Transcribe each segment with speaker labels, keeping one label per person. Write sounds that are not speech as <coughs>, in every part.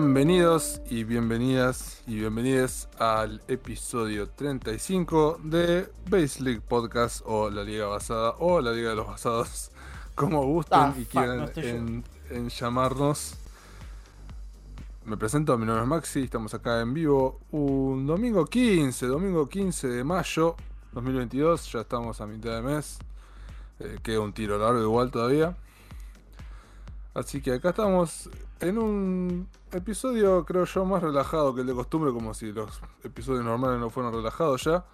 Speaker 1: Bienvenidos y bienvenidas y bienvenidas al episodio 35 de Base League Podcast o la Liga Basada o la Liga de los Basados, <laughs> como gusten
Speaker 2: Ah,
Speaker 1: y
Speaker 2: fuck,
Speaker 1: quieran
Speaker 2: no
Speaker 1: en llamarnos. Me presento, mi nombre es Maxi, estamos acá en vivo un domingo 15, domingo 15 de mayo 2022, ya estamos a mitad de mes, eh, queda un tiro largo igual todavía. Así que acá estamos en un episodio, creo yo, más relajado que el de costumbre, como si los episodios normales no fueran relajados ya.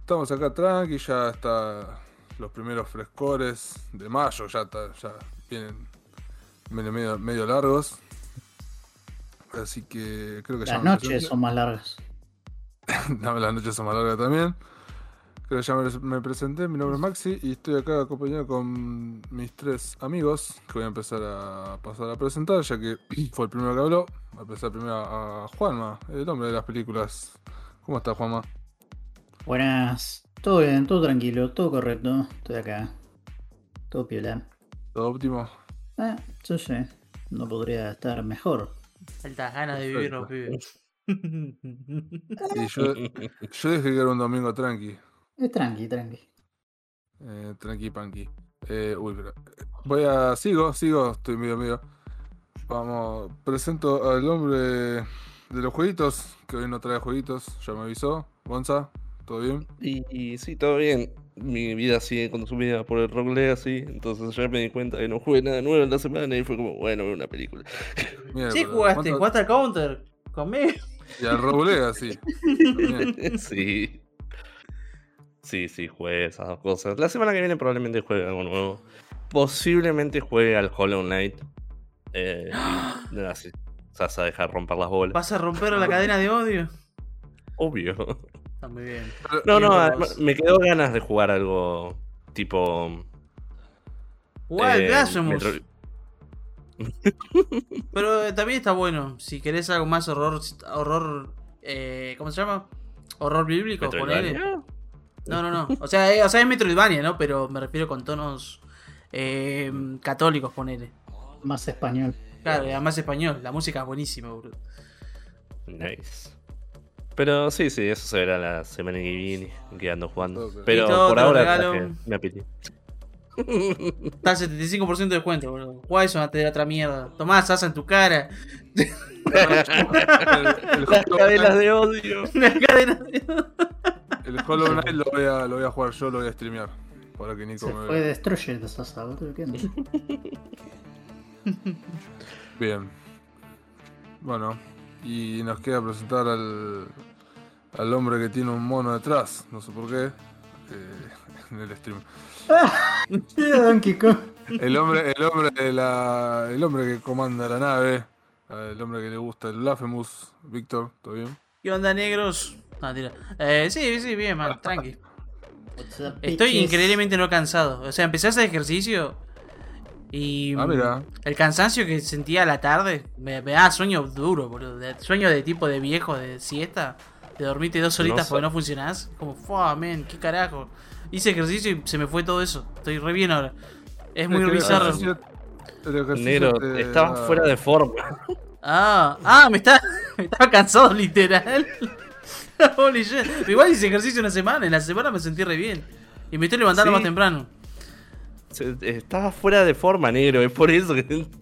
Speaker 1: Estamos acá tranqui, ya está los primeros frescores de mayo, ya, está- ya vienen medio, medio, medio largos. Así que creo que ya
Speaker 2: Las noches son más largas. <laughs>
Speaker 1: Las noches son más largas también. Creo que ya me, me presenté, mi nombre es Maxi y estoy acá acompañado con mis tres amigos que voy a empezar a pasar a presentar, ya que <clears throat> fue el primero que habló. Voy a empezar primero a Juanma, el hombre de las películas. ¿Cómo está Juanma?
Speaker 2: Buenas. Todo bien, todo tranquilo, todo correcto. Estoy acá. Todo piola.
Speaker 1: ¿Todo óptimo?
Speaker 2: Eh, yo sé. No podría estar mejor.
Speaker 3: Altas ganas de vivir los pibes.
Speaker 1: Y yo, yo dije que era un domingo tranqui.
Speaker 2: Es tranqui, tranqui.
Speaker 1: Eh, tranqui panqui. Eh, uy, pero. Voy a. Sigo, sigo, estoy medio medio. Vamos, presento al hombre de los jueguitos, que hoy no trae jueguitos, ya me avisó. Gonza, ¿todo bien?
Speaker 4: Y, y sí, todo bien. Mi vida sigue consumida por el Rock Legacy, entonces ya me di cuenta que no jugué nada nuevo en la semana y fue como, bueno, ver una película.
Speaker 3: Sí, jugaste,
Speaker 1: ¿cuánto-
Speaker 3: jugaste al counter conmigo.
Speaker 1: Y al <laughs> <laughs> sí. También.
Speaker 4: sí. Sí, sí, jugué esas dos cosas. La semana que viene probablemente juegue algo nuevo. Posiblemente juegue al Hollow Knight. Eh, así, a dejar romper las bolas.
Speaker 3: ¿Vas a romper la cadena de odio?
Speaker 4: Obvio.
Speaker 3: Está muy bien.
Speaker 4: No, no,
Speaker 3: vos.
Speaker 4: me quedó ganas de jugar algo tipo.
Speaker 3: Igual,
Speaker 4: eh. Metro- <laughs>
Speaker 3: Pero eh, también está bueno. Si querés algo más horror. horror eh, ¿Cómo se llama? Horror bíblico, ponele. No, no, no. O sea, eh, o sea, es Metroidvania, ¿no? Pero me refiero con tonos eh, católicos, ponele.
Speaker 2: Más español.
Speaker 3: Claro, además español. La música es buenísima, bro.
Speaker 4: Nice. Pero sí, sí, eso se verá la semana que viene, que ando jugando. Pero por ahora
Speaker 3: regalo.
Speaker 4: traje- me apetí.
Speaker 3: Está al 75% de descuento, boludo. Juega eso antes de la otra mierda. Tomás, asa en tu cara. <laughs>
Speaker 4: Las cadenas de odio.
Speaker 3: Una cadena de-
Speaker 1: el Hollow Knight lo voy, a, lo voy a jugar yo, lo voy a streamear. Para que Nico
Speaker 2: Se
Speaker 1: me
Speaker 2: fue. Destroyer. <laughs>
Speaker 1: Bien. Bueno, y nos queda presentar al, al hombre que tiene un mono detrás, no sé por qué, eh, <laughs> en el stream. <laughs> El hombre, el hombre de la, el hombre que comanda la nave, el hombre que le gusta el Blasphemous, Víctor, ¿todo bien?
Speaker 3: ¿Qué onda, negros? Ah, tira. Eh, sí, sí, bien, man, tranqui. Estoy increíblemente no cansado. O sea, empecé a hacer ejercicio y
Speaker 1: Ah, mira.
Speaker 3: el cansancio que sentía a la tarde me, me da sueño duro, boludo. De- Sueño de tipo de viejo, de siesta, de dormirte dos horitas porque no funcionás. Como, fuah, men, qué carajo. Hice ejercicio y se me fue todo eso. Estoy re bien ahora. Es muy bizarro.
Speaker 4: Negro,
Speaker 1: te
Speaker 4: estabas fuera de forma.
Speaker 3: Ah, ah, me, está, <laughs> me estaba cansado literal. <laughs> Holy shit. Pero Igual hice ejercicio una semana, en la semana me sentí re bien. Y me estoy levantando
Speaker 4: Sí.
Speaker 3: más temprano.
Speaker 4: Se- Estabas fuera de forma, negro. Es por eso que. <laughs>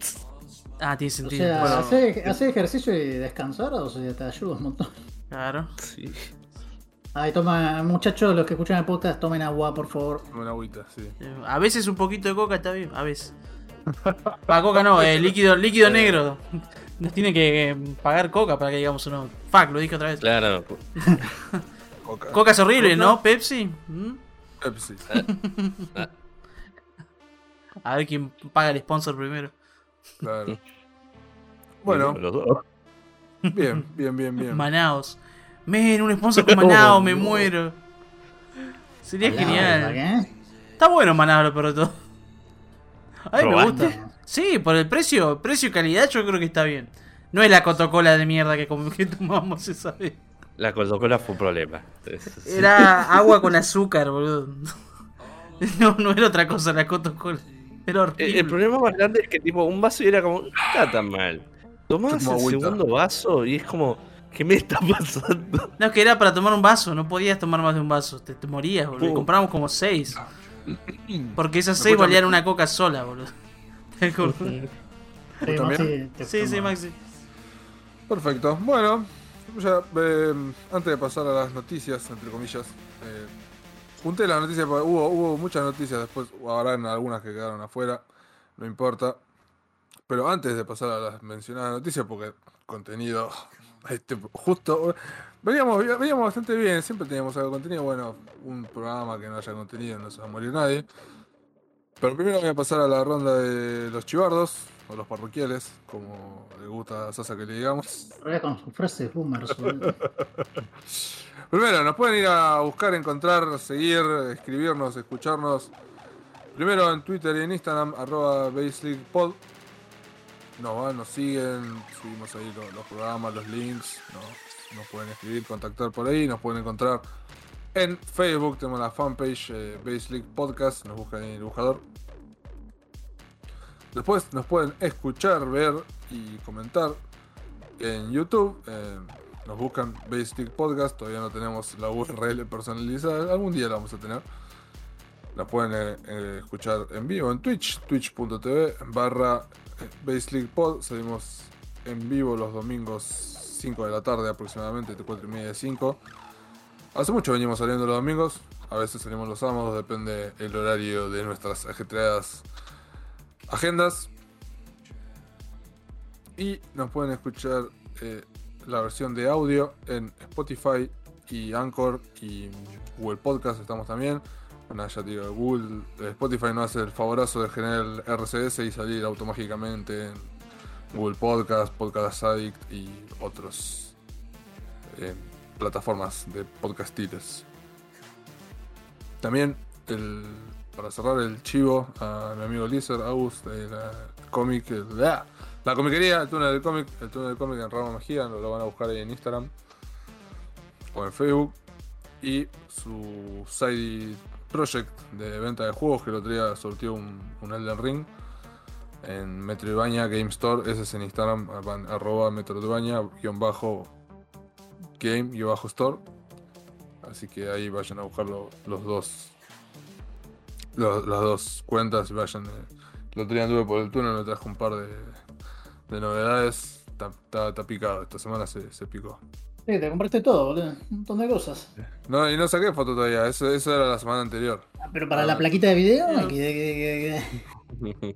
Speaker 3: Ah, tiene
Speaker 2: O
Speaker 3: sentido.
Speaker 2: sea,
Speaker 3: Bueno,
Speaker 2: hacer, hacer ejercicio y descansar, o sea, te ayuda un montón.
Speaker 3: claro.
Speaker 4: Sí.
Speaker 2: Ay, toma, muchachos, los que escuchan el podcast, tomen agua, por favor.
Speaker 1: Una agüita, sí.
Speaker 3: Eh, A veces un poquito de coca está bien, a veces. Para coca no, eh, líquido, líquido negro. Nos tiene que eh, pagar coca para que digamos uno. Fuck, lo dije otra vez.
Speaker 4: Claro. <laughs>
Speaker 1: Coca.
Speaker 3: Coca es horrible, ¿no? Pepsi. ¿Mm?
Speaker 1: Pepsi. <laughs>
Speaker 3: A ver quién paga el sponsor primero.
Speaker 1: Claro. <laughs> Bueno,
Speaker 4: Los dos.
Speaker 1: bien, bien, bien, bien.
Speaker 3: Manaos. Men, un sponsor con Manaos, me muero. Sería
Speaker 2: ¿para
Speaker 3: genial.
Speaker 2: qué?
Speaker 3: Está bueno Manaos, lo peor de todo. A mí me gusta. Sí, por el precio, precio y calidad yo creo que está bien. No es la Coca-Cola de mierda que, <laughs> que tomamos esa vez.
Speaker 4: La Coca-Cola fue un problema.
Speaker 3: Era <laughs> agua con azúcar, boludo. <laughs> No, no era otra cosa la Coca-Cola. Era
Speaker 4: El,
Speaker 3: horrible.
Speaker 4: el problema más grande es que tipo un vaso y era como, no está tan mal. Tomás el
Speaker 1: agüita.
Speaker 4: segundo vaso y es como, ¿qué me está pasando?
Speaker 3: No, es que era para tomar un vaso, no podías tomar más de un vaso, te, te morías, boludo. Y
Speaker 4: Uh.
Speaker 3: compramos como seis. <clears throat> Porque esas seis valían una coca sola, boludo.
Speaker 2: Sí? Maxi,
Speaker 3: sí. Maxi.
Speaker 1: Perfecto. Bueno, ya, eh, antes de pasar a las noticias, entre comillas, eh, junté las noticias, porque hubo, hubo muchas noticias, después habrán algunas que quedaron afuera, no importa. Pero antes de pasar a las mencionadas noticias, porque contenido, <laughs> este, justo, veníamos, veníamos bastante bien, siempre teníamos algo de contenido, bueno, un programa que no haya contenido, no se va a morir nadie. Pero primero voy a pasar a la ronda de los chivardos, o los parroquiales, como le gusta a Sasa que le digamos.
Speaker 2: Con sus frases <laughs> boomers.
Speaker 1: Primero, nos pueden ir a buscar, encontrar, seguir, escribirnos, escucharnos. Primero en Twitter y en Instagram, arroba BaseleaguePod. Nos van, nos siguen, subimos ahí lo- los, programas, los links. Nos, nos pueden escribir, contactar por ahí, nos pueden encontrar en Facebook. Tenemos la fanpage eh, Base League Podcast, nos buscan en el buscador. Después nos pueden escuchar, ver y comentar en YouTube. eh, nos buscan Basic Podcast. Todavía no tenemos la URL personalizada. Algún día la vamos a tener. La pueden eh, escuchar en vivo en Twitch. Twitch.tv barra eh, Basic Pod. Salimos en vivo los domingos 5 de la tarde aproximadamente. De 4 y media de 5. Hace mucho venimos saliendo los domingos. A veces salimos los sábados. Depende el horario de nuestras ajetreadas agendas. Y nos pueden escuchar eh, la versión de audio en Spotify y Anchor y Google Podcast estamos también. Bueno, ya digo, Google, eh, Spotify no hace el favorazo de generar el RCS y salir automáticamente en Google Podcast, Podcast Addict y otros eh, plataformas de podcastiles. También el, para cerrar el chivo a mi amigo Lizard, Agus, de la cómic, el- ¡ah! la comiquería, el túnel del cómic, el túnel del cómic en Rama Magia, lo, van a buscar ahí en Instagram o en Facebook. Y su side project de venta de juegos que el otro día sortió un, un Elden Ring en Metroidvania Game Store, ese es en Instagram, arroba Metroidvania guion bajo game guion bajo store. Así que ahí vayan a buscar lo- los dos los- las dos cuentas y vayan. eh. El otro día anduve por el túnel, me traje un par de, de novedades. Está, está- está picado, esta semana se, se picó.
Speaker 2: Sí, te compraste todo, boludo. Un montón de cosas.
Speaker 1: No, y no saqué foto todavía, eso, eso era la semana anterior.
Speaker 2: Ah, Pero para la plaquita de video,
Speaker 3: No.
Speaker 2: que- que- que- <laughs>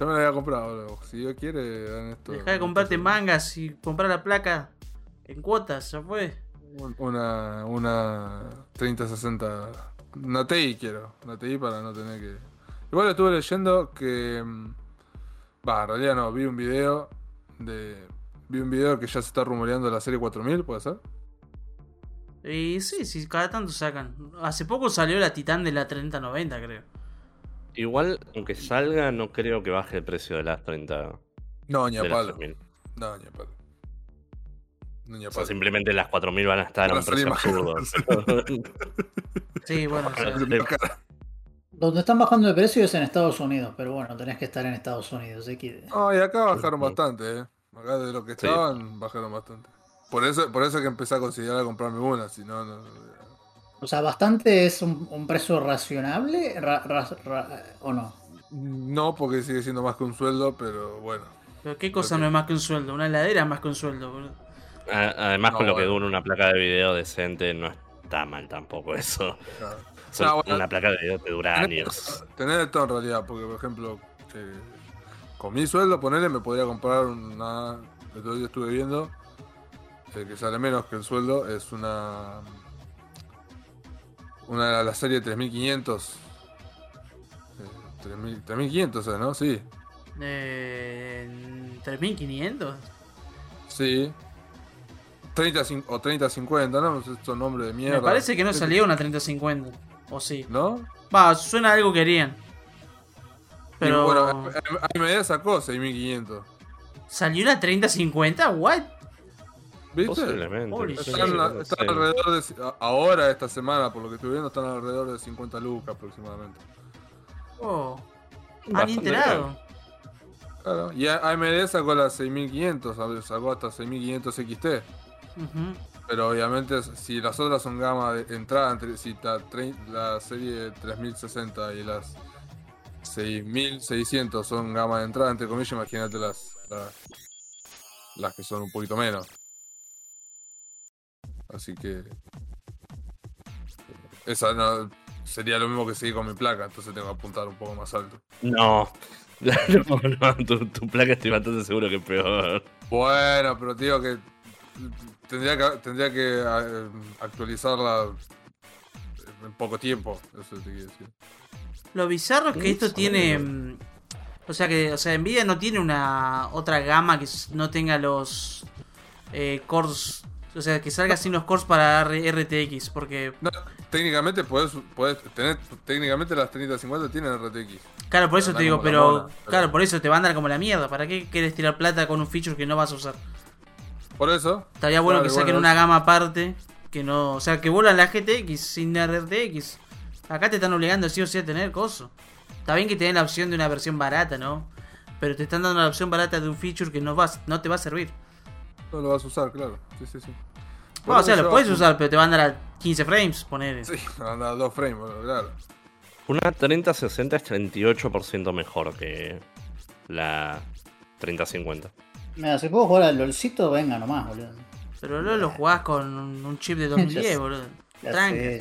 Speaker 1: me la había comprado, boludo. si Dios quiere, dan esto.
Speaker 3: Deja de comprarte mangas y comprar la placa en cuotas, ya fue.
Speaker 1: Un- Una, una 3060. Una TI quiero. Una TI para no tener que. Igual estuve leyendo que. mm, Va, en realidad no, vi un video de. Vi un video que ya se está rumoreando la serie 4000, ¿puede ser?
Speaker 3: Y sí, sí, cada tanto sacan. Hace poco salió la Titán de la 3090, creo.
Speaker 4: Igual, aunque salga, no creo que baje el precio de las 30.
Speaker 1: No, ni a palo.
Speaker 4: 3000.
Speaker 1: No, ni a palo. A
Speaker 4: O sea, simplemente las 4000 van a estar a un
Speaker 1: a
Speaker 4: precio
Speaker 1: más
Speaker 4: absurdo. <laughs>
Speaker 3: Sí, bueno, o sea.
Speaker 2: Donde están bajando de precio es en Estados Unidos, pero bueno, tenés que estar en Estados Unidos. que-
Speaker 1: No, y acá bajaron bastante, eh. Acá de lo que
Speaker 4: Sí.
Speaker 1: estaban, bajaron bastante. Por eso, por eso es que empecé a considerar comprarme una, si no, no.
Speaker 2: O sea, bastante es un, un precio racionable ra- ra- ra- o no.
Speaker 1: No, porque sigue siendo más que un sueldo, pero bueno.
Speaker 3: pero qué cosa no es más que un sueldo. Una heladera es más que un sueldo, boludo.
Speaker 4: Además,
Speaker 1: No,
Speaker 4: con lo que dura una placa de video decente, no está mal tampoco eso.
Speaker 1: claro.
Speaker 4: O <laughs> sea,
Speaker 1: No, bueno.
Speaker 4: Una placa de video te dura
Speaker 1: Tener,
Speaker 4: años.
Speaker 1: tener de todo en realidad, porque por ejemplo, eh, con mi sueldo, ponerle, me podría comprar una. El otro día estuve viendo, eh, que sale menos que el sueldo, es una. Una de la serie 3500. Eh, 3000 3500, ¿eh, ¿no? Sí.
Speaker 3: Eh, 3500.
Speaker 1: Sí. 30 cin- o 3050, ¿no? Estos nombres de mierda.
Speaker 3: Me parece que no salía una 3050. O sí.
Speaker 1: ¿No?
Speaker 3: Va, suena a algo que querían. Pero.
Speaker 1: Y bueno, a, a- a mi medida sacó 6500.
Speaker 3: ¿Salió una 3050? ¿What?
Speaker 1: ¿Viste? Están, están alrededor de. Ahora, esta semana, por lo que estoy viendo, están alrededor de 50 lucas aproximadamente.
Speaker 3: Oh. Han enterado.
Speaker 1: Claro. Y AMD sacó la 6500, ¿sabes? sacó hasta 6500 XT. Pero obviamente si las otras son gama de entrada, entre- si la, la serie 3060 y las 6600 son gama de entrada, entre comillas, imagínate las, las, las que son un poquito menos. Así que... Esa no, sería lo mismo que seguir con mi placa, entonces tengo que apuntar un poco más alto.
Speaker 4: No. <laughs> No, no, tu, tu placa estoy bastante seguro que es peor.
Speaker 1: Bueno, pero te digo que tendría que, tendría que eh, actualizarla en poco tiempo, eso te quiero decir.
Speaker 3: Lo bizarro es que esto tiene. mm, O sea que, o sea, Nvidia no tiene una otra gama que no tenga los eh, cores. O sea, que salga sin los cores para RTX. Porque,
Speaker 1: No, técnicamente puedes, puedes tener, técnicamente las 3050 tienen RTX.
Speaker 3: claro, por eso te digo, pero.
Speaker 1: mona, pero-
Speaker 3: Claro, por eso te va a andar como la mierda. ¿Para qué quieres tirar plata con un feature que no vas a usar?
Speaker 1: Por eso.
Speaker 3: Estaría bueno
Speaker 1: Claro,
Speaker 3: que saquen
Speaker 1: bueno,
Speaker 3: una gama aparte. Que no. O sea, que vuelan la GTX sin RTX. Acá te están obligando sí o sí a tener coso. Está bien que te den la opción de una versión barata, ¿no? Pero te están dando la opción barata de un feature que no, vas, no te va a servir.
Speaker 1: No lo vas a usar, claro. Sí, sí, sí.
Speaker 3: Bueno, o sea, lo puedes
Speaker 1: yo-
Speaker 3: usar, pero te van a dar <laughs> a 15 frames, poner.
Speaker 1: Sí, anda a dos frames, bueno, claro.
Speaker 4: Una 3060 es 38% mejor que la 3050.
Speaker 2: Mira, si puedo jugar al LOLcito, venga nomás, boludo.
Speaker 3: Pero luego lo jugás con un chip de 2010, <laughs>
Speaker 2: sé.
Speaker 3: boludo.
Speaker 2: Sé.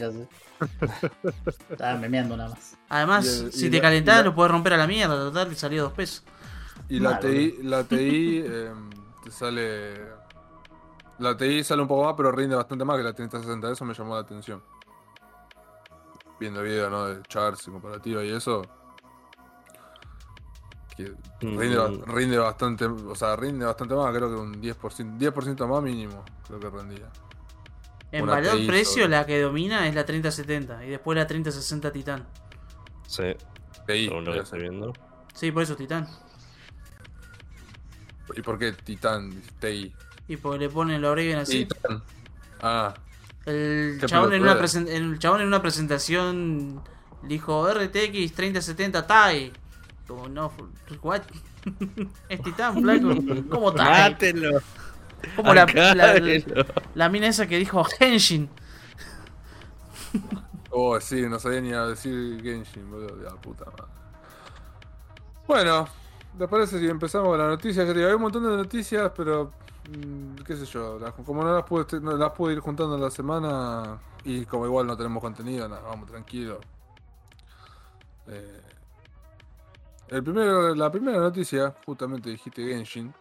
Speaker 2: Estaba memeando nada más.
Speaker 3: Además,
Speaker 1: el-
Speaker 3: si
Speaker 1: y
Speaker 3: te
Speaker 1: la-
Speaker 3: calentás,
Speaker 1: la-
Speaker 3: lo puedes romper a la mierda. Total, te salió dos pesos.
Speaker 1: Y la TI, la TI <laughs> em, te sale. La TI sale un poco más, pero rinde bastante más que la 3060. Eso me llamó la atención. Viendo videos, ¿no? De charts y comparativa y eso. Que rinde,
Speaker 4: Mm.
Speaker 1: rinde bastante, o sea, rinde bastante más, creo que un 10%, 10% más mínimo, creo que rendía.
Speaker 3: En
Speaker 1: Una
Speaker 3: valor precio, la que domina es la 3070 y después la 3060 Titan.
Speaker 4: Sí, según lo que estoy viendo.
Speaker 3: Sí, por eso Titan.
Speaker 1: ¿Y por qué Titan? TI.
Speaker 3: Y porque le ponen la abrevian así.
Speaker 1: Titan. Ah,
Speaker 3: El chabón, en una el chabón en una presentación dijo RTX 3070 Ti. Como no, what? <laughs> es Titan, flaco. <laughs> ¿Cómo Ti?
Speaker 4: ¡Mátelo!
Speaker 3: Como la, la, la,
Speaker 4: Acábelo.
Speaker 3: la mina esa que dijo Henshin.
Speaker 1: Oh, sí, no sabía ni a decir Genshin, boludo, de la puta madre. Bueno, ¿les parece si empezamos con las noticias? Ya te digo, hay un montón de noticias, pero mm, qué sé yo, como no las, pude, no las pude ir juntando en la semana y como igual no tenemos contenido, nada, vamos tranquilos. Eh, el primero, la primera noticia, justamente dijiste Genshin,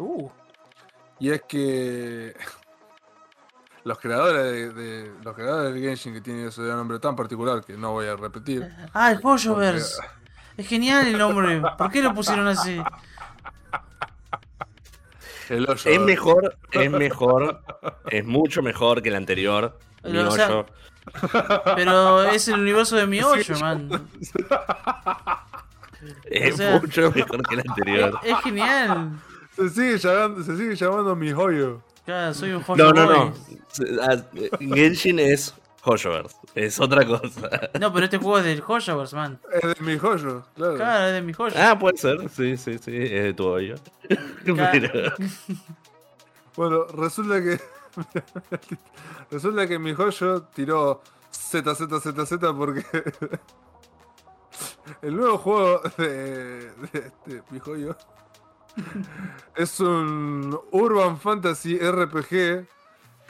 Speaker 3: Uh,
Speaker 1: y es que <laughs> los creadores de, de- los creadores de Genshin que tienen ese nombre tan particular que no voy a repetir.
Speaker 3: Ah, el Polloverse. Es genial el nombre. ¿Por qué lo pusieron así?
Speaker 1: El hoyo.
Speaker 4: Es mejor, es mejor, es mucho mejor que el anterior.
Speaker 3: Pero,
Speaker 4: Mi
Speaker 3: o sea,
Speaker 4: hoyo.
Speaker 3: Pero es el universo de mi 8, man. <laughs>
Speaker 4: Es
Speaker 3: o sea-
Speaker 4: mucho mejor que el
Speaker 3: Es,
Speaker 4: anterior.
Speaker 3: es genial.
Speaker 1: Se sigue llamando, se sigue llamando mi joyo.
Speaker 3: Claro, soy un joyo
Speaker 4: No, no,
Speaker 3: boy.
Speaker 4: no. Ah, Genshin es Hoyoverse. Es otra cosa.
Speaker 3: No, pero este juego es del Hoyoverse, man.
Speaker 1: Es de mi joyo, claro.
Speaker 3: Claro, es de mi joyo.
Speaker 4: Ah, puede ser. Sí, sí, sí. Es de tu hoyo. <laughs> Pero-
Speaker 1: Bueno, resulta que. <laughs> resulta que mi joyo tiró ZZZZ porque. El nuevo juego de, de este, mi joyo. es un Urban Fantasy RPG que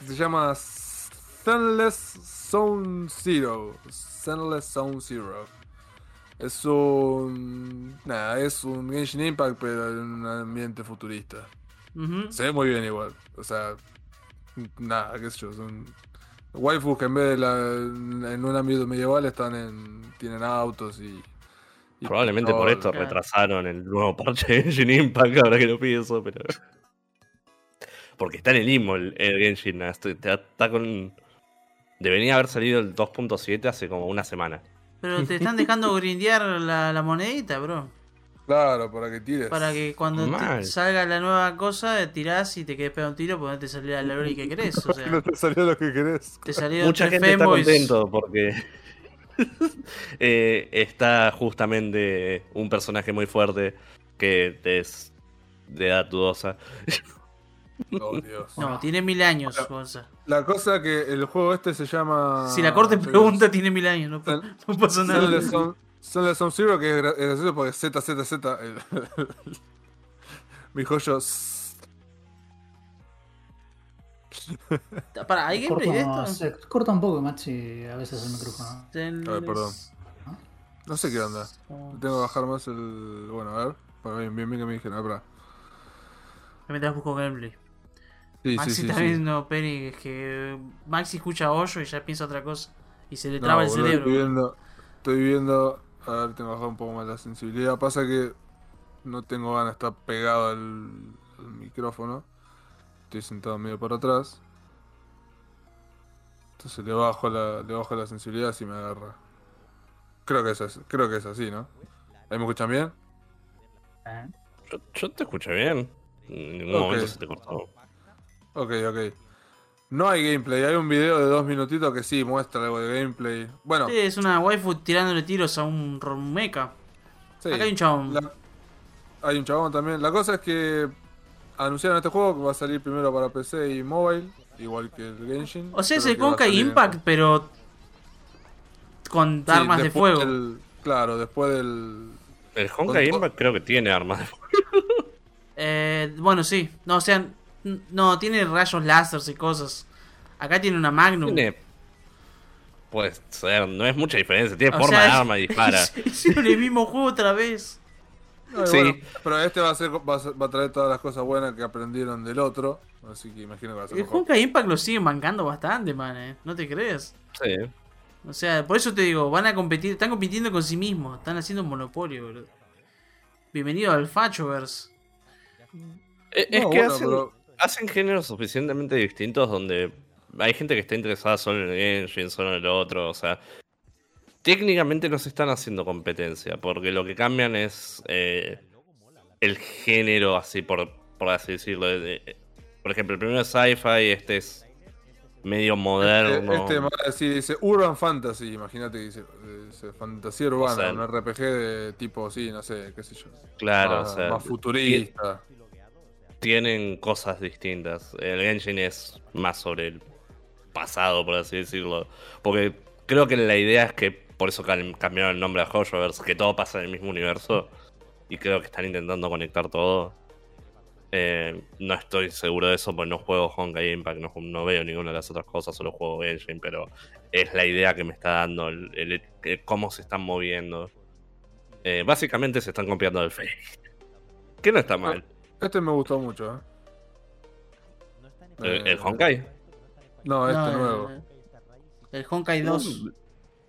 Speaker 1: se llama Sunless Zone Zero. Sunless Zone Zero. Es un. Nada, es un Genshin Impact, pero en un ambiente futurista.
Speaker 3: Ujú.
Speaker 1: Se ve muy bien igual. O sea, nada, qué sé yo. Son waifus que en vez de la, en un ámbito medieval están en. tienen autos y.
Speaker 4: Probablemente por esto
Speaker 3: Claro.
Speaker 4: retrasaron el nuevo parche de Genshin Impact, ahora que lo pienso, pero. <laughs> Porque está en el limbo el, el Genshin. Está, está con. Debería haber salido el 2.7 hace como una semana.
Speaker 3: Pero te están dejando <laughs> grindear la, la monedita, bro.
Speaker 1: Claro, para que tires.
Speaker 3: Para que cuando te salga la nueva cosa, tirás y te quedes pegado un tiro porque no te salió la lori que querés. O <laughs>
Speaker 1: no
Speaker 3: sea,
Speaker 1: te salió lo que querés.
Speaker 3: te salió
Speaker 4: Mucha
Speaker 3: tres
Speaker 4: gente está contento porque <laughs> eh, está justamente un personaje muy fuerte que es de edad dudosa.
Speaker 1: Oh, Dios.
Speaker 3: No, tiene mil años.
Speaker 1: La cosa que el juego este se llama.
Speaker 3: Si la corte pregunta, tiene mil años. No, pasa nada.
Speaker 1: Sunless Zone Zero, que es gra- es gracioso porque ZZZ. el- <laughs> Mi joyo. <laughs>
Speaker 3: Para, ¿hay gameplay de
Speaker 2: Corta,
Speaker 3: esto?
Speaker 2: se corta un poco, Maxi, a veces el micrófono.
Speaker 1: A ver, perdón. No sé qué onda. Tengo que bajar más el. Bueno, a ver. Para bien, bien, bien que me dijeron. A ver, pará.
Speaker 3: Mientras busco gameplay.
Speaker 1: Sí,
Speaker 3: Maxi
Speaker 1: sí, sí.
Speaker 3: está
Speaker 1: sí.
Speaker 3: viendo Penny, es que Maxi escucha hoyo y ya piensa otra cosa. Y se le
Speaker 1: No,
Speaker 3: traba el
Speaker 1: boludo,
Speaker 3: cerebro.
Speaker 1: Estoy viendo, estoy viendo. A ver, tengo que bajar un poco más la sensibilidad. Pasa que no tengo ganas de estar pegado al, al micrófono. Estoy sentado medio para atrás. Entonces le bajo la, le bajo la sensibilidad si me agarra. Creo que es así, creo que es así, ¿no? ¿Ahí me escuchan bien?
Speaker 4: Yo, yo te escuché bien. En ningún
Speaker 1: Ok.
Speaker 4: momento se te cortó.
Speaker 1: Ok, ok. No hay gameplay, hay un video de dos minutitos que sí muestra algo de gameplay. Bueno,
Speaker 3: Sí, es una waifu tirándole tiros a un ro- mecha.
Speaker 1: sí.
Speaker 3: Acá hay un chabón.
Speaker 1: La- hay un chabón también. La cosa es que anunciaron este juego que va a salir primero para PC y mobile, igual que el Genshin.
Speaker 3: O sea, es el
Speaker 1: que va a
Speaker 3: Honkai
Speaker 1: salir en-
Speaker 3: Impact, pero con
Speaker 1: Sí,
Speaker 3: armas de fuego.
Speaker 1: del- claro, después del.
Speaker 4: El Honkai
Speaker 1: Con-
Speaker 4: Impact creo que tiene armas de fuego. <laughs>
Speaker 3: Eh, bueno, sí. No, o sea, no, tiene rayos láser y cosas. Acá tiene una Magnum.
Speaker 4: Tiene. Puede ser, no es mucha diferencia. Tiene
Speaker 3: O
Speaker 4: forma
Speaker 3: sea,
Speaker 4: de arma y dispara. <laughs>
Speaker 3: Hicieron el mismo juego otra vez.
Speaker 1: No,
Speaker 4: Sí.
Speaker 1: bueno, pero este va a, ser, va, a ser- va a traer todas las cosas buenas que aprendieron del otro. Así que imagino que va a ser
Speaker 3: El
Speaker 1: mejor.
Speaker 3: Honkai Impact lo siguen bancando bastante, man. eh. No te crees.
Speaker 4: Sí.
Speaker 3: O sea, por eso te digo, van a competir, están compitiendo con sí mismos, están haciendo un monopolio, boludo. Bienvenido al Fachoverse.
Speaker 4: Es, es
Speaker 1: No,
Speaker 4: que
Speaker 1: bueno,
Speaker 4: hacen,
Speaker 1: pero-
Speaker 4: hacen géneros suficientemente distintos donde hay gente que está interesada solo en el engine, solo en el otro. O sea, técnicamente no se están haciendo competencia porque lo que cambian es eh, el género, así por, por así decirlo. de- de- por ejemplo, el primero es sci-fi, este es medio moderno.
Speaker 1: Este, este más así dice Urban Fantasy, imagínate dice, dice fantasía urbana,
Speaker 4: O sea,
Speaker 1: un RPG de tipo, sí, no sé, qué sé yo.
Speaker 4: claro,
Speaker 1: más,
Speaker 4: o sea,
Speaker 1: más futurista.
Speaker 4: tienen cosas distintas. El engine es más sobre el pasado, por así decirlo. Porque creo que la idea es que por eso cam- cambiaron el nombre a Hoyoverse, que todo pasa en el mismo universo. Y creo que están intentando conectar todo. Eh, no estoy seguro de eso porque no juego Honkai Impact, no, no veo ninguna de las otras cosas, solo juego Engine, pero es la idea que me está dando, el, el- el cómo se están moviendo. Eh, básicamente se están copiando del Fate. <laughs> Que no está mal.
Speaker 1: Este me gustó mucho, ¿eh?
Speaker 4: El, el Honkai.
Speaker 1: No, este
Speaker 3: No,
Speaker 1: nuevo.
Speaker 3: El, el Honkai 2.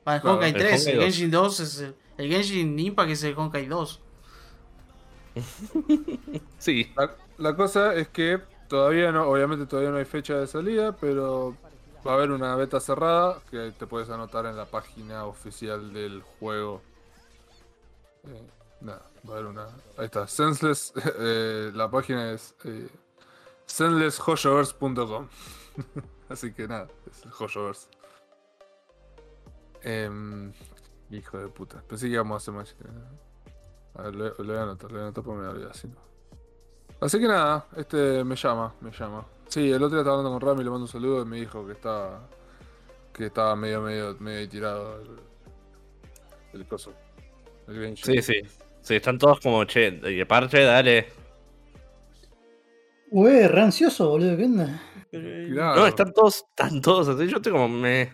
Speaker 3: Ah, el
Speaker 1: Claro,
Speaker 3: Honkai
Speaker 4: el
Speaker 3: 3,
Speaker 4: Honkai
Speaker 3: el
Speaker 4: 2.
Speaker 3: Genshin 2 es el, el Genshin Impact es el Honkai 2. <laughs>
Speaker 4: Sí,
Speaker 1: La, la cosa es que todavía no, obviamente todavía no hay fecha de salida, pero va a haber una beta cerrada que te puedes anotar en la página oficial del juego. Eh, nada, va a haber una. Ahí está, Senseless. <laughs> eh, la página es eh. <laughs> Así que nada, es el Hoyoverse. Em, hijo de puta. Pensé que íbamos a hacer más. A ver, lo, lo voy a anotar, lo voy a anotar porque me voy a olvidar, si no. Así que nada, este me llama, me llama. Sí, el otro día estaba hablando con Rami, le mando un saludo y me dijo que estaba. que estaba medio, medio, medio tirado el, el coso. El Genshin.
Speaker 4: sí, sí. Sí, están todos como, che, y parche, dale.
Speaker 2: Ué, re ansioso, boludo, ¿qué onda?
Speaker 1: Claro,
Speaker 4: No, están todos, están todos así. Yo estoy como, me.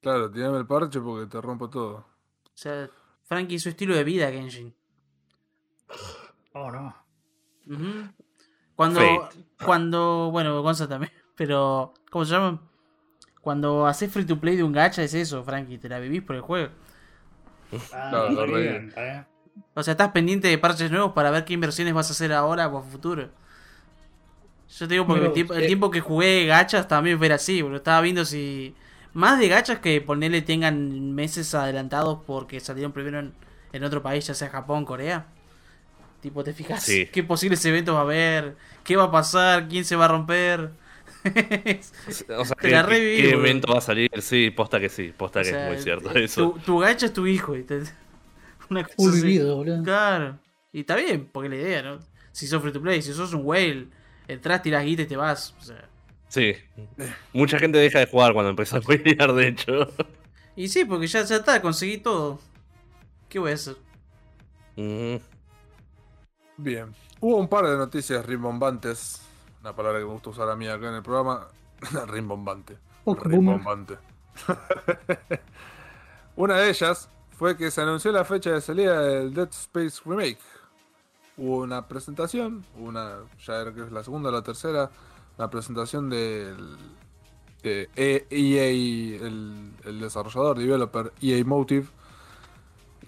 Speaker 1: Claro, tirame el parche porque te rompo todo.
Speaker 3: O sea, Frankie su estilo de vida, Genshin.
Speaker 2: Oh, no.
Speaker 3: Ujú. Cuando,
Speaker 4: Fate.
Speaker 3: cuando, bueno, Gonza también, <laughs> pero, ¿cómo se llama? Cuando haces free to play de un gacha es eso, Frankie, te la vivís por el juego.
Speaker 2: Ah,
Speaker 1: Claro,
Speaker 2: está
Speaker 1: lo
Speaker 2: bien, está bien.
Speaker 3: O sea, estás pendiente de parches nuevos para ver qué inversiones vas a hacer ahora o a futuro. Yo te digo porque el
Speaker 2: eh,
Speaker 3: tiempo que jugué gachas también era así, porque estaba viendo si... Más de gachas que ponerle tengan meses adelantados porque salieron primero en, en otro país, ya sea Japón, Corea. Tipo, te fijas
Speaker 4: Sí.
Speaker 3: qué posibles eventos va a haber, qué va a pasar, quién se va a romper. <laughs>
Speaker 4: O sea,
Speaker 3: Te
Speaker 4: ¿qué,
Speaker 3: la
Speaker 4: qué-
Speaker 3: reviví,
Speaker 4: qué
Speaker 3: boludo.
Speaker 4: evento va a salir? Sí, posta que sí, posta
Speaker 3: O
Speaker 4: que
Speaker 3: sea,
Speaker 4: es muy cierto
Speaker 3: tu,
Speaker 4: eso.
Speaker 3: tu gacha es tu hijo. y te- <laughs> Una cosa así.
Speaker 2: vivido, boludo.
Speaker 3: Claro. Y está bien, porque es la idea, ¿no? Si sos free to play, si sos un whale, entras, tirás guita y te vas. O sea.
Speaker 4: Sí. <laughs> Mucha gente deja de jugar cuando empieza a jugar, de hecho.
Speaker 3: Y sí, porque ya, ya está, conseguí todo. ¿Qué voy a hacer?
Speaker 4: Mm,
Speaker 1: Bien. Hubo un par de noticias rimbombantes. Una palabra que me gusta usar a mí acá en el programa. <laughs> Rimbombante.
Speaker 2: Oh.
Speaker 1: Rimbombante. <laughs> Una de ellas fue que se anunció la fecha de salida del Dead Space Remake. Hubo una presentación, una, ya era que es la segunda o la tercera, la presentación del de EA, el, desarrollador, developer EA Motive,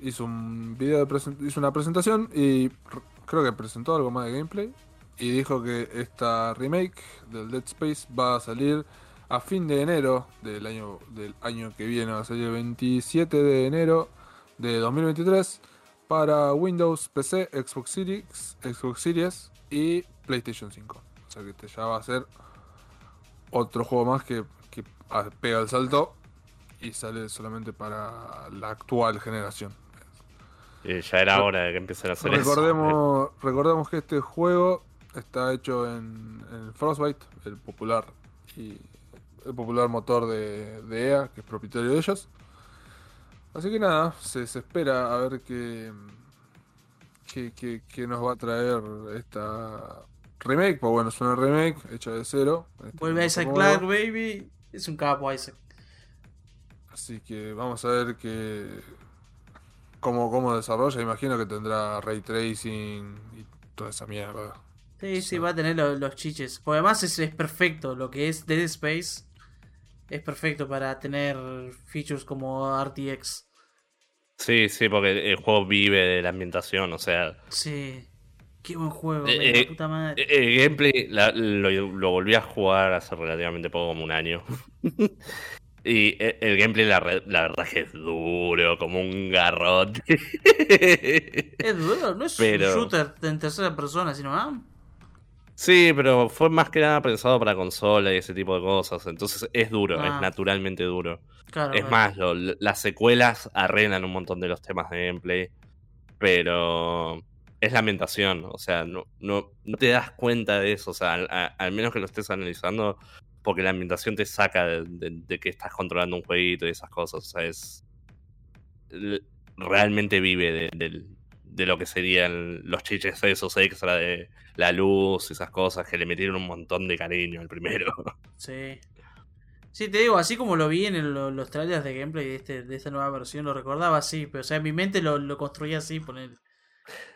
Speaker 1: hizo un video de hizo una presentación y creo que presentó algo más de gameplay y dijo que esta remake del Dead Space va a salir a fin de enero del año del año que viene, va a salir el 27 de enero de 2023 para Windows, PC, Xbox Series, Xbox Series y PlayStation 5. O sea que este ya va a ser otro juego más que, que pega el salto y sale solamente para la actual generación.
Speaker 4: y ya era hora de que empiecen a hacer eso.
Speaker 1: Recordemos, recordemos que este juego está hecho en, en Frostbite, el popular y el popular motor de, de EA, que es propietario de ellos. Así que nada, se, se espera a ver qué, qué, qué- qué nos va a traer esta remake. Pues bueno, es una remake hecha de cero. Este
Speaker 3: Vuelve Isaac. Clark, baby. Es un capo, Isaac.
Speaker 1: Así que vamos a ver que cómo, cómo desarrolla. Imagino que tendrá ray tracing y toda esa mierda.
Speaker 3: Sí, sí,
Speaker 1: Sí.
Speaker 3: va a tener lo- los chiches. Porque además es, es perfecto. Lo que es Dead Space es perfecto para tener features como RTX.
Speaker 4: Sí, sí, porque el juego vive de la ambientación, o sea,
Speaker 3: Sí. Qué buen juego,
Speaker 4: Eh, eh,
Speaker 3: puta madre.
Speaker 4: el gameplay la- lo, lo volví a jugar hace relativamente poco, como un año. <laughs> y el gameplay, la, la verdad que es duro, como un garrote. <laughs>
Speaker 3: Es duro, no es
Speaker 4: pero-
Speaker 3: un shooter en tercera persona, sino ah,
Speaker 4: sí, pero fue más que nada pensado para consola y ese tipo de cosas, entonces es duro,
Speaker 3: Ah.
Speaker 4: es naturalmente duro.
Speaker 3: Claro.
Speaker 4: Es
Speaker 3: claro.
Speaker 4: más, lo- las secuelas arreglan un montón de los temas de gameplay, pero es la ambientación, o sea, no, no, no te das cuenta de eso, o sea, al, menos que lo estés analizando, porque la ambientación te saca de, que estás controlando un jueguito y esas cosas, o sea, es... realmente vive de, lo que serían los chiches esos extra de la luz, esas cosas que le metieron un montón de cariño al primero. <laughs>
Speaker 3: Sí. Sí, te digo, así como lo vi en los trailers de gameplay de, este, de esta nueva versión, lo recordaba así, pero o sea, en mi mente lo construía así, poner.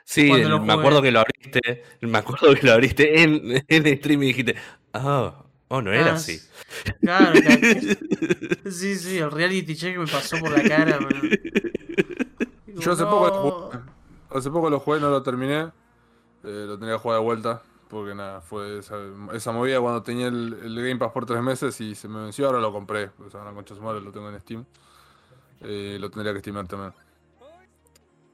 Speaker 4: Sí,
Speaker 3: lo
Speaker 4: me acuerdo que lo abriste, me acuerdo que lo abriste en, <laughs> en el stream y dijiste, oh, oh, no era
Speaker 3: Ah,
Speaker 4: así.
Speaker 3: Claro, claro. <laughs> <laughs> Sí, sí, el reality check me pasó por la cara. pero- Digo,
Speaker 1: Yo hace
Speaker 3: no.
Speaker 1: poco lo jugué, hace poco lo jugué, no lo terminé. Eh, lo tenía que jugar de vuelta. Porque nada, fue esa, esa movida cuando tenía el, el Game Pass por tres meses y se me venció, ahora lo compré. O sea, una concha madre, lo tengo en Steam. Eh, lo tendría que estimar también.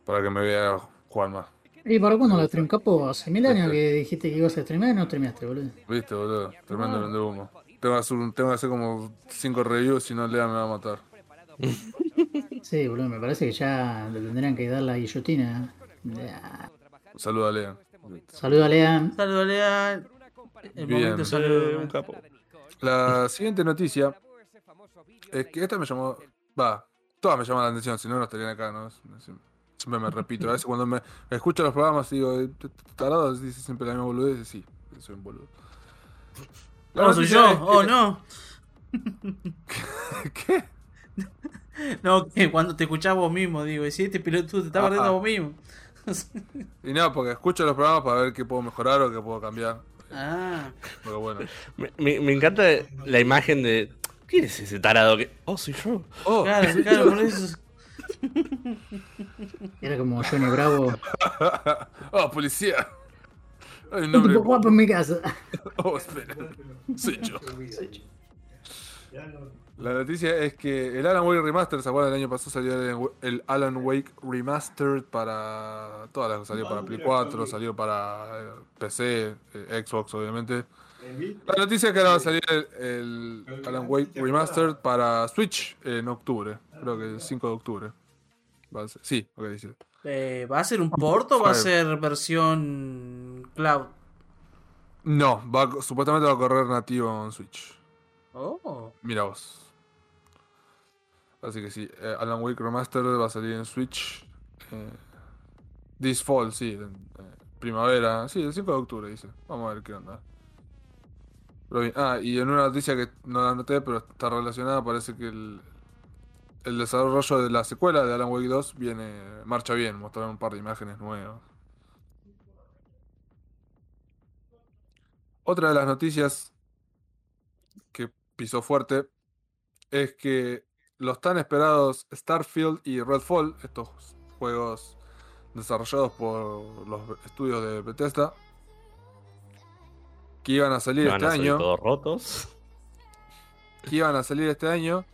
Speaker 1: Para que me vea jugar más.
Speaker 2: ¿Y para cuándo la stream capo? Hace mil años que dijiste que ibas a streamar y no streamaste, boludo.
Speaker 1: ¿Viste, boludo? Tremendo vende humo. Tengo que, hacer, un- tengo que hacer como cinco reviews, si no Lea me va a matar. <laughs>
Speaker 2: Sí, boludo, me parece que ya le tendrían que dar la guillotina. Ya.
Speaker 1: Un saludo a Lea.
Speaker 2: Saludo a Lea.
Speaker 3: Saludos, Lea. El
Speaker 1: Bien.
Speaker 3: momento
Speaker 4: Eh,
Speaker 3: saludo.
Speaker 4: un capo.
Speaker 1: La siguiente noticia es que esta me llamó. Va, todas me llaman la atención, si no, no estarían acá, ¿no? Siempre me repito. A veces cuando me escucho los programas digo, "Eh, tarado, dice siempre la misma boludez. Sí, soy un boludo.
Speaker 3: No, soy yo. Oh, no. <laughs> <laughs>
Speaker 1: ¿Qué?
Speaker 3: No, que cuando te escuchás vos mismo, digo, y si este piloto te está
Speaker 1: Ah.
Speaker 3: barriendo a vos mismo. <laughs>
Speaker 1: Y no, porque escucho los programas para ver qué puedo mejorar o qué puedo cambiar.
Speaker 3: Ah,
Speaker 1: Pero bueno.
Speaker 4: Me, me- me encanta la imagen de. ¿Quién es ese tarado que.? Oh, soy yo.
Speaker 1: Oh,
Speaker 3: claro, claro, por eso. <laughs>
Speaker 2: Era como Johnny Bravo. <laughs>
Speaker 1: oh, policía. Hay un nombre.
Speaker 2: guapo en mi casa. <laughs>
Speaker 1: Oh, espera. Soy yo. La noticia es que el Alan Wake Remastered, ¿se acuerdan? El año pasado salió el, el Alan Wake Remastered para todas las salió para Play 4, salió para eh, PC, eh, Xbox obviamente. La noticia es que ahora va a salir el, el Alan Wake Remastered para Switch en octubre, creo que el 5 de octubre. Va a ser- sí, ok, dice.
Speaker 3: Eh, ¿Va a ser un port o va a ser versión cloud?
Speaker 1: No, va, supuestamente va a correr nativo en Switch.
Speaker 3: Oh.
Speaker 1: Mira vos. Así que sí, eh, Alan Wake Remastered va a salir en Switch. eh, this fall, sí, en, eh, primavera. Sí, el 5 de octubre dice. Vamos a ver qué onda. Pero Ah, y en una noticia que no la anoté, pero está relacionada, parece que el, el desarrollo de la secuela de Alan Wake 2 viene, marcha bien. Mostraron un par de imágenes nuevas. Otra de las noticias que pisó fuerte es que los tan esperados Starfield y Redfall, estos juegos desarrollados por los estudios de Bethesda, que iban a salir este
Speaker 4: a salir
Speaker 1: año,
Speaker 4: todos rotos.
Speaker 1: que iban a salir este año,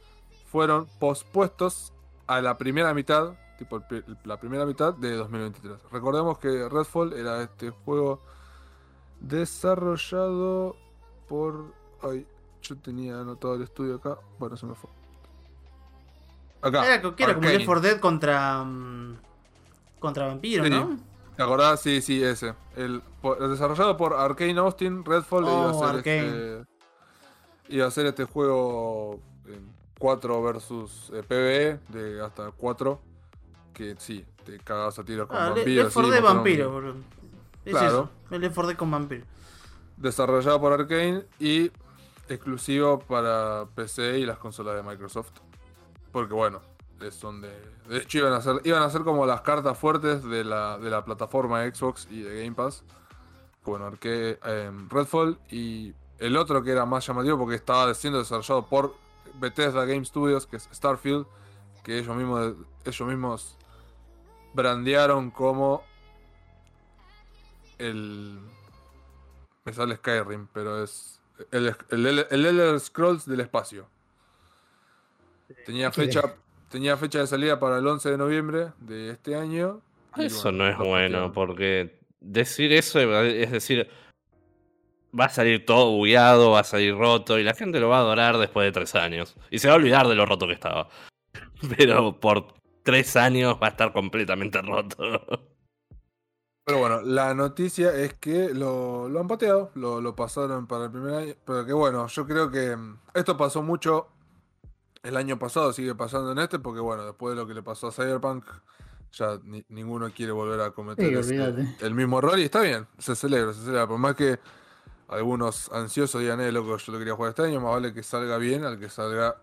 Speaker 1: fueron pospuestos a la primera mitad, tipo el la primera mitad de 2023. Recordemos que Redfall era este juego desarrollado por... Ay, yo tenía anotado el estudio acá, bueno, se me fue. Acá.
Speaker 3: Era, que era como
Speaker 1: Arcane.
Speaker 3: Left 4 Dead contra. mm, contra vampiros,
Speaker 1: Sí.
Speaker 3: ¿no?
Speaker 1: ¿Te acordás? Sí, sí, ese. El, desarrollado por Arcane Austin, Redfall
Speaker 3: Oh,
Speaker 1: iba a ser este. Iba a ser este juego 4 versus eh, PvE de hasta 4. Que sí, te cagas a tiros con
Speaker 3: Ah,
Speaker 1: vampiros.
Speaker 3: Left 4
Speaker 1: sí,
Speaker 3: Dead vampiros, boludo. Es
Speaker 1: Claro.
Speaker 3: eso. El Left 4 Dead con vampiros.
Speaker 1: Desarrollado por Arcane y exclusivo para PC y las consolas de Microsoft. Porque bueno, son de. De hecho, iban a ser, iban a ser como las cartas fuertes de la, de la plataforma Xbox y de Game Pass. Bueno, Arque, em, Redfall y el otro que era más llamativo porque estaba siendo desarrollado por Bethesda Game Studios, que es Starfield, que ellos mismos, ellos mismos brandearon como el. Me sale Skyrim, pero es el, el, el- el Elder Scrolls del espacio. Tenía
Speaker 2: ¿Qué
Speaker 1: fecha, tenía fecha de salida para el 11 de noviembre de este año.
Speaker 4: Eso
Speaker 1: bueno,
Speaker 4: no es bueno, porque decir eso es decir, va a salir todo bugueado, va a salir roto, y la gente lo va a adorar después de tres años. Y se va a olvidar de lo roto que estaba. <laughs> Pero por tres años va a estar completamente roto.
Speaker 1: Pero bueno, la noticia es que lo, lo han pateado, lo, lo pasaron para el primer año. Pero que bueno, yo creo que mm, esto pasó mucho el año pasado, sigue pasando en este, porque bueno, después de lo que le pasó a Cyberpunk, ya ni- ninguno quiere volver a cometer
Speaker 2: Sí,
Speaker 1: ese-
Speaker 2: olvídate.
Speaker 1: el mismo error. Y está bien, se celebra, se celebra. Por más que algunos ansiosos digan, eh, loco, yo lo quería jugar este año, más vale que salga bien al que salga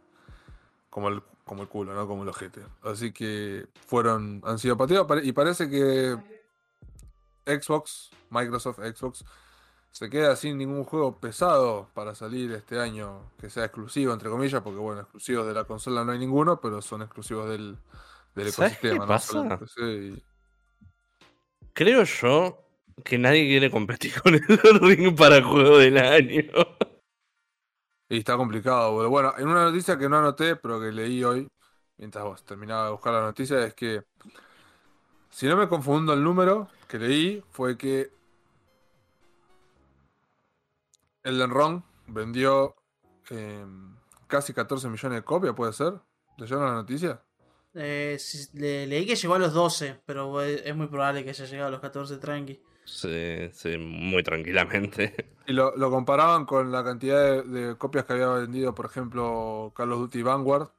Speaker 1: como el, como el culo, ¿no? Como el ojete. Así que fueron, han sido pateados y parece que Xbox, Microsoft Xbox, se queda sin ningún juego pesado para salir este año que sea exclusivo, entre comillas, porque bueno, exclusivos de la consola no hay ninguno, pero son exclusivos del, del
Speaker 4: ¿Sabes qué
Speaker 1: ecosistema. ¿no? En
Speaker 4: pasa?
Speaker 1: PC y-
Speaker 4: Creo yo que nadie quiere competir con el ring para juego del año. <laughs>
Speaker 1: Y está complicado, boludo. Bueno, en una noticia que no anoté, pero que leí hoy, mientras vos terminaba de buscar la noticia, es que, si no me confundo el número que leí, fue que Elden Ring vendió eh, casi 14 millones de copias, ¿puede ser? ¿Leyeron la noticia?
Speaker 3: Eh, le- leí que llegó a los 12, pero es es muy probable que haya llegado a los 14 tranqui.
Speaker 4: Sí, sí, muy tranquilamente. <laughs>
Speaker 1: Y lo, lo comparaban con la cantidad de, de copias que había vendido, por ejemplo, Call of Duty Vanguard,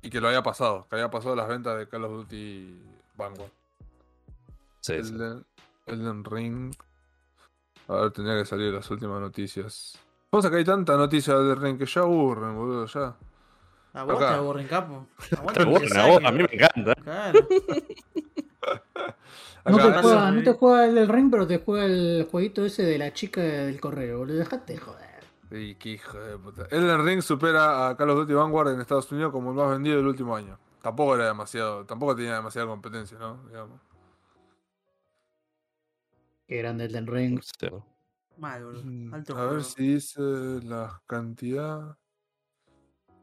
Speaker 1: y que lo había pasado, que había pasado las ventas de Call of Duty Vanguard.
Speaker 4: Sí, sí.
Speaker 1: Elden, Ring. A ver, tendría que salir las últimas noticias. Pasa que hay tanta noticia de Elden Ring que ya aburren, boludo, ya.
Speaker 3: A vos
Speaker 1: Acá.
Speaker 3: te aburren, capo. <laughs>
Speaker 4: A vos, a mí me encanta.
Speaker 3: Claro. <laughs>
Speaker 2: No te, juega,
Speaker 3: Elden
Speaker 2: no te
Speaker 3: Ring.
Speaker 2: juega el del ring, pero te juega el jueguito ese de la chica del correo, boludo. Dejate de joder.
Speaker 1: Sí, qué hijo de puta. Elden Ring supera a Call of Duty Vanguard en Estados Unidos como el más vendido del último año. Tampoco era demasiado, tampoco tenía demasiada competencia, ¿no? Digamos.
Speaker 2: Qué grande el del ring.
Speaker 4: Sí.
Speaker 3: Mal, boludo.
Speaker 1: Mm,
Speaker 3: Alto
Speaker 1: A ver si dice la cantidad.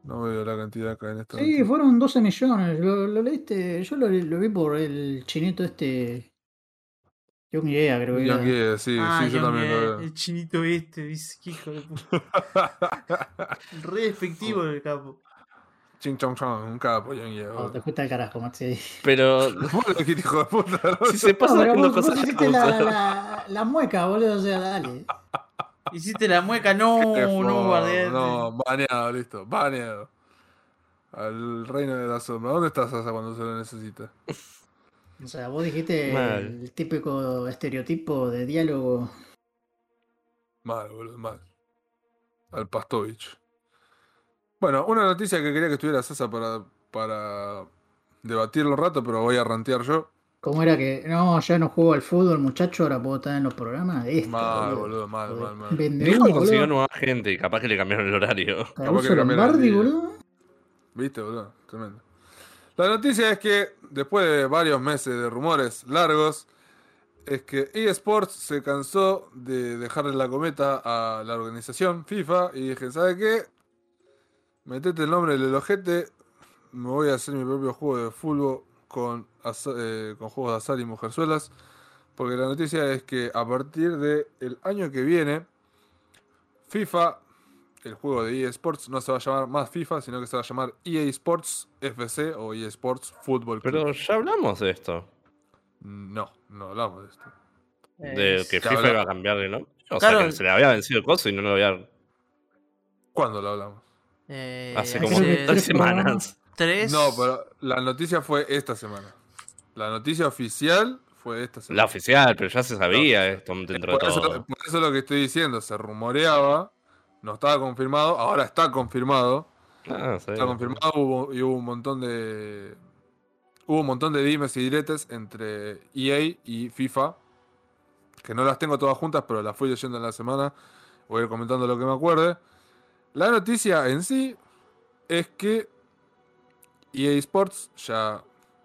Speaker 1: No veo la cantidad acá en esta.
Speaker 2: Sí,
Speaker 1: noticia.
Speaker 2: fueron 12 millones. Lo, lo leíste, yo lo, lo vi por el chinito este. Young Idea, creo que
Speaker 1: Young. Idea, sí,
Speaker 3: ah,
Speaker 1: sí, yo
Speaker 3: Young
Speaker 1: también lo veo.
Speaker 3: El chinito este. Qué hijo de puta. <laughs> Re despectivo el capo.
Speaker 1: Ching chong chong, un capo, Yang
Speaker 2: Oh, te fuiste al carajo, Maxi.
Speaker 4: Pero <laughs>
Speaker 1: Vos lo dijiste, hijo de puta. ¿no?
Speaker 4: si se pasa
Speaker 2: No,
Speaker 4: haciendo
Speaker 2: vos, vos
Speaker 4: cosas
Speaker 2: hiciste la, la, la mueca, boludo. O sea, dale.
Speaker 3: Hiciste la mueca, no, no, guardián.
Speaker 1: No, baneado, listo, baneado. Al reino de la sombra. ¿Dónde estás Sasa cuando se lo necesita?
Speaker 2: O sea, vos dijiste
Speaker 4: Mal.
Speaker 2: el típico estereotipo de diálogo.
Speaker 1: Mal, boludo, mal. Al Pastovich. Bueno, una noticia que quería que estuviera Sasa para, para debatirlo un rato, pero voy a rantear yo.
Speaker 2: ¿Cómo era que.? No, ya no juego al fútbol, muchacho, ahora puedo estar en los programas. Este,
Speaker 1: Mal, boludo, mal, mal, mal.
Speaker 2: Humo,
Speaker 4: que consiguió
Speaker 2: boludo.
Speaker 4: nueva gente y capaz que le cambiaron el horario. <laughs>
Speaker 2: Caruso
Speaker 1: que cambiaron el
Speaker 2: Lombardi, boludo.
Speaker 1: ¿Viste, boludo? Tremendo. La noticia es que, después de varios meses de rumores largos, es que eSports se cansó de dejarle la cometa a la organización FIFA y dije, ¿sabe qué? Metete el nombre del ojete, me voy a hacer mi propio juego de fútbol con, eh, con juegos de azar y mujerzuelas. Porque la noticia es que a partir del año que viene, FIFA el juego de EA Sports no se va a llamar más FIFA, sino que se va a llamar EA Sports FC o EA Sports Football Club.
Speaker 4: Pero ya hablamos de esto.
Speaker 1: No, no hablamos de esto.
Speaker 4: De que FIFA iba a cambiar de nombre. O
Speaker 3: Claro.
Speaker 4: sea, que se le había vencido el coso y no lo había.
Speaker 1: ¿Cuándo lo hablamos?
Speaker 3: Eh,
Speaker 4: Hace como tres semanas.
Speaker 3: tres.
Speaker 1: No, pero la noticia fue esta semana. La noticia oficial fue esta
Speaker 4: La
Speaker 1: semana.
Speaker 4: oficial, pero ya se sabía esto dentro de
Speaker 1: por, eso,
Speaker 4: todo.
Speaker 1: por eso es lo que estoy diciendo, se rumoreaba, no estaba confirmado, ahora está confirmado.
Speaker 4: Ah, sí.
Speaker 1: Está confirmado hubo, y hubo un montón de. Hubo un montón de dimes y diretes entre EA y FIFA. Que no las tengo todas juntas, pero las fui leyendo en la semana. Voy a ir comentando lo que me acuerde. La noticia en sí es que EA Sports ya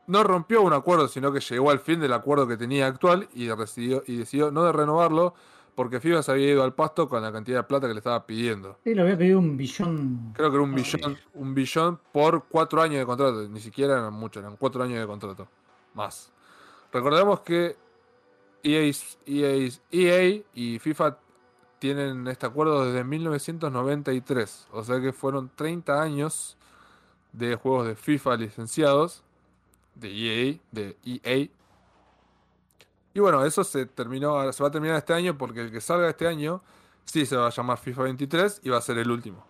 Speaker 1: no rompió un acuerdo, sino que llegó al fin del acuerdo que tenía actual y decidió, y decidió no de renovarlo porque FIFA se había ido al pasto con la cantidad de plata que le estaba pidiendo.
Speaker 2: Sí, le había pedido un billón.
Speaker 1: Creo que era un
Speaker 2: Ay.
Speaker 1: billón, un billón por cuatro años de contrato. Ni siquiera eran muchos, eran cuatro años de contrato. Más. Recordemos que EA, EA, EA y FIFA tienen este acuerdo desde 1993. O sea que fueron 30 años de juegos de FIFA licenciados. De EA, de EA. Y bueno, eso se terminó, se va a terminar este año porque el que salga este año sí se va a llamar FIFA 23 y va a ser el último.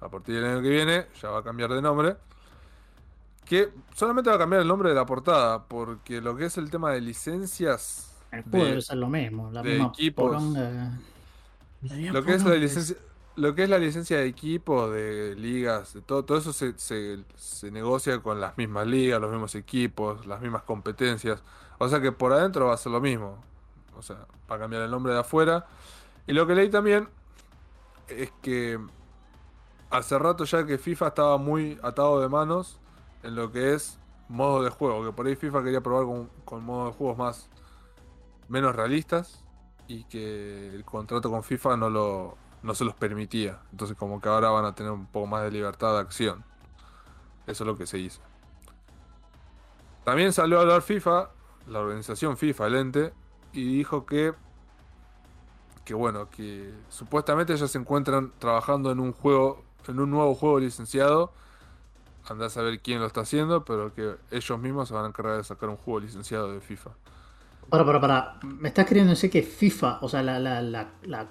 Speaker 1: A partir del año que viene ya va a cambiar de nombre. Que solamente va a cambiar el nombre de la portada, porque lo que es el tema de licencias,
Speaker 2: El juego
Speaker 1: de-
Speaker 2: debe ser lo mismo. La
Speaker 1: de
Speaker 2: misma
Speaker 1: equipos.
Speaker 2: poronga.
Speaker 1: lo que es la licencia, lo que es la licencia de equipo, de ligas, de todo, todo eso se, se- se negocia con las mismas ligas, los mismos equipos, las mismas competencias. O sea que por adentro va a ser lo mismo. O sea, va a cambiar el nombre de afuera. Y lo que leí también es que hace rato ya que FIFA estaba muy atado de manos en lo que es modo de juego. Que por ahí FIFA quería probar con, con modos de juegos más menos realistas y que el contrato con FIFA no lo no se los permitía. Entonces como que ahora van a tener un poco más de libertad de acción. Eso es lo que se hizo. También salió a hablar FIFA, la organización FIFA, el ente, y dijo que que bueno, que supuestamente ellos se encuentran trabajando en un juego, en un nuevo juego licenciado. Andá a saber quién lo está haciendo, pero que ellos mismos se van a encargar de sacar un juego licenciado de FIFA.
Speaker 2: Para, para, para. ¿Me estás queriendo decir que FIFA, o sea, la, la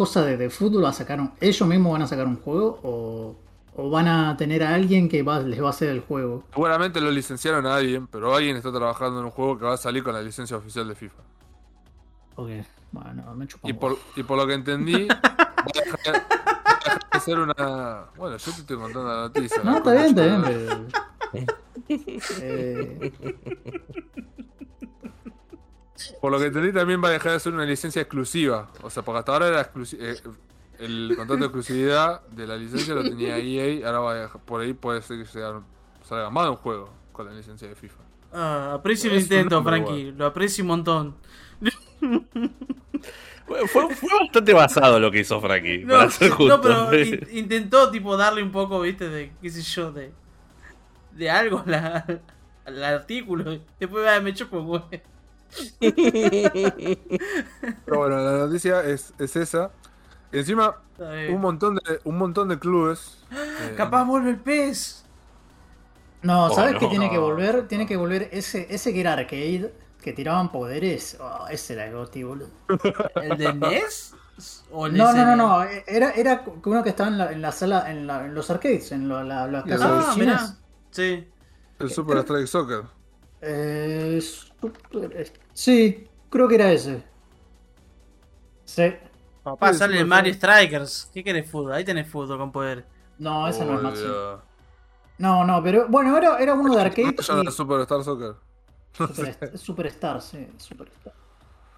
Speaker 2: cosa de, de fútbol va a sacar un, ellos mismos van a sacar un juego o, o van a tener a alguien que va, les va a hacer el juego?
Speaker 1: Seguramente lo licenciaron a alguien, pero alguien está trabajando en un juego que va a salir con la licencia oficial de FIFA.
Speaker 2: Ok, bueno, me chupa
Speaker 1: Y por,
Speaker 2: huevo.
Speaker 1: y por lo que entendí, <laughs> va a dejar, va a dejar de ser una. Bueno, yo te estoy contando la noticia.
Speaker 2: No, está bien, está bien, pero... <laughs> Eh,
Speaker 1: Por lo que entendí, también va a dejar de ser una licencia exclusiva. O sea, porque hasta ahora era exclusi- eh, el contrato de exclusividad de la licencia lo tenía EA. Ahora va a dejar- por ahí puede ser que sea, salga más de un juego con la licencia de FIFA.
Speaker 3: Ah, aprecio el intento, Frankie. Lo aprecio un montón.
Speaker 4: Fue, bastante basado lo que hizo Frankie,
Speaker 3: No,
Speaker 4: para ser justo.
Speaker 3: no, pero in- intentó tipo darle un poco, viste, de qué sé yo, de de algo a la- al artículo. Después ah, me chupo, güey.
Speaker 1: Pero bueno, la noticia es, es esa. Encima, un montón de, un montón de clubes. eh,
Speaker 3: Capaz vuelve el pez.
Speaker 2: No,
Speaker 4: Oh,
Speaker 2: ¿sabes
Speaker 4: no.
Speaker 2: qué tiene que volver? Tiene que volver ese, ese que era arcade, que tiraban poderes. Oh, ese era el goti, boludo.
Speaker 3: ¿El de NES? ¿O el de
Speaker 2: No, no, no, no. Era, era uno que estaba en la, en la sala, en, la- en los arcades, en lo- la- las casas
Speaker 3: Ah. Sí.
Speaker 1: El Super Strike Soccer.
Speaker 2: Eh, super- sí, creo que era ese. Sí.
Speaker 3: Papá,
Speaker 1: Sí,
Speaker 3: sale
Speaker 1: sí,
Speaker 3: el
Speaker 1: sí.
Speaker 3: Mario Strikers. ¿Qué querés fútbol? Ahí tenés fútbol con poder.
Speaker 2: No, ese no es Maxi. No, no, pero bueno, era, era uno de <laughs> arcade.
Speaker 1: ¿No se llama
Speaker 2: y-
Speaker 1: Super Star Soccer?
Speaker 2: Super- Superstar, sí, Superstar.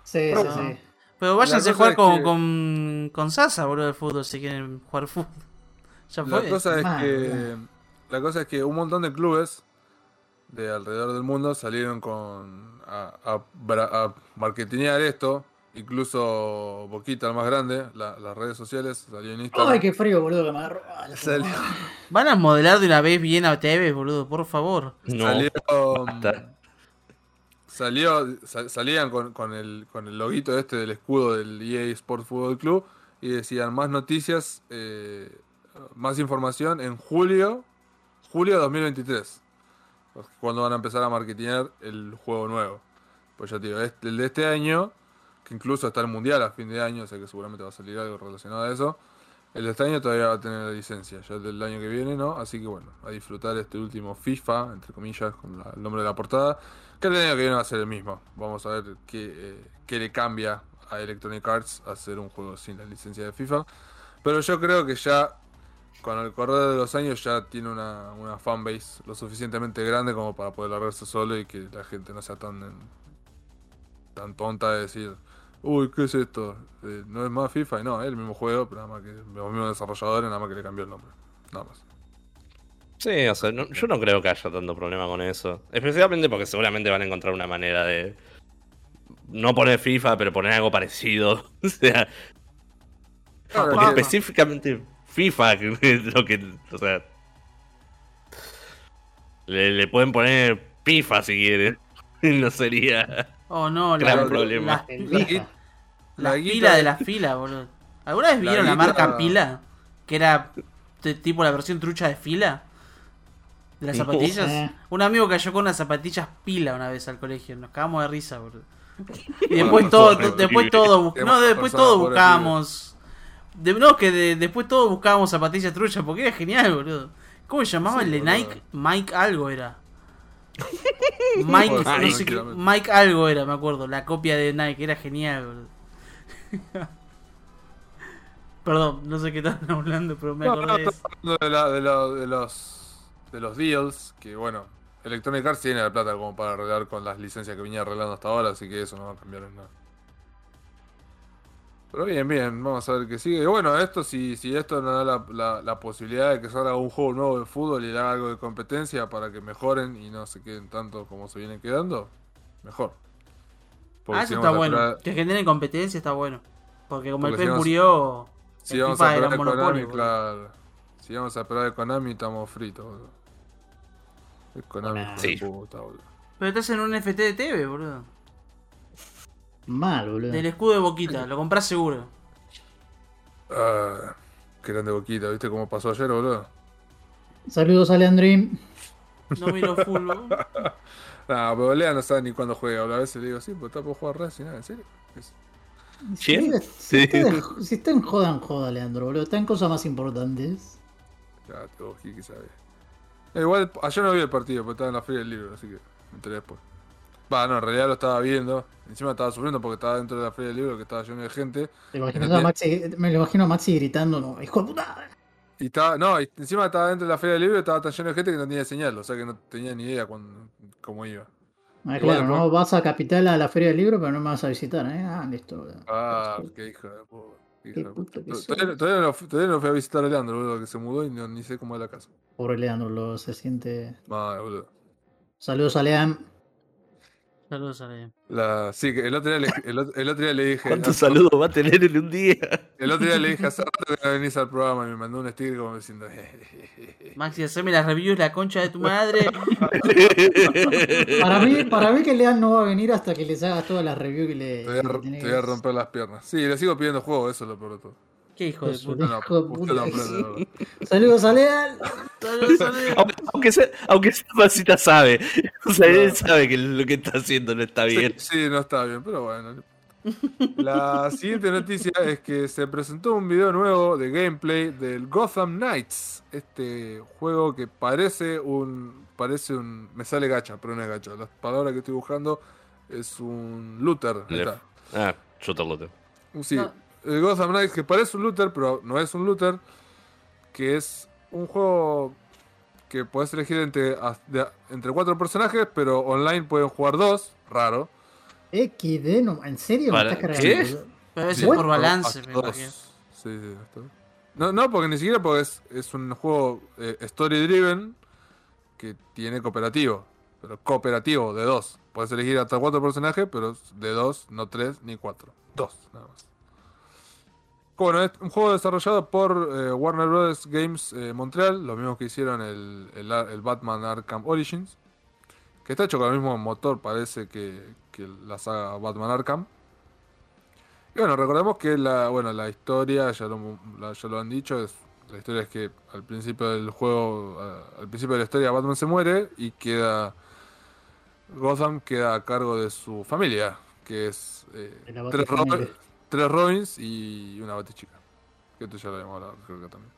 Speaker 2: Sí, sí,
Speaker 3: No.
Speaker 2: sí.
Speaker 3: Pero váyanse a jugar con,
Speaker 1: que-
Speaker 3: con, con Sasa, boludo, de fútbol, si quieren jugar fútbol. Ya
Speaker 1: La cosa es
Speaker 2: Mal,
Speaker 1: que. La cosa es que un montón de clubes de alrededor del mundo salieron con. A, a, marketinear esto. Incluso Boquita, el más grande, la- las redes sociales, salió en Instagram.
Speaker 2: Ay, qué frío, boludo, que me agarró. Ah.
Speaker 3: Van a modelar de una vez bien a TV, boludo, por favor.
Speaker 4: No.
Speaker 1: Salió,
Speaker 4: Basta.
Speaker 1: salió sa- salían con, con el con el loguito este del escudo del EA Sport Football Club y decían más noticias eh, más información en julio julio de 2023 cuando van a empezar a marketear el juego nuevo pues ya te digo este- el de este año que incluso está el mundial a fin de año o sea que seguramente va a salir algo relacionado a eso el de este año todavía va a tener la licencia, ya el del año que viene, ¿no? Así que bueno, a disfrutar este último FIFA, entre comillas, con el nombre de la portada, que el año que viene va a ser el mismo. Vamos a ver qué, eh, qué le cambia a Electronic Arts hacer un juego sin la licencia de FIFA. Pero yo creo que ya, con el correr de los años, ya tiene una, una fanbase lo suficientemente grande como para poder largarse solo y que la gente no sea tan, tan tonta de decir, uy, ¿qué es esto? Eh, no es más FIFA, y no, es el mismo juego, pero nada más que los mismos desarrolladores, nada más que le cambió el nombre. Nada más.
Speaker 4: Sí, o sea, no- yo no creo que haya tanto problema con eso. Especialmente porque seguramente van a encontrar una manera de. No poner FIFA, pero poner algo parecido. <laughs> O sea,
Speaker 1: Claro,
Speaker 4: porque
Speaker 1: que-
Speaker 4: específicamente FIFA, que <laughs> es lo que. O sea. Le, le pueden poner FIFA si quieren. <laughs> No sería.
Speaker 3: Oh no, la,
Speaker 4: Gran
Speaker 3: la-
Speaker 4: problema.
Speaker 3: las-
Speaker 2: Vita.
Speaker 3: La,
Speaker 1: La
Speaker 3: pila
Speaker 1: guita-
Speaker 3: de las <laughs> filas, boludo. ¿Alguna vez
Speaker 1: La
Speaker 3: vieron la, marca pila? Que era de- tipo la versión trucha de fila. De las zapatillas.
Speaker 2: Eh.
Speaker 3: Un amigo cayó con unas zapatillas pila una vez al colegio. Nos cagamos de risa, boludo. Y después todo, después todo, no, después todo
Speaker 1: pobre
Speaker 3: buscábamos. De, no, que de- después todos buscábamos zapatillas truchas porque era genial, boludo. ¿Cómo se llamaba
Speaker 1: Sí,
Speaker 3: el de
Speaker 1: boludo.
Speaker 3: Nike? Mike algo era. <laughs> Mike,
Speaker 1: Puede ser,
Speaker 3: no sé qué-
Speaker 1: tranquilamente.
Speaker 3: Mike algo era, me acuerdo. La copia de Nike, era genial, boludo. <laughs> Perdón, no sé qué estaban <laughs> hablando, pero me acordé
Speaker 1: no,
Speaker 3: de,
Speaker 1: la- de la- de los, de los deals, que bueno, Electronic Arts tiene la plata como para arreglar con las licencias que venía arreglando hasta ahora, así que eso no va a cambiar en nada. Pero bien, bien, vamos a ver qué sigue. Y bueno, esto si, si esto nos da la, la- la posibilidad de que salga un juego nuevo de fútbol y le haga algo de competencia para que mejoren y no se queden tanto como se vienen quedando, mejor. Porque
Speaker 3: Ah,
Speaker 1: si
Speaker 3: eso está bueno.
Speaker 1: esperar-
Speaker 3: Que generen competencia está bueno. Porque como el
Speaker 1: si vamos-
Speaker 3: murió,
Speaker 1: Si
Speaker 3: el
Speaker 1: vamos
Speaker 3: FIFA
Speaker 1: a
Speaker 3: era
Speaker 1: Konami,
Speaker 3: monopolio.
Speaker 1: claro. Si vamos a esperar de Konami, estamos fritos, boludo. Es Konami,
Speaker 2: Konami.
Speaker 1: hijo
Speaker 4: Sí.
Speaker 1: puta, boludo.
Speaker 3: Pero estás en un FT de TV, boludo.
Speaker 2: Mal, boludo.
Speaker 3: Del escudo de boquita, lo compras seguro.
Speaker 1: Ah, qué grande boquita, ¿viste cómo pasó ayer, boludo?
Speaker 2: Saludos a Leandrin.
Speaker 3: No miro <laughs> fútbol.
Speaker 1: Nah, pero Lea no sabe ni cuándo juega. A veces le digo, sí, pues está por jugar Racing, nada, ¿en serio?
Speaker 2: Si,
Speaker 4: Sí.
Speaker 2: está de- si está en joda, en joda, Leandro, boludo. Está en cosas más importantes.
Speaker 1: Ya, te Kiki, sabe. Eh, igual, ayer no vi el partido, porque estaba en la feria del libro, así que me enteré después. Va, no, en realidad lo estaba viendo. Encima estaba sufriendo porque estaba dentro de la feria del libro, que estaba lleno de gente.
Speaker 2: ¿Te imaginas
Speaker 1: No
Speaker 2: a
Speaker 1: te-
Speaker 2: Maxi- me lo imagino a Maxi gritando, no, hijo de puta.
Speaker 1: Y estaba, no, y encima estaba dentro de la feria del libro y estaba tan lleno de gente que no tenía señal, o sea que no tenía ni idea cuando, cómo iba.
Speaker 2: Ah, claro,
Speaker 1: después-
Speaker 2: no vas a Capital a la Feria del Libro, pero no me vas a visitar, ¿eh? Ah, listo.
Speaker 1: Ah, qué hijo de puta. Todavía, todavía no, todavía no fui a visitar a Leandro, boludo, que se mudó y no, ni sé cómo es la casa.
Speaker 2: Pobre Leandro, lo, se siente.
Speaker 1: Madre, boludo.
Speaker 2: Saludos a Leam.
Speaker 3: Saludos a.
Speaker 1: La, sí, que el otro día le, el, otro- el otro día le dije.
Speaker 4: ¿Cuántos saludos va a tener en un día?
Speaker 1: El otro día le dije hace rato que venís al programa y me mandó un sticker como diciendo.
Speaker 3: Maxi, haceme las reviews, la concha de tu madre.
Speaker 2: Para mí, para mí que Leam no va a venir hasta que les hagas todas las reviews que le.
Speaker 1: Te voy, a,
Speaker 2: que
Speaker 1: ro-
Speaker 2: tenés
Speaker 1: te voy a
Speaker 2: que-
Speaker 1: romper las piernas. Sí, le sigo pidiendo juego, eso es lo peor de todo.
Speaker 3: Qué hijo de puta.
Speaker 2: Saludos a Leal.
Speaker 3: Saludos, saludos.
Speaker 4: Aunque, aunque sea, aunque sea Masita sabe. <laughs> O sea, él sabe que lo que está haciendo no está bien.
Speaker 1: Sí, sí, no está bien, pero bueno. La siguiente noticia es que se presentó un video nuevo de gameplay del Gotham Knights. Este juego que parece un. Parece un. Me sale gacha, pero no es gacha. Las palabras que estoy buscando es un looter.
Speaker 4: Ah, shooter looter.
Speaker 1: Sí,
Speaker 3: No.
Speaker 1: El Gotham Knights que parece un looter, pero no es un looter. Que es un juego que puedes elegir entre, entre cuatro personajes, pero online pueden jugar dos. Raro.
Speaker 2: XD, no, ¿en serio?
Speaker 4: Para-
Speaker 2: ¿Me estás
Speaker 4: ¿qué?
Speaker 2: cargando?
Speaker 3: Pero por balance, me imagino.
Speaker 1: Sí, sí, hasta dos. No, no, porque ni siquiera porque es, es un juego eh, story driven que tiene cooperativo. Pero cooperativo de dos. Puedes elegir hasta cuatro personajes, pero de dos, no tres ni cuatro. Dos, nada más. Bueno, es un juego desarrollado por eh, Warner Bros. Games eh, Montreal, los mismos que hicieron el, el Ar- el Batman Arkham Origins. Que está hecho con el mismo motor, parece que, que la saga Batman Arkham. Y bueno, recordemos que la, bueno, la historia, ya lo, la- ya lo han dicho, es, la historia es que al principio del juego, al principio de la historia Batman se muere y queda, Gotham queda a cargo de su familia, que es eh, tres,
Speaker 2: Batifamilia.
Speaker 1: Tres Robins y una Batichica. Que esto ya lo habíamos hablado, creo que también.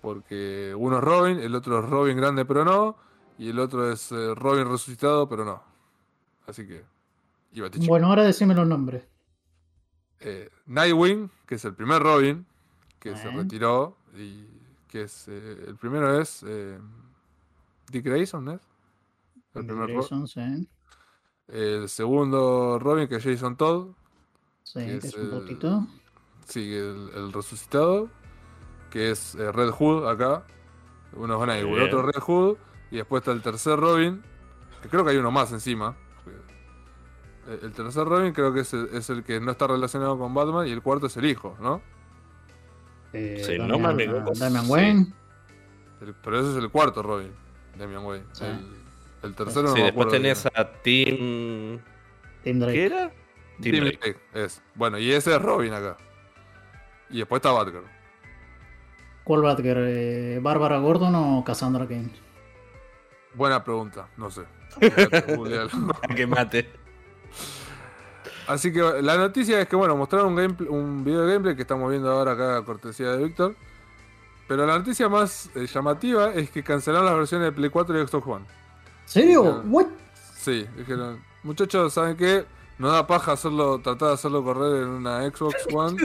Speaker 1: Porque uno es Robin, el otro es Robin grande pero no, y el otro es eh, Robin resucitado pero no. Así que... Y Batichica.
Speaker 2: Bueno, ahora decime los nombres.
Speaker 1: eh, Nightwing, que es el primer Robin, que se retiró, y que es eh, el primero es eh, Dick Grayson, ¿no es? El, primer
Speaker 2: Grayson, sí.
Speaker 1: el segundo Robin, que es Jason Todd,
Speaker 2: Sí,
Speaker 1: que es
Speaker 2: es un
Speaker 1: el- sí, el, el resucitado, que es eh, Red Hood acá, uno es Nightwing, el otro Red Hood, y después está el tercer Robin, que creo que hay uno más encima. Eh, El tercer Robin creo que es el, es el que no está relacionado con Batman y el cuarto es el hijo, ¿no?
Speaker 2: Eh,
Speaker 4: Sí, no
Speaker 2: Damian,
Speaker 4: me equivoco,
Speaker 2: Damian
Speaker 4: sí.
Speaker 2: Wayne.
Speaker 1: El- pero ese es el cuarto Robin, Damian Wayne.
Speaker 2: Sí.
Speaker 1: El, el tercero no
Speaker 4: Sí,
Speaker 1: me
Speaker 4: después tenés a Tim.
Speaker 2: Tim Drake.
Speaker 4: ¿Qué era?
Speaker 1: Es.
Speaker 4: Tim
Speaker 1: Tim
Speaker 4: Drake.
Speaker 1: Drake, es. Bueno, y ese es Robin acá. Y después está Batgirl.
Speaker 2: ¿Cuál Batgirl? Eh, ¿Bárbara Gordon o Cassandra Kane?
Speaker 1: Buena pregunta, no sé. <laughs>
Speaker 4: Que mate.
Speaker 1: Así que la noticia es que, bueno, mostraron un, gameplay, un video de gameplay que estamos viendo ahora acá a cortesía de Víctor. Pero la noticia más eh, llamativa es que cancelaron las versiones de Play 4 y Xbox One.
Speaker 2: ¿Serio? ¿What?
Speaker 1: Sí, dijeron, muchachos, ¿saben qué? No da paja hacerlo, tratar de hacerlo correr en una Xbox <laughs> One.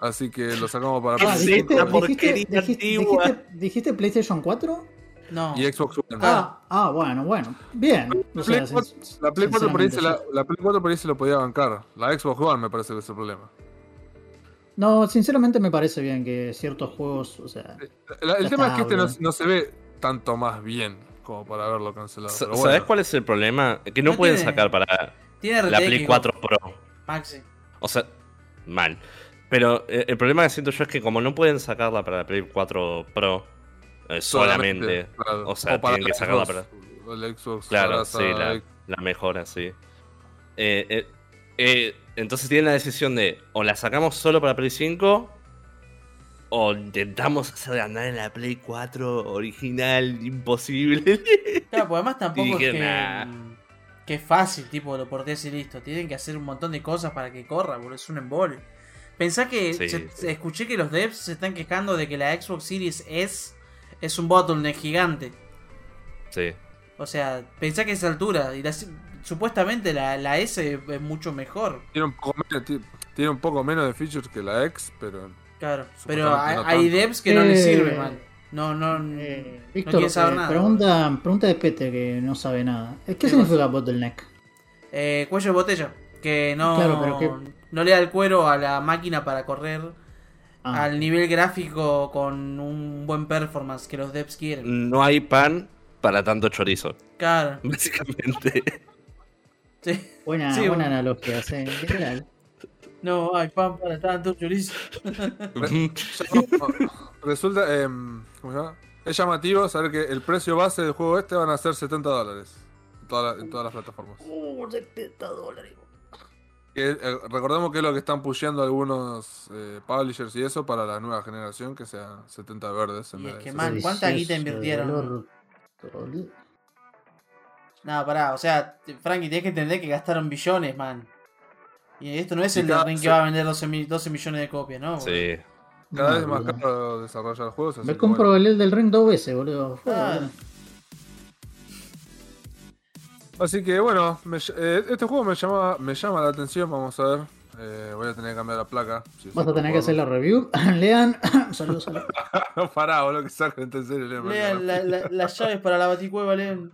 Speaker 1: así que lo sacamos para
Speaker 2: Ah,
Speaker 4: Sí,
Speaker 1: Play
Speaker 2: dijiste,
Speaker 4: una
Speaker 1: 4
Speaker 2: dijiste, dijiste, dijiste- PlayStation 4?
Speaker 3: No.
Speaker 1: y Xbox One.
Speaker 2: Ah, ah, bueno, bueno. Bien. O sea,
Speaker 1: Play 4
Speaker 2: sin-
Speaker 1: La Play 4 por ahí se la, la Play 4 por ahí se lo podía bancar. La Xbox One me parece que es el problema.
Speaker 2: No, sinceramente me parece bien que ciertos juegos, o sea,
Speaker 1: La- el tema es que este no, no se ve tanto más bien como para haberlo cancelado.
Speaker 4: Sa-
Speaker 1: pero
Speaker 4: ¿Sabes
Speaker 1: bueno.
Speaker 4: cuál es el problema? Que no,
Speaker 3: No
Speaker 4: pueden
Speaker 3: tiene-
Speaker 4: sacar para
Speaker 3: Tiene RTX.
Speaker 4: la Play 4 Pro.
Speaker 3: Maxi.
Speaker 4: O sea, mal. Pero eh, el problema que siento yo es que como no pueden sacarla para la Play 4 Pro eh, solamente,
Speaker 1: claro.
Speaker 4: o sea,
Speaker 1: para
Speaker 4: tienen que
Speaker 1: la
Speaker 4: sacarla
Speaker 1: Xbox,
Speaker 4: para...
Speaker 1: el Xbox
Speaker 4: Claro,
Speaker 1: para
Speaker 4: sí, la, la mejora, sí. Eh, eh, eh, entonces tienen la decisión de o la sacamos solo para Play 5 o intentamos hacer andar en la Play 4 original, imposible.
Speaker 3: Claro, pues además tampoco <laughs> es
Speaker 4: Dije,
Speaker 3: que,
Speaker 4: nah.
Speaker 3: Que es fácil, tipo, lo portés y listo. Tienen que hacer un montón de cosas para que corra, boludo. Es un embole. Pensá que
Speaker 4: Sí,
Speaker 3: se-
Speaker 4: sí.
Speaker 3: escuché que los devs se están quejando de que la Xbox Series S es un bottleneck gigante.
Speaker 4: sí.
Speaker 3: O sea, pensá que a esa altura. Y la- supuestamente la, la S es mucho mejor.
Speaker 1: Tiene un, poco menos, ti- tiene un poco menos de features que la X, pero
Speaker 3: Claro. Pero
Speaker 1: Supuestamente
Speaker 3: hay,
Speaker 1: no
Speaker 3: hay
Speaker 1: tanto.
Speaker 3: devs que no les
Speaker 2: Eh,
Speaker 3: sirve, man. No, no.
Speaker 2: eh,
Speaker 3: no
Speaker 2: Víctor,
Speaker 3: saber
Speaker 2: eh,
Speaker 3: nada.
Speaker 2: pregunta, pregunta de Pete que no sabe nada. ¿Qué,
Speaker 3: ¿Qué
Speaker 2: significa bottleneck?
Speaker 3: Eh, cuello de botella. Que no,
Speaker 2: Claro, pero que-
Speaker 3: no le da el cuero a la máquina para correr
Speaker 2: Ah,
Speaker 3: al nivel gráfico con un buen performance que los devs quieren.
Speaker 4: No hay pan para tanto chorizo,
Speaker 3: Claro. <laughs>
Speaker 4: básicamente.
Speaker 3: Sí.
Speaker 2: buena,
Speaker 3: sí,
Speaker 2: buena analogía, sí, literal.
Speaker 3: No hay pan para tanto chorizo.
Speaker 1: resulta. em, ¿Cómo se llama? Es llamativo saber que el precio base del juego este van a ser 70 dólares. En, toda la- en todas las plataformas.
Speaker 2: Uh, 70 dólares.
Speaker 1: Que, eh, recordemos que es lo que están pusheando algunos eh, publishers y eso para la nueva generación, que sea 70 verdes en
Speaker 3: Y es
Speaker 1: de
Speaker 3: que,
Speaker 1: 60.
Speaker 3: man, ¿cuánta guita invirtieron? No, pará, o sea, Frankie, tienes que entender que gastaron billones, man. Y esto no es
Speaker 1: Y
Speaker 3: el Ring que va a vender 12, mi- 12 millones de copias, ¿no?
Speaker 4: Sí.
Speaker 1: Cada vez es más
Speaker 2: boludo.
Speaker 1: caro desarrollar juegos.
Speaker 2: Me compro
Speaker 1: bueno.
Speaker 2: el del Ring dos veces, boludo.
Speaker 3: Ah.
Speaker 1: Así que bueno, me eh, este juego me llama, me llama la atención, vamos a ver. Eh, voy a tener que cambiar la placa. si
Speaker 2: Vas a tener que hacer la review. <laughs> Lean. <coughs> saludos, saludos. <laughs>
Speaker 1: No, pará, boludo, que saquen en serio. Lean,
Speaker 3: Lean la- la- las <laughs> llaves para la baticueva, lean.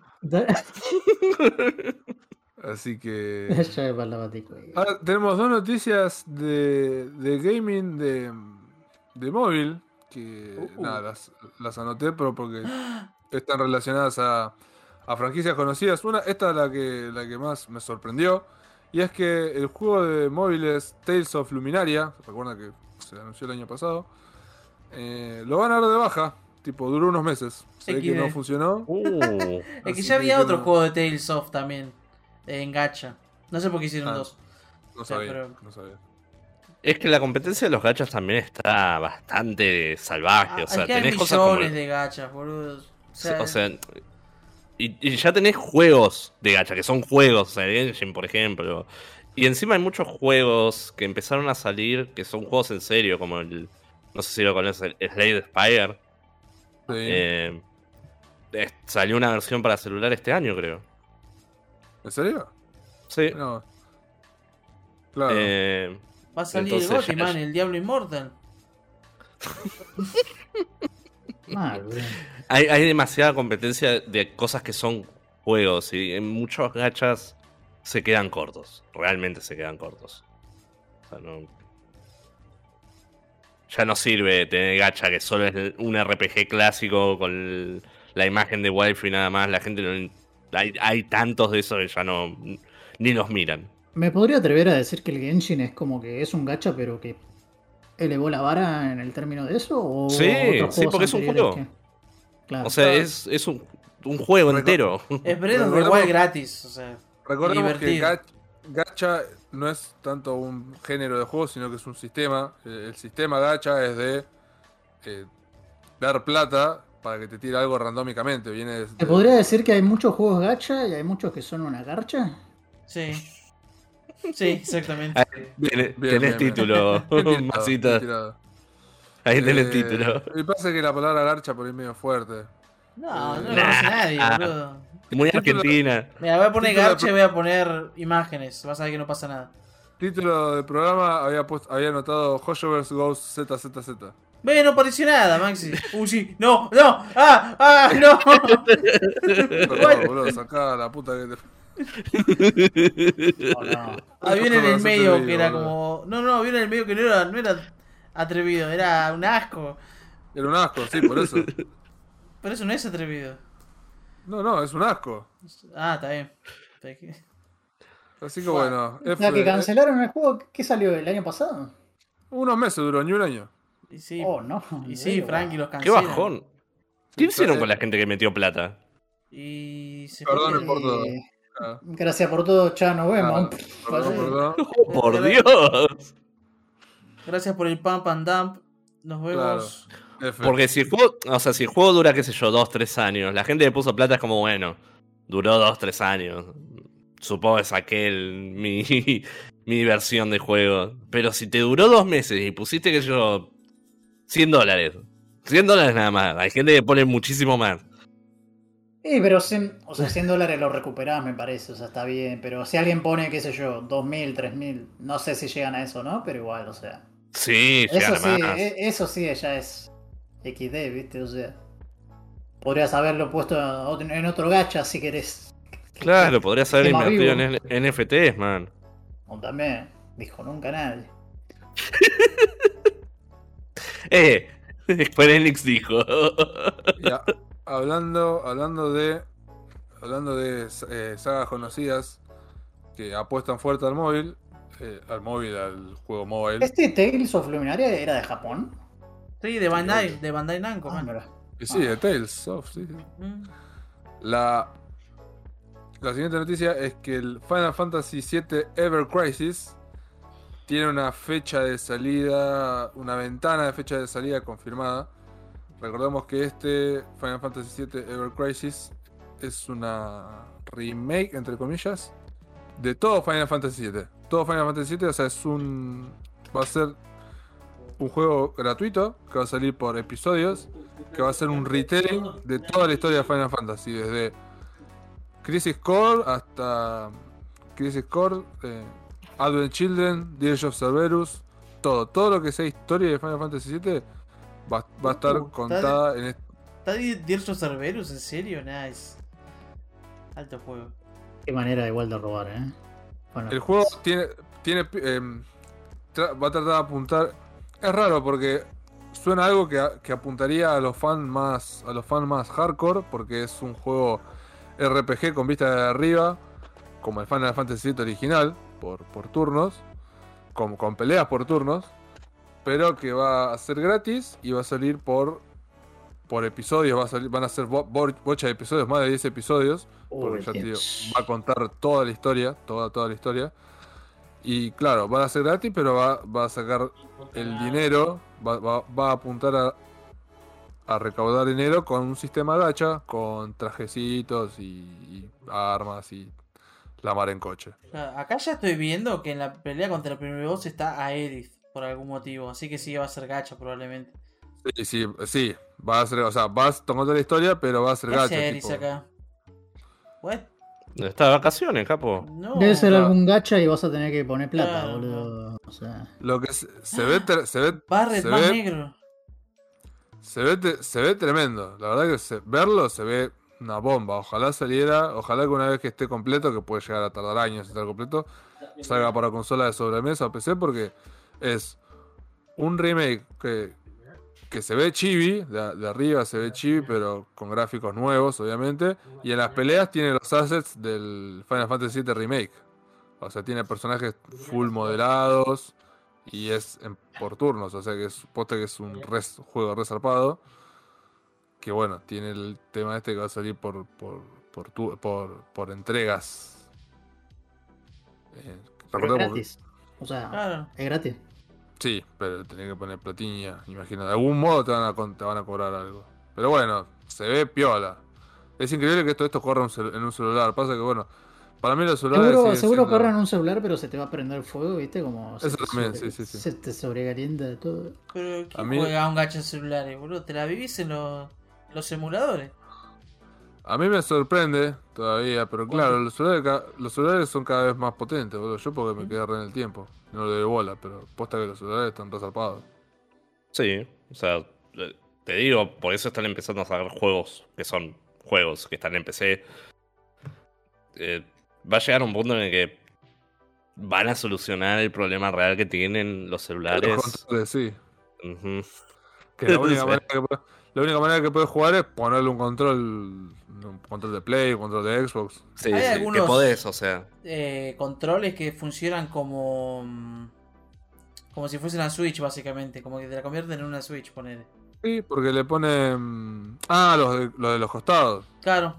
Speaker 1: Así que.
Speaker 2: Ya es para la baticueva.
Speaker 1: Ahora tenemos dos noticias de, de gaming de, de móvil. Que
Speaker 3: Uh.
Speaker 1: nada, las, las anoté, pero porque están relacionadas a, a franquicias conocidas. Una, esta es la que, la que más me sorprendió. Y es que el juego de móviles Tales of Luminaria, recuerda que se anunció el año pasado, eh, lo van a dar de baja. Tipo, duró unos meses. Se ve que no funcionó. <laughs>
Speaker 4: Uh,
Speaker 3: Es que ya había
Speaker 1: que
Speaker 3: otro
Speaker 1: no-
Speaker 3: juego de Tales of también. En gacha. No sé por qué hicieron
Speaker 1: Ah,
Speaker 3: dos.
Speaker 1: No
Speaker 3: sea,
Speaker 1: sabía,
Speaker 3: pero-
Speaker 1: no sabía.
Speaker 4: Es que la competencia de los gachas también está bastante salvaje.
Speaker 3: Ah,
Speaker 4: o sea,
Speaker 3: que hay
Speaker 4: tenés cosas como.
Speaker 3: millones de gachas, boludo. O sea,
Speaker 4: O sea, y, y ya tenés juegos de gacha, que son juegos, o sea, Genshin, por ejemplo. Y encima hay muchos juegos que empezaron a salir que son juegos en serio, como el. No sé si lo conoces, el Slade Spire.
Speaker 1: Sí.
Speaker 4: Eh, eh, salió una versión para celular este año, creo.
Speaker 1: ¿En serio?
Speaker 4: Sí.
Speaker 1: No. Claro.
Speaker 4: Eh,
Speaker 3: va a salir
Speaker 4: entonces
Speaker 3: el Gotti, man, el Diablo
Speaker 2: boludo. <laughs>
Speaker 4: hay, hay demasiada competencia de cosas que son juegos y en muchos gachas se quedan cortos. Realmente se quedan cortos. O sea, no- Ya no sirve tener gacha que solo es un RPG clásico con la imagen de wifi y nada más. La gente no. Hay, hay tantos de esos que ya no. ni los miran.
Speaker 2: Me podría atrever a decir que el Genshin es como que es un gacha, pero que elevó la vara en el término de eso. ¿O
Speaker 4: Sí, sí, porque es un juego.
Speaker 2: que- Claro.
Speaker 4: O sea, es, es un, un juego entero.
Speaker 3: Es Breath of the
Speaker 1: Recordemos-
Speaker 3: Wild gratis. O sea,
Speaker 1: Recordemos que
Speaker 3: divertido.
Speaker 1: gacha no es tanto un género de juego, sino que es un sistema. El sistema gacha es de eh, dar plata para que te tire algo randómicamente. Viene de-
Speaker 2: ¿Te podría decir que hay muchos juegos gacha y hay muchos que son una garcha?
Speaker 3: sí. Sí, exactamente.
Speaker 4: Ah, Tenés,
Speaker 1: Bien,
Speaker 4: tenés
Speaker 1: bien, bien.
Speaker 4: título, <laughs> Masita.
Speaker 1: tirado.
Speaker 4: Ahí tenés
Speaker 1: Eh,
Speaker 4: título.
Speaker 1: Y pasa que la palabra garcha por ahí es medio fuerte.
Speaker 3: No, no lo
Speaker 1: Nah.
Speaker 3: conoce nadie, boludo.
Speaker 4: Muy argentina.
Speaker 3: Mira, voy a poner garcha y voy a poner imágenes. Vas a ver que no pasa nada.
Speaker 1: Título del programa había puesto, había anotado Hoyoverse Goes ZZZ.
Speaker 3: Ve, no apareció nada, Maxi. <laughs> Uy, sí. No, no. Ah, ah, no. <laughs>
Speaker 1: Perdón, boludo, sacá la puta que te.
Speaker 2: ¿O <laughs> no?
Speaker 3: Había uno en el medio que era como. No, no, había uno en el medio que no era, no era atrevido, era un asco.
Speaker 1: Era un asco, sí, por eso.
Speaker 3: Pero eso no es atrevido.
Speaker 1: No, no, es un asco.
Speaker 3: Ah, está bien. Está bien.
Speaker 1: Así que bueno.
Speaker 2: O sea,
Speaker 1: F-
Speaker 2: que cancelaron el juego. ¿Qué salió el año pasado?
Speaker 1: Unos meses duró, ni un año.
Speaker 3: Y sí,
Speaker 2: Oh, no.
Speaker 3: y sí, Frankie los
Speaker 4: Qué
Speaker 3: cancelan.
Speaker 4: bajón. ¿Qué hicieron con la gente que metió plata?
Speaker 3: Y se
Speaker 1: Perdón, por todo. Ah,
Speaker 2: Gracias por todo, ya nos vemos.
Speaker 1: ah, perdón, perdón.
Speaker 4: ¡Oh, por Dios!
Speaker 3: Gracias por el pump and dump. Nos vemos.
Speaker 4: Porque si el juego, o sea, si el juego dura, qué sé yo, dos, tres años, la gente le puso plata es como, bueno, duró dos, tres años. Supongo que saqué el- mi, <laughs> mi diversión de juego. Pero si te duró dos meses y pusiste, que yo, 100 dólares. 100 dólares nada más. Hay gente que pone muchísimo más.
Speaker 2: Sí, pero 100, o sea, 100 <laughs> dólares lo recuperás, me parece, o sea, está bien. Pero si alguien pone, qué sé yo, 2000, 3000, no sé si llegan a eso, ¿no? Pero igual, o sea.
Speaker 4: Sí,
Speaker 2: Eso sí,
Speaker 4: más.
Speaker 2: e- eso sí, ya es XD, ¿viste? O sea. Podrías haberlo puesto en otro gacha si querés.
Speaker 4: Claro, <laughs> podrías haber invertido en NFTs, man.
Speaker 2: O también, dijo nunca nadie. <laughs>
Speaker 4: Eh, Square Enix dijo.
Speaker 1: Hablando, hablando de. Hablando de eh, sagas conocidas que apuestan fuerte al móvil. eh, al móvil, al juego móvil.
Speaker 2: ¿Este Tales of Luminaria era de Japón?
Speaker 3: Sí, de Bandai, de Bandai Namco,
Speaker 2: Ah,
Speaker 3: man.
Speaker 1: sí, de Tales of, sí, sí.
Speaker 3: Mm.
Speaker 1: La, la siguiente noticia es que el Final Fantasy VII Ever Crisis tiene una fecha de salida, una ventana de fecha de salida confirmada. Recordemos que este Final Fantasy VII Ever Crisis es una remake, entre comillas, de todo Final Fantasy VII. Todo Final Fantasy VII, o sea, es un. Va a ser un juego gratuito que va a salir por episodios, que va a ser un retelling de toda la historia de Final Fantasy, desde Crisis Core hasta Crisis Core, eh, Advent Children, Dirge of Cerberus, todo, todo lo que sea historia de Final Fantasy VII va, va a estar
Speaker 3: Uh,
Speaker 1: contada en este.
Speaker 3: ¿Está Di- Dirge Cerberus? ¿En serio? Nice. Alto juego.
Speaker 2: Qué manera igual de robar, ¿eh? Bueno,
Speaker 1: El juego tiene. tiene eh, tra- va a tratar de apuntar. Es raro porque suena algo que, que apuntaría a los fans más. a los fans más hardcore. Porque es un juego RPG con vista de arriba. Como el Final Fantasy VII original. Por, por turnos. Con, con peleas por turnos. Pero que va a ser gratis y va a salir por. Por episodios, va a salir, van a ser bo- bo- bocha de episodios, más de 10 episodios. Porque ya te digo, va a contar toda la historia, toda, toda la historia. Y claro, va a ser gratis, pero va, va a sacar el dinero, va, va- va a apuntar a, a recaudar dinero con un sistema gacha, con trajecitos y, y armas y la mar en coche.
Speaker 3: Acá ya estoy viendo que en la pelea contra el primer boss está Aerith por algún motivo. Así que sí va a ser gacha probablemente.
Speaker 1: Sí, sí, sí, va a ser, o sea, vas tomando la historia, pero va a ser
Speaker 3: ¿Qué
Speaker 1: gacha. tipo-
Speaker 3: acá? ¿What?
Speaker 4: Está de vacaciones, capo.
Speaker 3: No.
Speaker 2: Debe ser
Speaker 1: claro.
Speaker 2: algún gacha y vas a tener que poner plata,
Speaker 3: Claro.
Speaker 2: boludo. O sea,
Speaker 1: Lo que se, se ve, se ve,
Speaker 3: Barret
Speaker 1: se
Speaker 3: más
Speaker 1: ve
Speaker 3: negro.
Speaker 1: Se ve, se ve tremendo. La verdad que se- verlo se ve una bomba. Ojalá saliera, ojalá que una vez que esté completo, que puede llegar a tardar años en estar completo, salga para consola de sobremesa o PC porque es un remake que, que se ve chibi, de, arriba se ve chibi, pero con gráficos nuevos, obviamente. Y en las peleas tiene los assets del Final Fantasy VII Remake. O sea, tiene personajes full modelados y es en- por turnos, o sea que es poste que es un juego resarpado. Que bueno, tiene el tema este que va a salir por por, por, entregas. Eh.
Speaker 2: O sea,
Speaker 3: Claro.
Speaker 2: es gratis.
Speaker 1: Sí, pero tenés que poner platiña, imagino. De algún modo te van, a, con- te van a cobrar algo. Pero bueno, se ve piola. Es increíble que esto, esto corra en un celular. Pasa que bueno, para mí los celulares.
Speaker 2: Seguro, seguro
Speaker 1: siendo-
Speaker 2: corre en un celular, pero se te va a prender fuego, ¿viste? Como se
Speaker 1: Eso
Speaker 2: te
Speaker 1: también,
Speaker 2: sobre-
Speaker 1: sí, sí, sí.
Speaker 2: Se te sobrecalienta de todo.
Speaker 3: Pero ¿quién
Speaker 1: A mí-
Speaker 3: juega un gacha en celulares, boludo? ¿Te la vivís en los, los emuladores?
Speaker 1: A mí me sorprende todavía, pero claro, los celulares, los celulares son cada vez más potentes, boludo. Yo porque me quedé re en el tiempo. No le doy bola, pero posta que los celulares están resarpados.
Speaker 4: Sí, o sea, eh, te digo, por eso están empezando a sacar juegos que son juegos que están en PC. Eh, va a llegar un punto en el que van a solucionar el problema real que tienen los celulares.
Speaker 1: Los sí. Que la única, <laughs> manera que, puede- la única manera que puedes jugar es ponerle un control, un control de Play, un control de Xbox.
Speaker 4: Sí,
Speaker 3: Hay
Speaker 4: sí,
Speaker 3: algunos-
Speaker 4: que podés, o sea.
Speaker 3: Eh, controles que funcionan como. Como si fuese una Switch, básicamente. Como que te la convierten en una Switch, ponele.
Speaker 1: Sí, porque le ponen. Ah, los de, los de los costados.
Speaker 3: Claro.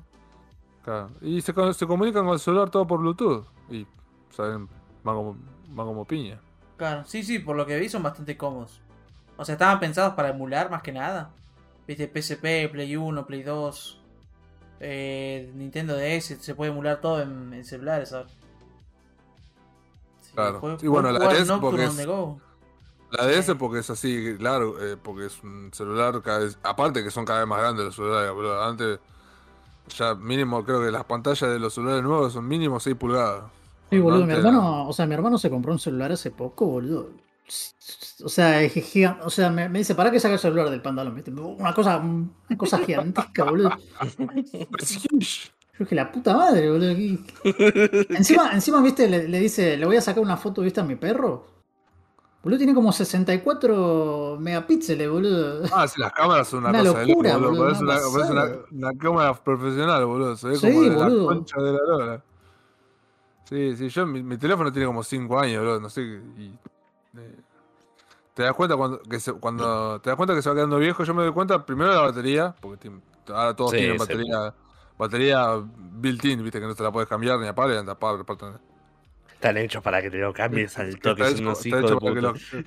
Speaker 1: Claro. Y se, co- se comunican con el celular todo por Bluetooth. Y, saben, van como, van como piña.
Speaker 3: Claro, sí, sí, por lo que vi son bastante cómodos. O sea, estaban pensados para emular más que nada. Viste, PSP, Play 1, Play 2, eh, Nintendo DS, se puede emular todo en, en celulares. Sí,
Speaker 1: Claro. Sí, bueno, la DS porque es-. La DS porque es así, claro, eh, porque es un celular cada vez. Aparte que son cada vez más grandes los celulares, boludo. Antes, ya mínimo, creo que las pantallas de los celulares nuevos son mínimo 6 pulgadas.
Speaker 2: Sí, boludo, mi hermano, o sea, mi hermano se compró un celular hace poco, boludo. O sea, es gigante, o sea, me, me dice, ¿para qué saca el celular del pantalón? Una cosa, una cosa gigantesca, boludo. Yo dije, la puta madre, boludo. ¿qué- Encima, encima, viste, le, le dice, le voy a sacar una foto, viste, a mi perro. Boludo, tiene como 64 megapíxeles, boludo.
Speaker 1: Ah, sí, las cámaras son una,
Speaker 2: Una
Speaker 1: cosa de
Speaker 2: locura,
Speaker 1: loco,
Speaker 2: boludo,
Speaker 1: Parece,
Speaker 2: una
Speaker 1: parece una- una cámara profesional, boludo. Se ve
Speaker 2: Sí,
Speaker 1: como de la
Speaker 2: boludo.
Speaker 1: concha de la lora. Sí, sí, yo mi, mi teléfono tiene como 5 años, boludo, no sé. Y, te das cuenta cuando, que se, cuando te das cuenta que se va quedando viejo, yo me doy cuenta primero de la batería, porque ahora todos
Speaker 4: Sí,
Speaker 1: tienen
Speaker 4: sí.
Speaker 1: batería, batería built-in, viste que no te la puedes cambiar ni apagar ni tapar.
Speaker 4: Están hechos para que te lo cambies al toque,
Speaker 1: Está hecho- está hecho
Speaker 4: de
Speaker 1: para que
Speaker 4: puta.
Speaker 1: lo-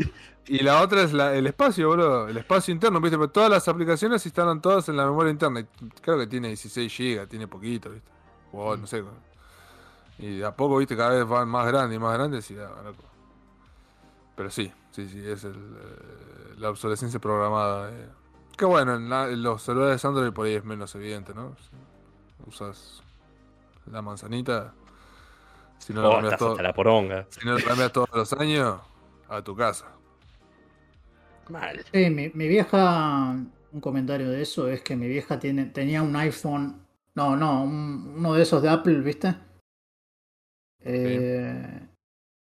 Speaker 1: Y la otra es la- el espacio, boludo. El espacio interno, ¿viste? Pero todas las aplicaciones instalan todas en la memoria interna. Y creo que tiene 16 GB, tiene poquito, ¿viste? O no sé. Y de a poco, ¿viste? Cada vez van más grandes y más grandes y ya, loco. Pero sí, sí, sí, es el, eh, la obsolescencia programada. eh. Que bueno, en, la- en los celulares Android por ahí es menos evidente, ¿no? Si usas la manzanita. Si no lo
Speaker 4: Oh,
Speaker 1: cambias
Speaker 4: estás
Speaker 1: todo.
Speaker 4: hasta la poronga.
Speaker 1: Si no lo cambias todos los años, a tu casa.
Speaker 4: Mal.
Speaker 2: Sí, mi, mi vieja, un comentario de eso es que mi vieja tiene, tenía un iPhone, no, no, un- uno de esos de Apple, ¿viste? Eh,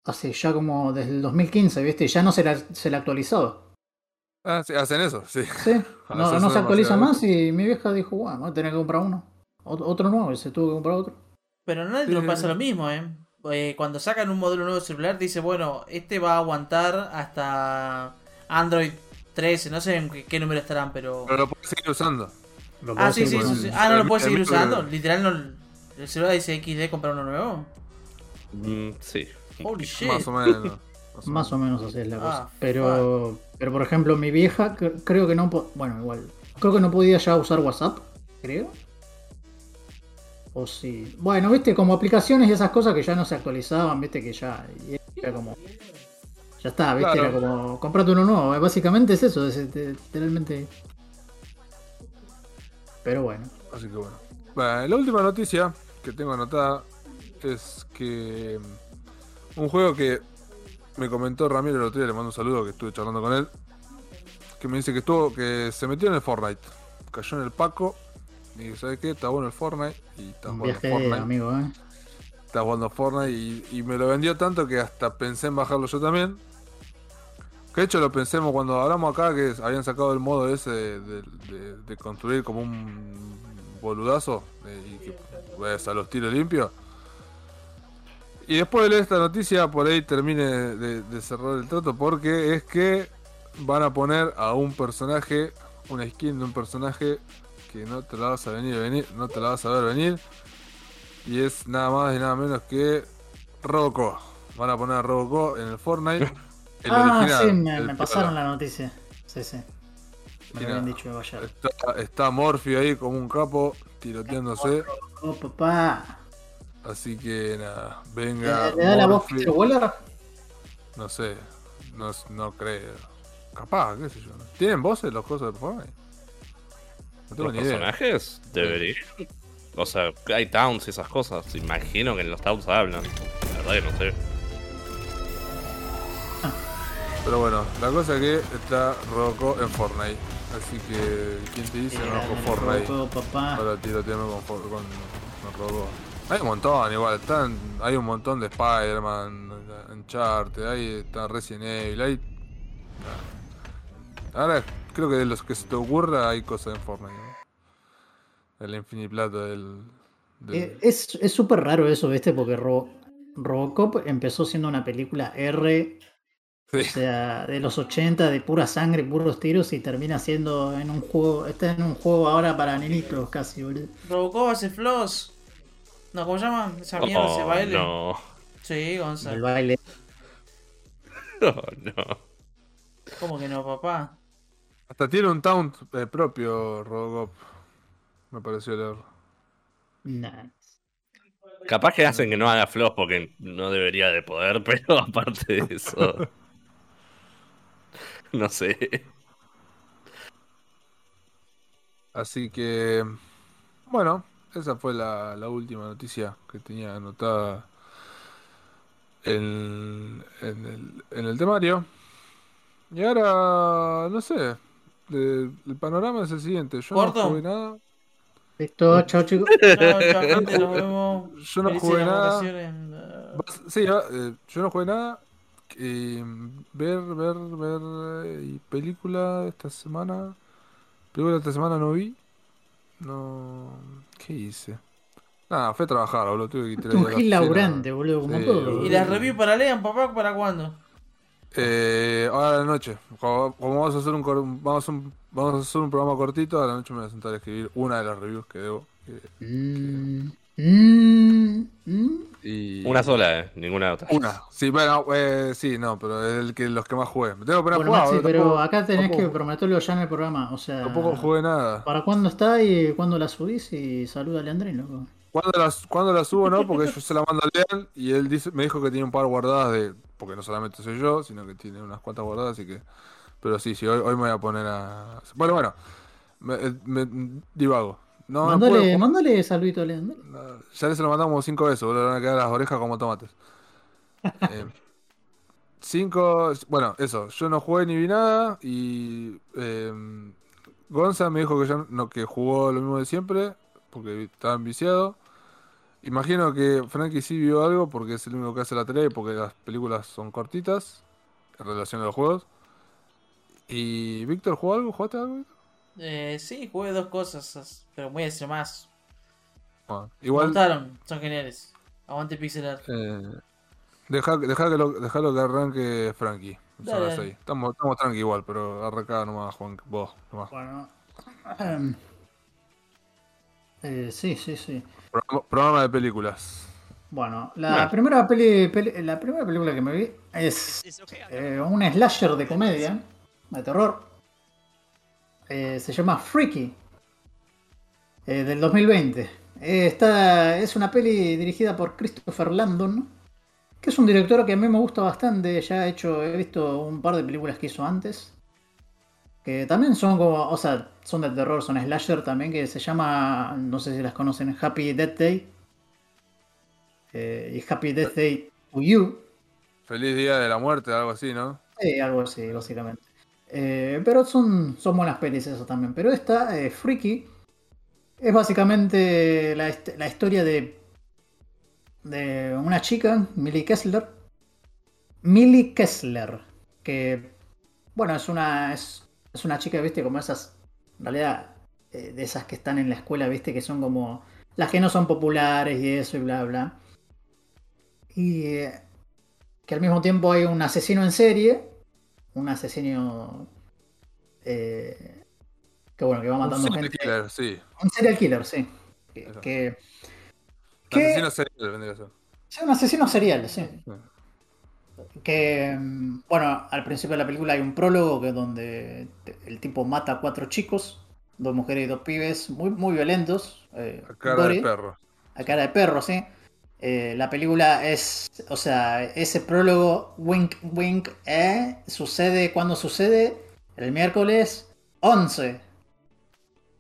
Speaker 2: hace ya como desde el 2015, ¿viste? Ya no se la, se la actualizaba.
Speaker 1: Ah, sí, hacen eso, sí.
Speaker 2: Sí, <laughs> no, no se actualiza más y mi vieja dijo, bueno, voy a tener que comprar uno. Ot- Otro nuevo, y se tuvo que comprar otro.
Speaker 3: Pero a nadie
Speaker 1: Sí.
Speaker 3: le pasa lo mismo, ¿eh? Eh, Cuando sacan un modelo nuevo de celular, dice, bueno, este va a aguantar hasta Android 13, no sé en qué, qué número estarán, pero...
Speaker 1: Pero lo puedes seguir usando.
Speaker 2: Lo
Speaker 3: Ah, sí, sí, sí. Ah, no lo puedes seguir usando. Literal, no, el celular dice XD comprar uno nuevo.
Speaker 4: Mm, sí.
Speaker 3: Holy shit.
Speaker 1: Más o menos.
Speaker 2: Más o menos así es la
Speaker 3: Ah,
Speaker 2: cosa. Pero, pero por ejemplo, mi vieja cre- creo que no, bueno, igual, creo que no podía ya usar WhatsApp, creo. O sí. Bueno, viste, como aplicaciones y esas cosas que ya no se actualizaban, viste que ya era como ya está, viste,
Speaker 1: Claro.
Speaker 2: era como comprate uno nuevo, eh, básicamente es eso, es este, literalmente. Pero bueno,
Speaker 1: Así que bueno. Bueno, la última noticia que tengo anotada es que un juego que me comentó Ramiro el otro día, le mando un saludo que estuve charlando con él, que me dice que estuvo, que se metió en el Fortnite, cayó en el Paco y ¿sabes qué? Está bueno el Fortnite y está
Speaker 2: un
Speaker 1: jugando
Speaker 2: viaje
Speaker 1: Fortnite.
Speaker 2: amigo, eh.
Speaker 1: Está jugando Fortnite y, y me lo vendió tanto que hasta pensé en bajarlo yo también. Que de hecho lo pensemos cuando hablamos acá que habían sacado el modo ese de, de- de- de construir como un boludazo eh, y que pues, a los tiros limpios. Y después de leer esta noticia, por ahí termine de, de cerrar el trato porque es que van a poner a un personaje, una skin de un personaje que no te la vas a venir, venir no te la vas a ver venir. Y es nada más y nada menos que Robocop. Van a poner a Robocop en el Fortnite. El
Speaker 2: ah,
Speaker 1: original,
Speaker 2: sí, me,
Speaker 1: el
Speaker 2: me
Speaker 1: piola.
Speaker 2: pasaron la noticia. Sí, sí. Me lo habían dicho de.
Speaker 1: Está, está Morphy ahí como un capo, tiroteándose.
Speaker 2: Oh, papá.
Speaker 1: Así que nada,
Speaker 2: ¿Le,
Speaker 1: venga.
Speaker 2: le da la voz. Peter Weller?
Speaker 1: No sé, no, no creo. Capaz, qué sé yo. ¿Tienen voces los cosas de Fortnite? No tengo
Speaker 4: Los
Speaker 1: ni idea.
Speaker 4: personajes deberían. O sea, hay towns y esas cosas. Imagino que en los towns hablan. La verdad que no sé.
Speaker 1: Pero bueno, la cosa es que está Robocop en Fortnite. Así que, ¿quién te dice no con Fortnite?
Speaker 2: Oh, papá.
Speaker 1: Para tirotearme con, con, con Robocop. Hay un montón, igual. Están, hay un montón de Spider-Man, Uncharted, ahí está Resident Evil, hay... Ahora creo que de los que se te ocurra hay cosas en Fortnite. ¿no? El Infiniplata del... del-
Speaker 2: Eh, Es es súper raro eso, ¿viste? Porque Ro- Robocop empezó siendo una película R,
Speaker 1: Sí.
Speaker 2: o sea, de los 80, de pura sangre, puros tiros, y termina siendo en un juego, está en un juego ahora para nenitos casi, boludo.
Speaker 3: Robocop hace floss. No, ¿cómo se llama? Esa mierda, ese
Speaker 4: Oh,
Speaker 3: baile.
Speaker 4: no.
Speaker 3: Sí,
Speaker 2: El
Speaker 3: Gonzalo.
Speaker 2: baile.
Speaker 4: No, <laughs> no.
Speaker 3: ¿Cómo que no, papá?
Speaker 1: Hasta tiene un taunt eh, propio Robocop. Me pareció leer.
Speaker 2: Nah.
Speaker 4: Capaz que hacen que no haga flows porque no debería de poder, <laughs> pero aparte de eso. <laughs> No sé.
Speaker 1: Así que, bueno, esa fue la, la última noticia que tenía anotada en, en el, en el temario. Y ahora, no sé, de- el panorama es el siguiente. Yo no jugué nada.
Speaker 2: Listo, chao chicos. <laughs>
Speaker 3: Chao, chao, gente, nos vemos.
Speaker 1: Yo no jugué nada. Vas- Sí, ah, eh, yo no jugué nada. Eh, ver, ver, ver eh, y película esta semana. Película esta semana no vi. No. ¿Qué hice? Nada, fui a trabajar, boludo. Tuve que ir
Speaker 2: Un gil laburante, boludo, como
Speaker 1: Sí,
Speaker 2: todo.
Speaker 1: boludo.
Speaker 3: ¿Y las reviews para lean, papá? ¿Para cuándo?
Speaker 1: Eh, ahora a la noche. Como, como vamos a hacer un, cor- vamos, a un- vamos a hacer un programa cortito, a la noche me voy a sentar a escribir una de las reviews que debo. que-
Speaker 2: Mm, mm, mm.
Speaker 1: Y
Speaker 4: Una sola, ¿eh? Ninguna otra.
Speaker 1: Una. Sí, bueno, eh, sí, no, pero es el que, los que más jugué. Me tengo que poner a
Speaker 2: Bueno,
Speaker 1: jugar,
Speaker 2: Maxi, pero
Speaker 1: tampoco-
Speaker 2: acá tenés que
Speaker 1: tampoco-
Speaker 2: prometerlo ya en el programa. O sea,
Speaker 1: Tampoco jugué nada.
Speaker 2: ¿para cuándo está y cuándo la subís? Y saluda a Leandrín, loco.
Speaker 1: ¿Cuándo la, cuándo la subo? No, porque yo se la mando a Lean y él dice, me dijo que tiene un par guardadas de. Porque no solamente soy yo, sino que tiene unas cuantas guardadas, así que. Pero sí, sí, hoy, hoy me voy a poner a. Bueno, bueno. Me, eh, me- divago. No, no
Speaker 2: mándale, mándale saludito
Speaker 1: no, ya le se lo mandamos cinco veces, boludo. Le van a quedar las orejas como tomates. <laughs> Eh, cinco. Bueno, eso. Yo no jugué ni vi nada. Y. Eh, Gonza me dijo que ya no, que jugó lo mismo de siempre. Porque estaba viciado. Imagino que Frankie sí vio algo porque es el único que hace la tele. Porque las películas son cortitas. En relación a los juegos. ¿Y Víctor jugó algo? ¿Jugaste algo?
Speaker 3: Eh, sí, jugué dos cosas, pero muy hacer más.
Speaker 1: Bueno,
Speaker 3: Me
Speaker 1: igual.
Speaker 3: gustaron, son geniales. Aguante pixel art.
Speaker 1: Eh, deja, deja que lo, dejalo que arranque Frankie. Son
Speaker 3: Dale,
Speaker 1: las
Speaker 3: dale.
Speaker 1: seis. Estamos, estamos tranqui igual, pero arranca nomás, Juan. Vos, nomás.
Speaker 2: Bueno. <clears throat> eh, sí, sí, sí.
Speaker 1: Programa, programa de películas.
Speaker 2: Bueno, la,
Speaker 4: Bueno.
Speaker 2: Primera peli, peli- la primera película que me vi es eh, un slasher de comedia, de terror. Eh, se llama Freaky, eh, del 2020. Eh, está, es una peli dirigida por Christopher Landon, que es un director que a mí me gusta bastante. Ya he hecho, he visto un par de películas que hizo antes. Que también son como, o sea, son de terror, son slasher también, que se llama, no sé si las conocen, Happy Death Day. Y Happy Death Day to You.
Speaker 1: Feliz Día de la Muerte, algo así, ¿no?
Speaker 2: Sí, algo así, básicamente. Eh, pero son, son buenas pelis eso también. Pero esta, eh, Freaky, es básicamente la, la historia de, de una chica, Millie Kessler. Millie Kessler, que, bueno, es una, es, es una chica, viste, como esas, en realidad, eh, de esas que están en la escuela, viste, que son como las que no son populares y eso y bla, bla. Y eh, que al mismo tiempo hay un asesino en serie, un asesino eh, que bueno, que va
Speaker 1: Un
Speaker 2: matando
Speaker 1: serial
Speaker 2: gente.
Speaker 1: killer, sí.
Speaker 2: Un serial killer, sí. Que, que,
Speaker 1: Un
Speaker 2: que-
Speaker 1: asesino serial vendría a ser.
Speaker 2: sí, un asesino serial, sí.
Speaker 1: Sí.
Speaker 2: Que mm, bueno, al principio de la película hay un prólogo que donde el tipo mata a cuatro chicos, dos mujeres y dos pibes, muy, muy violentos. eh,
Speaker 1: A cara de perro.
Speaker 2: a cara de perro, ¿sí? Eh, la película es, o sea, ese prólogo, wink, wink, ¿eh? Sucede cuando sucede el miércoles 11.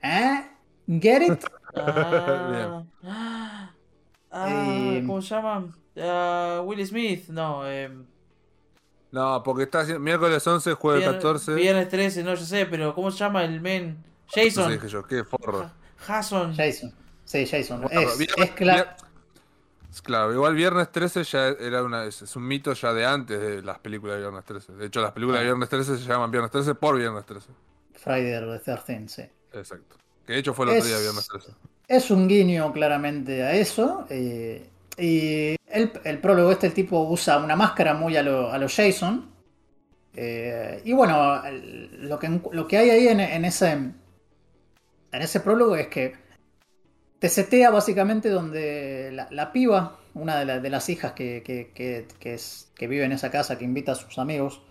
Speaker 2: ¿Eh? ¿Get it? <laughs>
Speaker 3: Ah, ah, ¿Cómo se llama? Ah, Will Smith, no. Eh,
Speaker 1: No, porque está haciendo miércoles 11, jueves
Speaker 3: vier-
Speaker 1: 14.
Speaker 3: Viernes 13, no, yo sé, pero ¿cómo se llama el men?
Speaker 1: No sé,
Speaker 3: Jason.
Speaker 1: dije yo, qué forro.
Speaker 3: Jason.
Speaker 2: Jason. Sí, Jason.
Speaker 1: Bueno,
Speaker 2: es,
Speaker 1: vier-
Speaker 2: es cla-
Speaker 1: vier- es Claro, igual viernes 13 ya era una, es, un mito ya de antes de las películas de viernes 13. De hecho, las películas de viernes 13 se llaman viernes 13 por viernes 13.
Speaker 2: Friday the 13, sí.
Speaker 1: Exacto. Que de hecho fue el otro
Speaker 2: Es-
Speaker 1: día viernes 13.
Speaker 2: Es un guiño claramente a eso. eh, y el, el prólogo este, el tipo usa una máscara muy a lo, a lo Jason. eh, y bueno, lo que, lo que hay ahí en, en ese, en ese prólogo es que te setea básicamente donde la, la piba, una de, la- de las hijas que, que- que- que es, que vive en esa casa, que invita a sus amigos,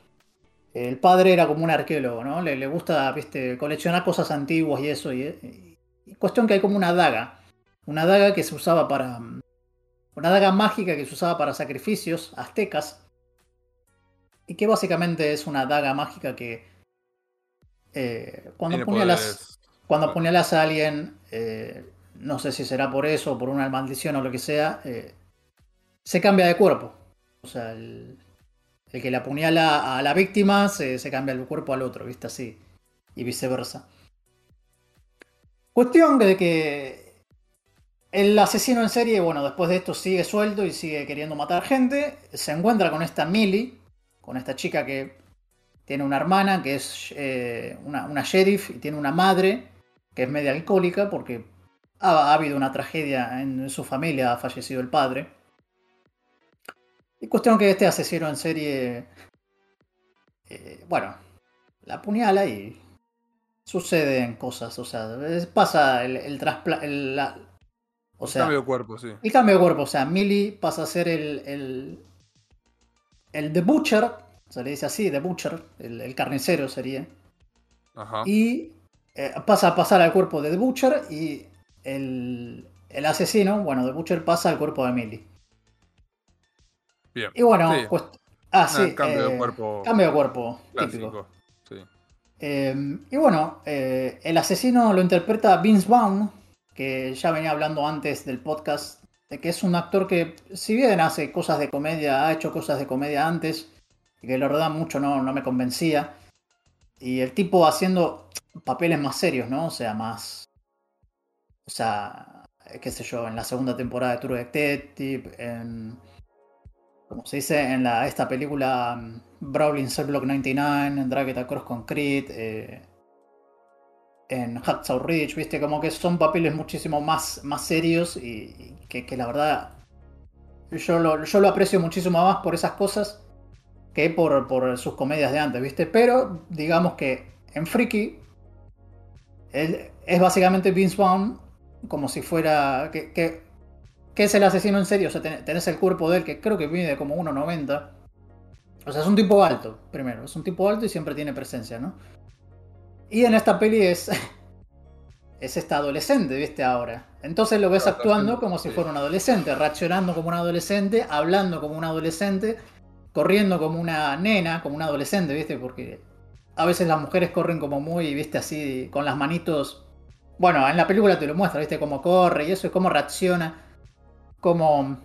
Speaker 2: el padre era como un arqueólogo, ¿no? Le, le gusta, viste, coleccionar cosas antiguas y eso. Y, y cuestión que hay como una daga. Una daga que se usaba para. Una daga mágica que se usaba para sacrificios aztecas. Y que básicamente es una daga mágica que. eh, cuando, apuñalas, cuando apuñalas a alguien, eh, no sé si será por eso o por una maldición o lo que sea, eh, se cambia de cuerpo. O sea, el, el que le apuñala a la víctima se, se cambia el cuerpo al otro, ¿viste? Así. Y viceversa. Cuestión de que el asesino en serie, bueno, después de esto sigue suelto y sigue queriendo matar gente. Se encuentra con esta Millie, con esta chica que tiene una hermana que es eh, una, una sheriff y tiene una madre que es media alcohólica porque ha, ha habido una tragedia en su familia, ha fallecido el padre. Y cuestión que este asesino en serie, eh, bueno, la apuñala y suceden cosas, o sea, pasa el, el traspla- el- la, O sea,
Speaker 1: Cambio de cuerpo, sí.
Speaker 2: el cambio de cuerpo, o sea, Millie pasa a ser el, el, el The Butcher, se le dice así, The Butcher, el, el carnicero sería.
Speaker 1: Ajá.
Speaker 2: Y eh, pasa a pasar al cuerpo de The Butcher y el, el asesino, bueno, The Butcher pasa al cuerpo de Millie.
Speaker 1: Bien.
Speaker 2: Y bueno,
Speaker 1: Sí.
Speaker 2: pues...
Speaker 1: Ah,
Speaker 2: sí.
Speaker 1: cambio de
Speaker 2: eh,
Speaker 1: cuerpo
Speaker 2: Cambio de cuerpo, típico.
Speaker 1: clásico. Sí.
Speaker 2: Eh, y bueno, eh, el asesino lo interpreta Vince Vaughn, que ya venía hablando antes del podcast, de que es un actor que, si bien hace cosas de comedia, ha hecho cosas de comedia antes, y que la verdad mucho no, no me convencía. Y el tipo haciendo papeles más serios, ¿no? O sea, más. O sea, eh, qué sé yo, en la segunda temporada de True Detective, en. Como se dice, en la, esta película mm, Brawling Cell Block 99, en Drag It Across Concrete, eh, en Hacksaw Ridge, ¿viste? Como que son papeles muchísimo más, más serios y, y que, que la verdad yo lo, yo lo aprecio muchísimo más por esas cosas que por, por sus comedias de antes, ¿viste? Pero digamos que en Freaky él es básicamente Vince Vaughn como si fuera... que, que, que es el asesino en serio, o sea, ten- tenés el cuerpo de él que creo que mide como 1,90. O sea, es un tipo alto, primero, es un tipo alto y siempre tiene presencia, ¿no? Y en esta peli es... <laughs> Es esta adolescente, ¿viste? Ahora. Entonces lo ves actuando como si fuera un adolescente, reaccionando como un adolescente, hablando como un adolescente, corriendo como una nena, como un adolescente, ¿viste? Porque a veces las mujeres corren como muy, ¿viste? Así, con las manitos. Bueno, en la película te lo muestra, ¿viste? Cómo corre y eso, y cómo reacciona. Cómo.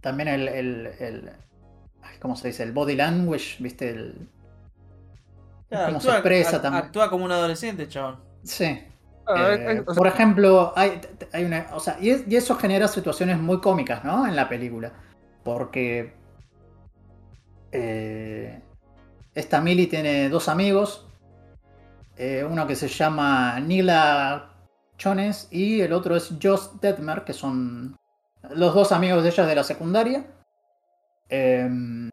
Speaker 2: También el. el, el- ay, ¿Cómo se dice? El body language, ¿viste? El,
Speaker 3: Claro,
Speaker 2: cómo se expresa también.
Speaker 3: actúa como un adolescente, chabón.
Speaker 2: Sí.
Speaker 1: Ah,
Speaker 2: Eh,
Speaker 1: es- es- o sea,
Speaker 2: por ejemplo, hay, hay una. O sea, y, es- y eso genera situaciones muy cómicas, ¿no? En la película. Porque. eh, esta Millie tiene dos amigos. Eh, uno que se llama Nila Chones y el otro es Josh Detmer, que son los dos amigos de ella de la secundaria. Em,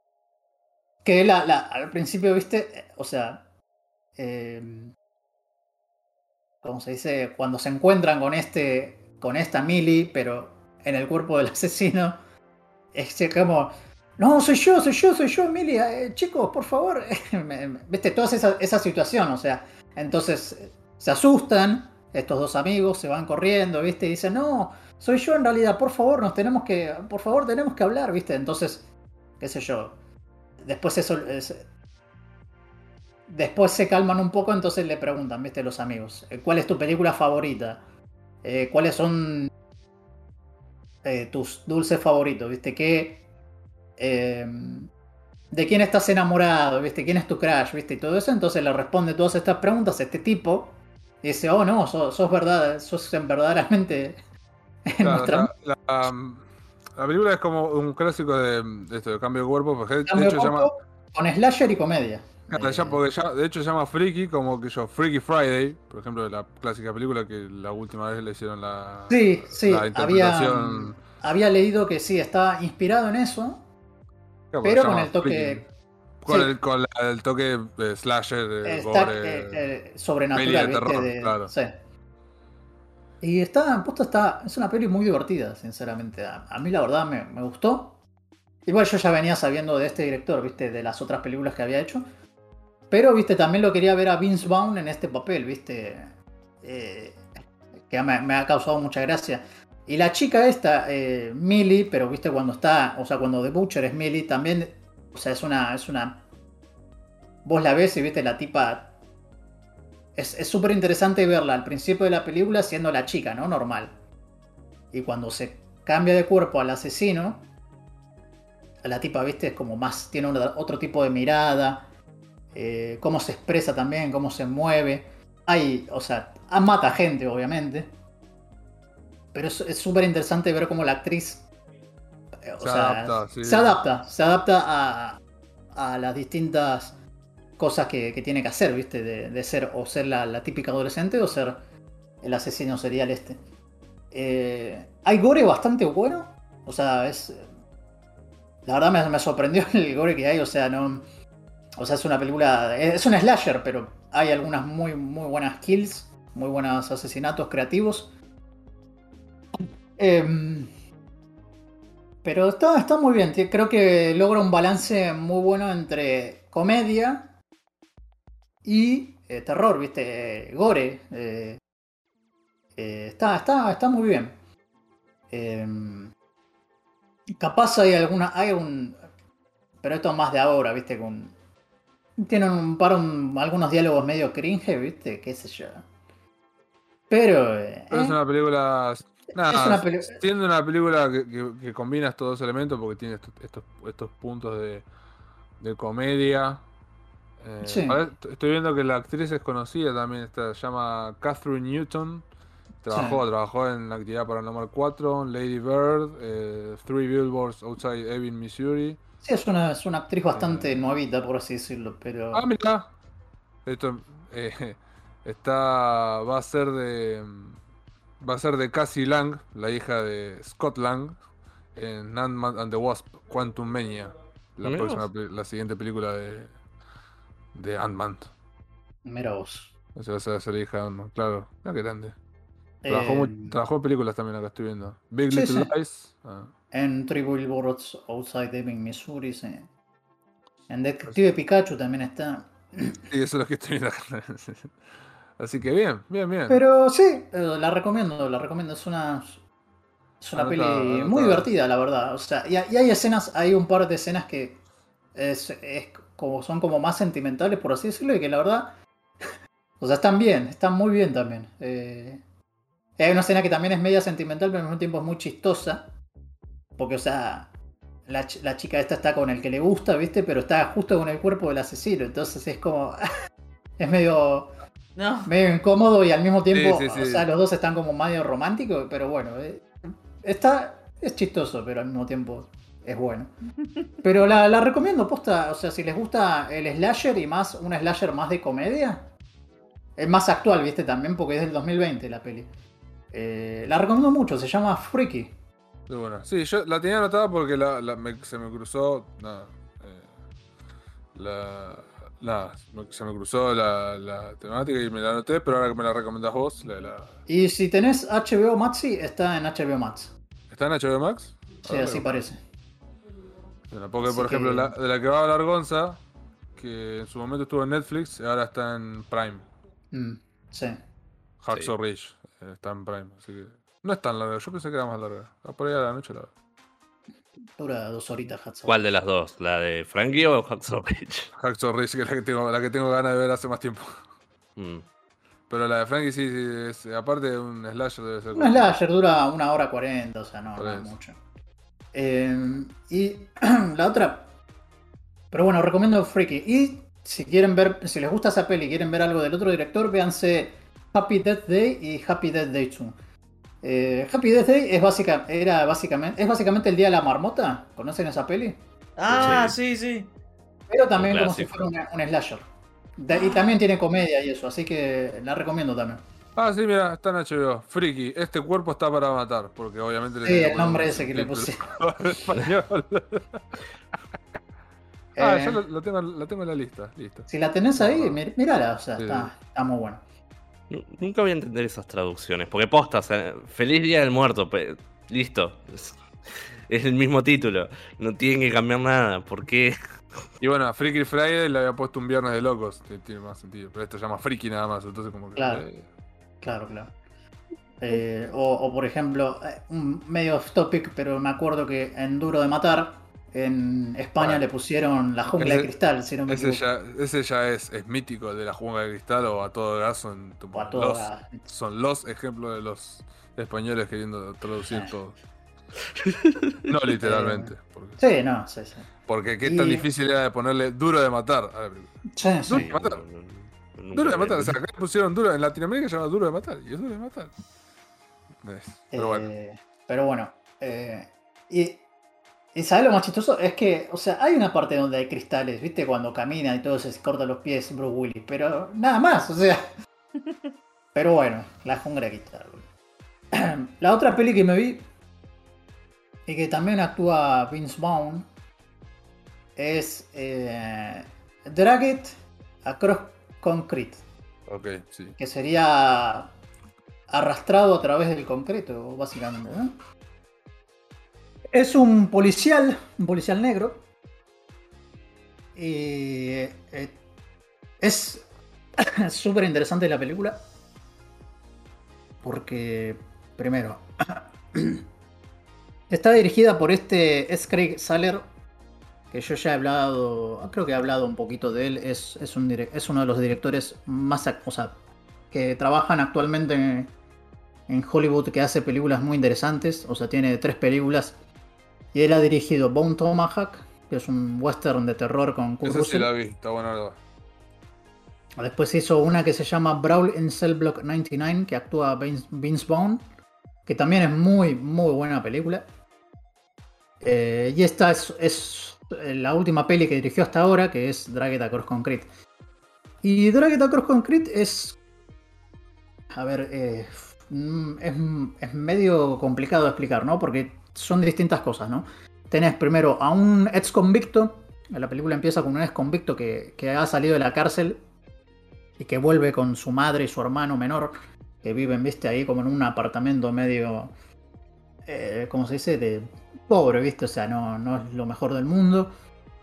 Speaker 2: que la, al principio, viste, o sea, em, ¿cómo se dice? Cuando se encuentran con este, con esta Millie, pero en el cuerpo del <laughs> asesino, es como, no, soy yo, soy yo, soy yo, Millie, eh, chicos, por favor, <laughs> viste, toda esa, esa situación, o sea, entonces eh, se asustan, estos dos amigos se van corriendo, viste, y dicen, no, soy yo en realidad, por favor, nos tenemos que, por favor, tenemos que hablar, viste, entonces, qué sé yo, después eso, es- después se calman un poco, entonces le preguntan, viste, los amigos, eh, ¿cuál es tu película favorita? Eh, ¿Cuáles son tus dulces favoritos? ¿Viste? ¿Qué, ¿De quién estás enamorado? ¿Viste? ¿Quién es tu crush? ¿Viste? Y todo eso, entonces le responde todas estas preguntas a este tipo. Y dice, oh no, sos, sos verdad, sos en verdaderamente <laughs> en nuestra
Speaker 1: la, la, um, la película es como un clásico de, de esto, de cambio de cuerpo, porque de
Speaker 2: cambio
Speaker 1: hecho
Speaker 2: de
Speaker 1: llama,
Speaker 2: cuerpo con slasher y comedia.
Speaker 1: Claro,
Speaker 2: Eh,
Speaker 1: ya porque ya, de hecho se llama Freaky, como que yo, Freaky Friday, por ejemplo, la clásica película que la última vez le hicieron la,
Speaker 2: Sí, sí, había, había leído que sí, estaba inspirado en eso,
Speaker 1: Claro,
Speaker 2: pero con el toque.
Speaker 1: Con,
Speaker 2: sí.
Speaker 1: el, con la- el toque de slasher, de
Speaker 2: está,
Speaker 1: gore.
Speaker 2: eh, eh, sobrenatural,
Speaker 1: de
Speaker 2: ¿viste?
Speaker 1: terror,
Speaker 2: De-
Speaker 1: claro.
Speaker 2: sí. Y está, posta está, es una peli muy divertida, sinceramente. A, a mí la verdad me, me gustó. Igual yo ya venía sabiendo de este director, viste, de las otras películas que había hecho. Pero, viste, también lo quería ver a Vince Vaughn en este papel, viste. Eh, que me, me ha causado mucha gracia. Y la chica esta, eh, Millie, pero viste cuando está, o sea, cuando The Butcher es Millie, también, o sea, es una, es una vos la ves y viste la tipa. Es súper interesante verla al principio de la película siendo la chica, ¿no? Normal. Y cuando se cambia de cuerpo al asesino, la tipa, viste, es como más. Tiene otro tipo de mirada. eh, cómo se expresa también, cómo se mueve. Hay, o sea, mata gente, obviamente. Pero es súper interesante ver cómo la actriz. eh, o
Speaker 1: Se
Speaker 2: sea,
Speaker 1: adapta, sí.
Speaker 2: se adapta, se adapta a, a las distintas cosas que, que tiene que hacer, ¿viste? De, de ser o ser la, la típica adolescente o ser el asesino serial este. Eh, hay gore bastante bueno. O sea, es. La verdad me, me sorprendió <laughs> el gore que hay. O sea, no. O sea, es una película. Es un slasher, pero hay algunas muy, muy buenas kills. Muy buenos asesinatos creativos. Em, pero está, está muy bien. Creo que logra un balance muy bueno entre comedia y eh, terror, ¿viste? Eh, gore. eh, está, está, está muy bien. Em, capaz hay alguna. Hay un. Pero esto más de ahora, ¿viste? Con. Tienen un par, un- algunos diálogos medio cringe, ¿viste? Qué sé yo. Pero.
Speaker 1: Pero es una película.
Speaker 2: Es una peli-
Speaker 1: siendo una película que, que, que combina estos dos elementos porque tiene estos, estos, estos puntos de, de comedia. Eh,
Speaker 2: Sí.
Speaker 1: estoy viendo que la actriz es conocida también, se llama Catherine Newton. Trabajó,
Speaker 2: Sí.
Speaker 1: trabajó en la actividad paranormal 4, Lady Bird, eh, Three Billboards Outside Ebbing, Missouri.
Speaker 2: Sí, es una, es una actriz bastante nuevita, por así decirlo, pero...
Speaker 1: Ah, mira. Esto eh, <laughs> está. Va a ser de. Va a ser de Cassie Lang, la hija de Scott Lang, en Ant-Man and the Wasp, Quantum Mania. La,
Speaker 4: Mirá
Speaker 1: próxima, la siguiente película de. De Ant-Man.
Speaker 2: Mira vos.
Speaker 1: O sea, va a ser la hija de Ant-Man, claro. Mira qué grande. Trabajó,
Speaker 2: Eh,
Speaker 1: trabajó en películas también, acá estoy viendo. Big
Speaker 2: Sí,
Speaker 1: Little
Speaker 2: sí.
Speaker 1: Lies. ah,
Speaker 2: En Three Billboards Outside Ebbing, Missouri, sí. En Detective Pikachu también está.
Speaker 1: Sí, eso es lo que estoy viendo acá. <laughs> Así que bien, bien, bien.
Speaker 2: Pero sí, eh, la recomiendo, la recomiendo. Es una. Es una peli muy divertida, la verdad. O sea, y, hay escenas, hay un par de escenas que es, es como, son como más sentimentales, por así decirlo, y que la verdad. <laughs> O sea, están bien, están muy bien también. Eh, hay una escena que también es media sentimental, pero al mismo tiempo es muy chistosa. Porque, o sea, la, la chica esta está con el que le gusta, ¿viste? Pero está justo con el cuerpo del asesino. Entonces es como. <laughs> es medio
Speaker 3: No.
Speaker 2: medio incómodo y al mismo tiempo,
Speaker 1: Sí, sí, sí.
Speaker 2: o sea, los dos están como medio románticos, pero bueno, eh, está, es chistoso, pero al mismo tiempo es bueno. <laughs> Pero la, la recomiendo, posta, o sea, si les gusta el slasher y más, un slasher más de comedia, es más actual, viste, también, porque es del 2020 la peli. Eh, la recomiendo mucho, se llama Freaky.
Speaker 1: Muy buena. Sí, yo la tenía anotada porque la, la- me- se me cruzó. Nada. eh, la. Nada, me- se me cruzó la, la temática y me la anoté, pero ahora que me la recomendás vos, la, la-
Speaker 2: Y si tenés HBO Maxi, está en HBO Max.
Speaker 1: ¿está en HBO Max?
Speaker 2: Sí, así parece.
Speaker 1: Bueno, porque,
Speaker 2: Así
Speaker 1: por ejemplo,
Speaker 2: que-
Speaker 1: la, de la que va a hablar Gonza, que en su momento estuvo en Netflix y ahora está en Prime.
Speaker 2: Mm, sí.
Speaker 1: Hacksaw Ridge eh, está en Prime, así que. No es tan larga, yo pensé que era más larga. Ah, Por ahí a la noche la veo.
Speaker 2: Dura dos horitas, Hatsa.
Speaker 4: ¿Cuál de las dos? ¿La de Frankie o Hacksaw <laughs> Ridge?
Speaker 1: Hacksaw Ridge, que es la que tengo, la que tengo ganas de ver hace más tiempo.
Speaker 4: Mm.
Speaker 1: Pero la de Frankie sí, sí es, aparte de un slasher debe ser.
Speaker 2: Un slasher dura una hora cuarenta, o sea, no, no es mucho. Eh, y <clears throat> la otra. Pero bueno, recomiendo Freaky. Y si quieren ver, si les gusta esa peli y quieren ver algo del otro director, véanse Happy Death Day y Happy Death Day 2. Eh, Happy Death Day es, básica, era básicamente, es básicamente el día de la marmota. ¿Conocen esa peli?
Speaker 3: Ah, sí, sí.
Speaker 2: Pero también como si fuera una- un slasher. De- y también tiene comedia y eso, así que la recomiendo también.
Speaker 1: Ah, sí, mira, está en HBO. Friki, este cuerpo está para matar, porque obviamente le
Speaker 2: Sí, el nombre ese que le puse. <laughs>
Speaker 1: español. <laughs> ah,
Speaker 2: Eh,
Speaker 1: ya lo, lo tengo, lo tengo en la lista, listo.
Speaker 2: Si la tenés ahí,
Speaker 1: No.
Speaker 2: mir- mírala, o sea,
Speaker 1: Sí.
Speaker 2: está, está muy bueno.
Speaker 4: Nu- Nunca voy a entender esas traducciones. Porque postas, eh, feliz día del muerto. listo. Es, es el mismo título. No tienen que cambiar nada. ¿Por qué?
Speaker 1: Y bueno, a Freaky Friday le había puesto un viernes de locos, que tiene más sentido. Pero esto se llama Freaky nada más, entonces como que.
Speaker 2: Claro.
Speaker 1: eh,
Speaker 2: Claro, claro. Eh, o, o, por ejemplo, eh, un medio off topic, pero me acuerdo que en Duro de Matar, en España
Speaker 1: Bueno.
Speaker 2: le pusieron la jungla
Speaker 1: Ese-
Speaker 2: de cristal, si no me
Speaker 1: ese, ya, ese ya es, es mítico de la jungla de cristal o a todo gas. Son,
Speaker 2: a todo
Speaker 1: los,
Speaker 2: gas.
Speaker 1: son los ejemplos de los españoles queriendo traducir
Speaker 2: Sí.
Speaker 1: todo. <laughs> No literalmente. Porque,
Speaker 2: Sí, no, sí, sí.
Speaker 1: porque qué
Speaker 2: Y-
Speaker 1: tan difícil era de ponerle duro de matar a la película.
Speaker 2: Sí, sí.
Speaker 1: Duro de matar. Duro de matar, o sea, acá le pusieron duro, en Latinoamérica se llama duro de matar, y es duro de matar. Pero bueno,
Speaker 2: Eh, pero bueno. eh, y, y ¿sabes lo más chistoso? Es que, o sea, hay una parte donde hay cristales, ¿viste? Cuando camina y todo se corta los pies Bruce Willis, pero nada más, o sea. <laughs> Pero bueno, la jungla de cristal. La otra peli que me vi y que también actúa Vince Vaughn es eh, Drag It Across Concrete
Speaker 1: ok, sí.
Speaker 2: que sería arrastrado a través del concreto, básicamente. ¿no? Es un policial, un policial negro. Y eh, es <laughs> súper interesante la película. Porque, primero, <clears throat> está dirigida por este es Craig Saller, que yo ya he hablado, creo que he hablado un poquito de él. Es, es, un, es uno de los directores más, o sea, que trabajan actualmente en, en Hollywood, que hace películas muy interesantes. O sea, tiene tres películas. Y él ha dirigido Bone Tomahawk, que es un western de terror con Kurt
Speaker 1: Esa sí la vi, está la verdad.
Speaker 2: Después hizo una que se llama Brawl in Cell Block 99, que actúa Vince, Vince Vaughn, que también es muy, muy buena película. Eh, y esta es, es la última peli que dirigió hasta ahora, que es Dragged Across Concrete. Y Dragged Across Concrete es... A ver, eh, mm, es, es medio complicado de explicar, ¿no? Porque son distintas cosas, ¿no? Tenés primero a un ex convicto. La película empieza con un ex convicto que, que ha salido de la cárcel y que vuelve con su madre y su hermano menor, que viven, viste, ahí como en un apartamento medio, eh, ¿cómo se dice? De pobre, viste, o sea, no, no es lo mejor del mundo,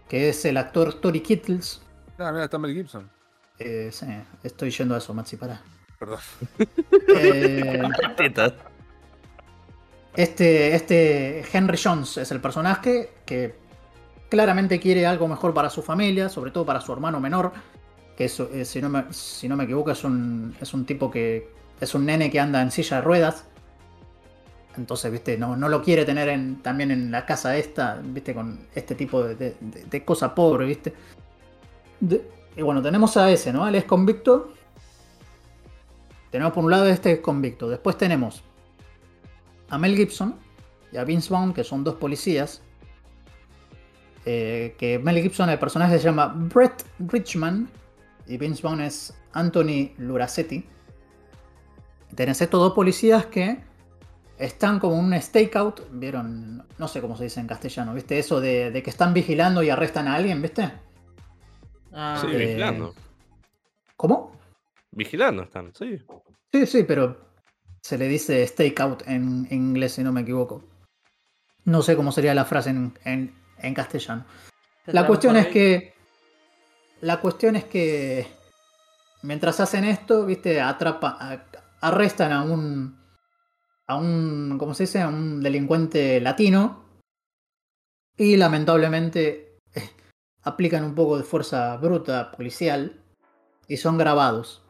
Speaker 2: que es el actor Tori Kittles.
Speaker 1: Ah, mira, está Mel Gibson.
Speaker 2: Eh, sí, estoy yendo a eso, Maxi, pará.
Speaker 1: Perdón.
Speaker 2: Eh. <laughs> Este, este Henry Jones es el personaje que claramente quiere algo mejor para su familia, sobre todo para su hermano menor, que eh, si, no me, si no me equivoco es un, es un tipo que es un nene que anda en silla de ruedas. Entonces, viste, no, no lo quiere tener en, también en la casa esta, viste, con este tipo de, de- cosa pobre, viste. Y bueno, tenemos a ese, ¿no? Él es convicto. Tenemos por un lado este convicto. Después tenemos a Mel Gibson y a Vince Vaughn, que son dos policías. Eh, que Mel Gibson, el personaje se llama Brett Richman y Vince Vaughn es Anthony Luracetti. Tenés estos dos policías que están como en un stakeout, vieron, no sé cómo se dice en castellano, ¿viste? Eso de, de que están vigilando y arrestan a alguien, ¿viste?
Speaker 3: Ah,
Speaker 4: Sí,
Speaker 2: Eh,
Speaker 4: vigilando.
Speaker 2: ¿Cómo?
Speaker 4: Vigilando están, sí.
Speaker 2: Sí, sí, pero se le dice stakeout en, en inglés, si no me equivoco. No sé cómo sería la frase en, en- en castellano. La cuestión es que. La cuestión es que. Mientras hacen esto, viste, atrapa. a- arrestan a un. a un. ¿cómo se dice? a un delincuente latino. Y lamentablemente. <laughs> aplican un poco de fuerza bruta policial. Y son grabados.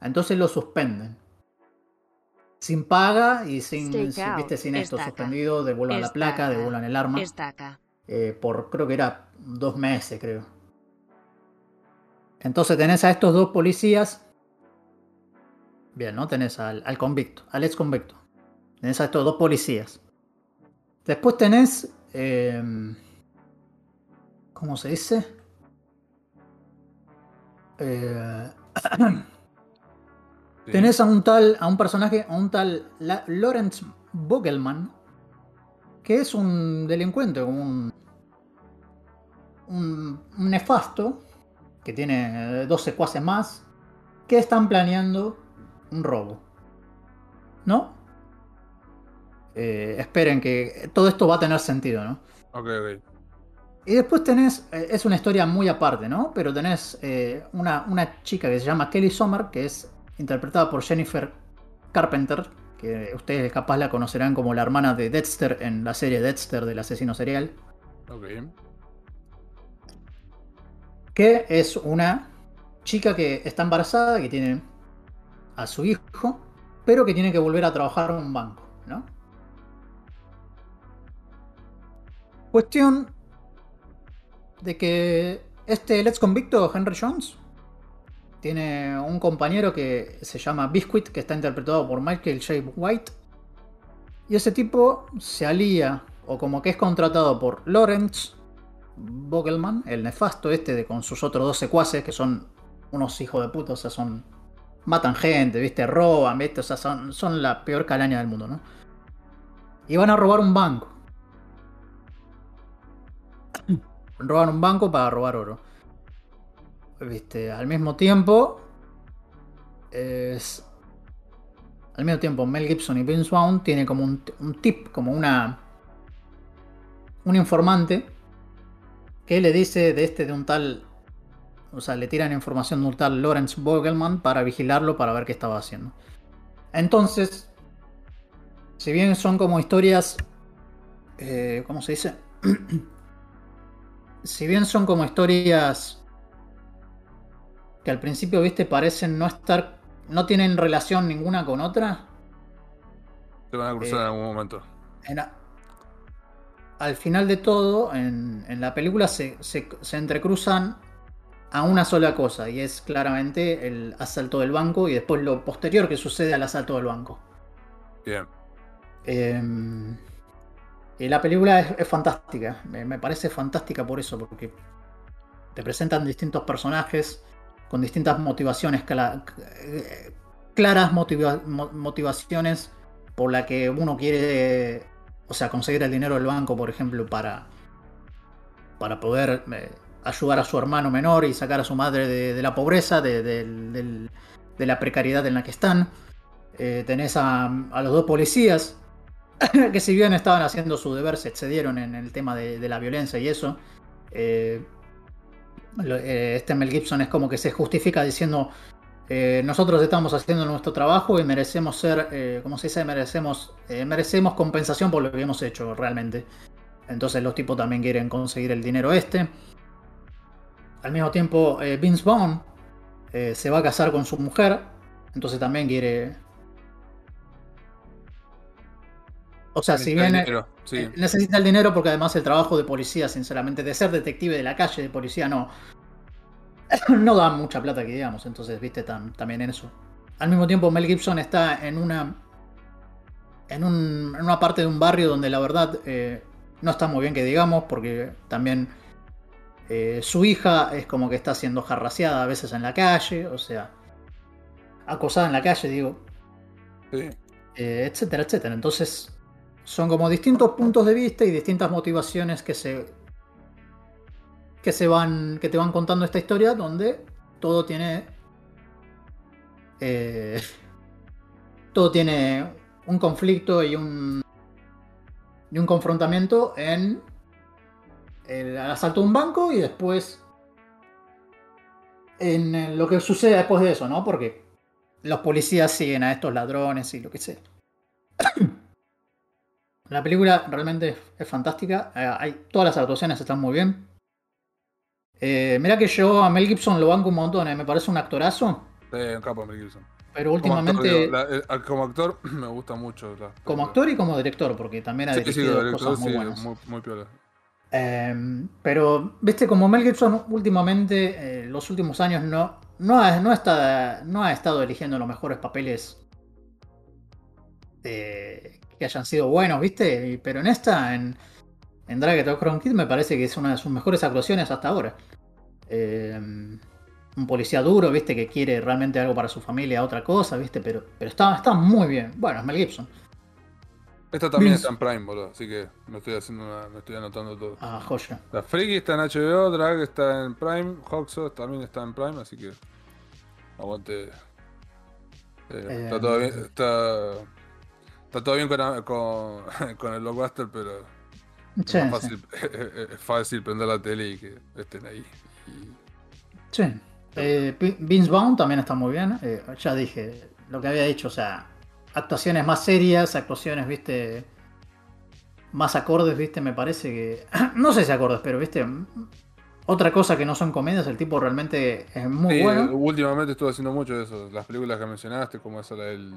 Speaker 2: Entonces lo suspenden. Sin paga y sin, sin- viste, sin esto,
Speaker 5: estaca,
Speaker 2: suspendido, devuelvan la placa, devuelvan el arma
Speaker 5: Estaca.
Speaker 2: eh, por creo que era dos meses, creo. Entonces tenés a estos dos policías. Bien, ¿no? Tenés al, al convicto, al ex convicto. Tenés a estos dos policías. Después tenés. eh, ¿Cómo se dice? Eh, <clears throat>
Speaker 1: Sí.
Speaker 2: Tenés a un tal, a un personaje, a un tal La- Lawrence Vogelman, que es un delincuente, como un, un, un nefasto, que tiene eh, dos secuaces más, que están planeando un robo. ¿No? Eh, esperen que todo esto va a tener sentido, ¿no?
Speaker 1: Ok, ok.
Speaker 2: Y después tenés, eh, es una historia muy aparte, ¿no? Pero tenés eh, una, una chica que se llama Kelly Sommer, que es interpretada por Jennifer Carpenter, que ustedes capaz la conocerán como la hermana de Dexter en la serie Dexter del asesino serial,
Speaker 1: Ok.
Speaker 2: que es una chica que está embarazada, que tiene a su hijo, pero que tiene que volver a trabajar en un banco, ¿no? Cuestión de que este ex convicto Henry Jones tiene un compañero que se llama Biscuit, que está interpretado por Michael J. White. Y ese tipo se alía, o como que es contratado por Lawrence Vogelman, el nefasto este de con sus otros dos secuaces, que son unos hijos de puta, o sea, son. matan gente, viste, roban, viste, o sea, son, son la peor calaña del mundo, ¿no? Y van a robar un banco. <clears throat> Roban un banco para robar oro. Viste, al mismo tiempo. Es. al mismo tiempo Mel Gibson y Vince Vaughn tienen como un, un tip, como una. un informante que le dice de este de un tal. O sea, le tiran información de un tal Lawrence Vogelman para vigilarlo para ver qué estaba haciendo. Entonces, si bien son como historias. eh, ¿Cómo se dice? <clears throat> si bien son como historias que al principio, viste, parecen no estar, no tienen relación ninguna con otra,
Speaker 1: Se van a cruzar
Speaker 2: Eh,
Speaker 1: en algún momento.
Speaker 2: en a- al final de todo, en, en la película se, se- se entrecruzan a una sola cosa, y es claramente el asalto del banco y después lo posterior que sucede al asalto del banco.
Speaker 1: Bien.
Speaker 2: Eh, y la película es, es fantástica, me, me parece fantástica por eso, porque te presentan distintos personajes con distintas motivaciones, cla- claras motiva- mo- motivaciones por la que uno quiere, o sea, conseguir el dinero del banco, por ejemplo, para, para poder eh, ayudar a su hermano menor y sacar a su madre de, la pobreza, de, la precariedad en la que están. Eh, tenés a, a los dos policías <laughs> que si bien estaban haciendo su deber, se excedieron en el tema de, la violencia y eso. Eh, este Mel Gibson es como que se justifica diciendo, eh, nosotros estamos haciendo nuestro trabajo y merecemos ser, eh, ¿cómo se dice? Merecemos, eh, merecemos compensación por lo que hemos hecho realmente. Entonces los tipos también quieren conseguir el dinero este. Al mismo tiempo, eh, Vince Vaughn eh, se va a casar con su mujer, entonces también quiere... O sea, si bien...
Speaker 1: dinero, sí.
Speaker 2: Eh, Necesita el dinero porque además el trabajo de policía, sinceramente, de ser detective de la calle, de policía, no. <coughs> No da mucha plata que digamos, entonces, viste, tam- también en eso. Al mismo tiempo, Mel Gibson está en una. En, un- en una parte de un barrio donde la verdad eh, no está muy bien que digamos, porque también eh, su hija es como que está siendo jarraseada a veces en la calle, o sea, acosada en la calle, digo,
Speaker 1: Sí.
Speaker 2: eh, etcétera, etcétera. Entonces, son como distintos puntos de vista y distintas motivaciones que se que se van que te van contando esta historia donde todo tiene eh, <laughs> todo tiene un conflicto y un y un confrontamiento en el asalto de un banco y después en lo que sucede después de eso, ¿no? Porque los policías siguen a estos ladrones y lo que sea. <coughs> La película realmente es, fantástica. Eh, hay, todas las actuaciones están muy bien. Eh, mira que yo a Mel Gibson lo banco un montón, eh, me parece un actorazo.
Speaker 1: Sí, un capo Mel Gibson.
Speaker 2: Pero
Speaker 1: Como actor,
Speaker 2: últimamente,
Speaker 1: la- eh, como actor <clears throat> me gusta mucho. la-
Speaker 2: como actor y como director, porque también ha
Speaker 1: Sí, sí,
Speaker 2: dirigido
Speaker 1: como director,
Speaker 2: cosas muy
Speaker 1: sí,
Speaker 2: buenas.
Speaker 1: muy, muy piola.
Speaker 2: Eh, pero, viste, como Mel Gibson últimamente, eh, los últimos años, no, no, ha, no, está, no ha estado eligiendo los mejores papeles eh, que hayan sido buenos, viste. Pero en esta, en, en Drag Crown Kid, me parece que es una de sus mejores actuaciones hasta ahora. Eh, un policía duro, viste, que quiere realmente algo para su familia, otra cosa, viste, pero, pero está, está muy bien. Bueno, es Mel Gibson.
Speaker 1: Esta también
Speaker 2: Vince-
Speaker 1: está en Prime, boludo. Así que me estoy haciendo una, me estoy anotando todo.
Speaker 2: Ah, joya.
Speaker 1: La Freaky está en HBO, Drag está en Prime, Hoxo también está en Prime, así que aguante. Eh,
Speaker 2: Eh,
Speaker 1: está todo bien, está, está todo bien con, con, <laughs> con el blockbuster, pero es,
Speaker 2: Sí, sí.
Speaker 1: fácil, <laughs> es fácil prender la tele y que estén ahí. Y-
Speaker 2: Sí. Eh, Vince Vaughn también está muy bien. eh, ya dije lo que había dicho, o sea, actuaciones más serias, actuaciones, viste, más acordes, viste, me parece que... <clears throat> no sé si acordes, pero, viste, otra cosa que no son comedias, el tipo realmente es muy
Speaker 1: Sí,
Speaker 2: bueno.
Speaker 1: últimamente estuve haciendo mucho de eso. Las películas que mencionaste, como esa la del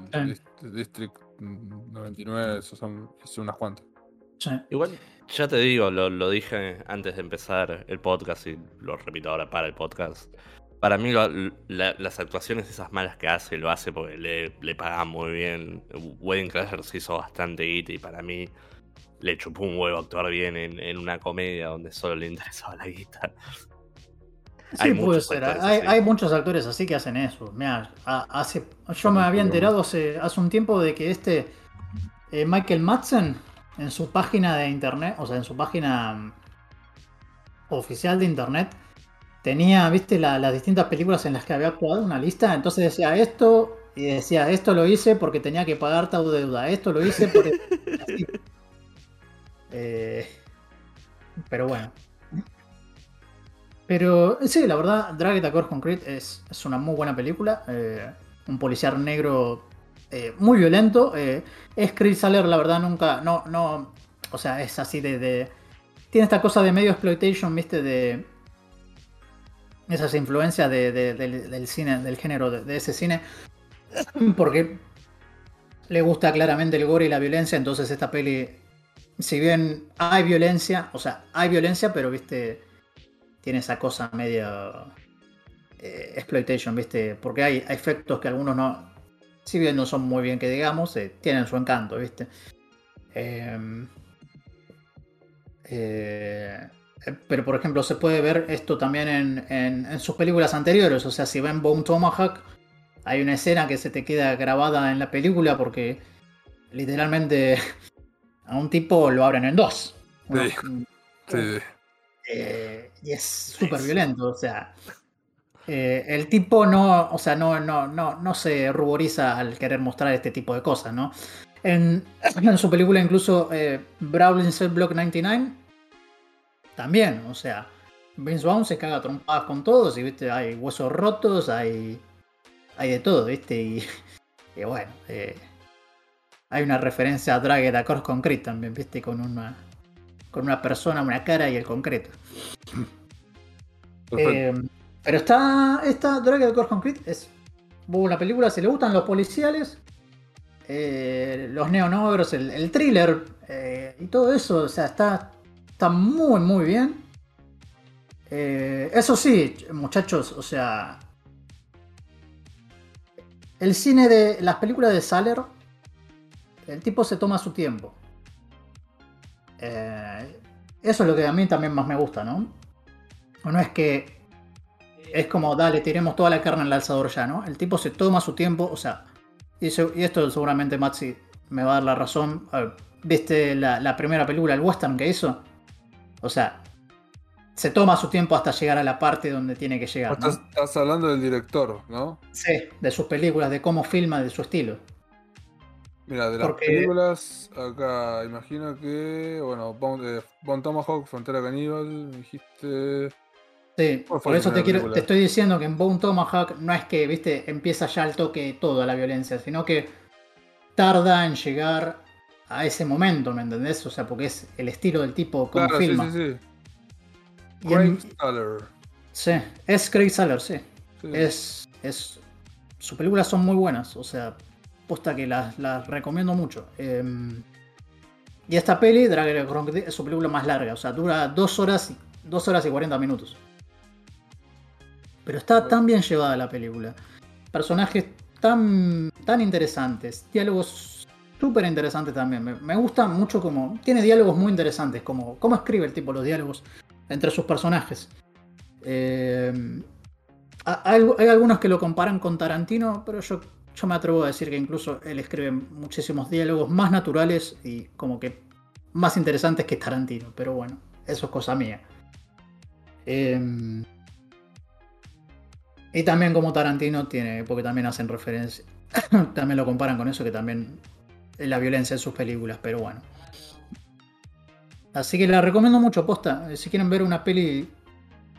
Speaker 1: District 99, eso son, son unas cuantas.
Speaker 2: Sí.
Speaker 4: Igual, ya te digo, lo, lo dije antes de empezar el podcast y lo repito ahora para el podcast. Para mí lo- la- las actuaciones esas malas que hace, lo hace porque le, le pagan muy bien. Wedding Crashers se hizo bastante guita y para mí le chupó un huevo actuar bien en, en una comedia donde solo le interesaba la guita.
Speaker 2: Sí,
Speaker 4: Hay
Speaker 2: puede ser. Hay, muchos actores así que hacen eso. Mirá, ha- hace, yo me había enterado hace, hace un tiempo de que este eh, Michael Madsen en su página de internet, o sea, en su página mm, oficial de internet, tenía, viste, la- las distintas películas en las que había actuado, una lista. Entonces decía esto Y decía, esto lo hice porque tenía que pagar tu deuda, esto lo hice por... <laughs> Eh, pero bueno. Pero sí, la verdad, Drag Across Concrete es, es una muy buena película. eh, un policial negro eh, muy violento. es Chris Saller, la verdad, nunca. No, no. O sea, es así de. tiene esta cosa de medio exploitation, viste, de. Esas influencias de- de- del, cine, del género de ese cine. Porque le gusta claramente el gore y la violencia. Entonces, esta peli. Si bien hay violencia, o sea, hay violencia, pero viste. Tiene esa cosa medio eh, exploitation, ¿viste? Porque hay efectos que algunos no, si bien no son muy bien que digamos, eh, tienen su encanto, ¿viste? Eh, eh, eh, pero por ejemplo se puede ver esto también en, en- en sus películas anteriores, o sea, si ven Bone Tomahawk, hay una escena que se te queda grabada en la película porque literalmente <laughs> a un tipo lo abren en dos. Uno-
Speaker 1: Sí. Sí,
Speaker 2: eh, y es súper violento, o sea. eh, el tipo no, o sea, no, no, no, no se ruboriza al querer mostrar este tipo de cosas, ¿no? En, <clears throat> en su película incluso eh, Brawling Cell Block 99 también, o sea, Vince Vaughn se caga trompadas con todos y viste, hay huesos rotos, hay, hay de todo, viste, y, <laughs> y bueno, eh, hay una referencia a Dragger Across Concrete también, viste, con una, con una persona, una cara y el concreto. Eh, pero está, esta Dragger Across Concrete es buena película, si le gustan los policiales, eh, los neonogros, el, el thriller eh, y todo eso, o sea, está, está muy, muy bien. Eso sí, muchachos, o sea, el cine de las películas de Saller, el tipo se toma su tiempo. Eh, eso es lo que a mí también más me gusta, ¿no? No es que es como, dale, tiremos toda la carne en el alzador ya, ¿no? El tipo se toma su tiempo, o sea, y, se- y esto seguramente Maxi me va a dar la razón. Ver, ¿Viste la, la primera película, el western que hizo? O sea, se toma su tiempo hasta llegar a la parte donde tiene que llegar. ¿no?
Speaker 1: Estás hablando del director, ¿no?
Speaker 2: Sí, de sus películas, de cómo filma, de su estilo.
Speaker 1: Mira, de las
Speaker 2: Porque-
Speaker 1: películas, acá imagino que, bueno, Bon, eh, Tomahawk, Frontera Caníbal, me dijiste...
Speaker 2: Sí,
Speaker 1: ¿Cuál fue
Speaker 2: por eso te, quiero, te estoy diciendo que en Bone Tomahawk no es que, viste, empieza ya al toque toda la violencia, sino que tarda en llegar a ese momento, ¿me entendés? O sea, porque es el estilo del tipo como
Speaker 1: Claro, sí,
Speaker 2: filma.
Speaker 1: sí, sí.
Speaker 2: En-
Speaker 1: Craig Staller.
Speaker 2: sí, es Craig Saller, sí.
Speaker 1: Sí.
Speaker 2: Es, es. Sus películas son muy buenas, o sea, posta que las, las recomiendo mucho. Em, y esta peli, Dragger Concrete, es su película más larga, o sea, dura 2 horas, horas y 40 minutos. Pero está tan bien llevada la película. Personajes tan, tan interesantes, diálogos súper interesantes también. Me, me gusta mucho como. Tiene diálogos muy interesantes, como cómo escribe el tipo los diálogos entre sus personajes. Eh, ha- hay, hay algunos que lo comparan con Tarantino, pero yo, yo me atrevo a decir que incluso él escribe muchísimos diálogos más naturales y como que más interesantes que Tarantino. Pero bueno, eso es cosa mía. Eh, y también como Tarantino tiene, porque también hacen referencia, <coughs> también lo comparan con eso, que también la violencia en sus películas, pero bueno. Así que la recomiendo mucho, posta. Eh, Si quieren ver una peli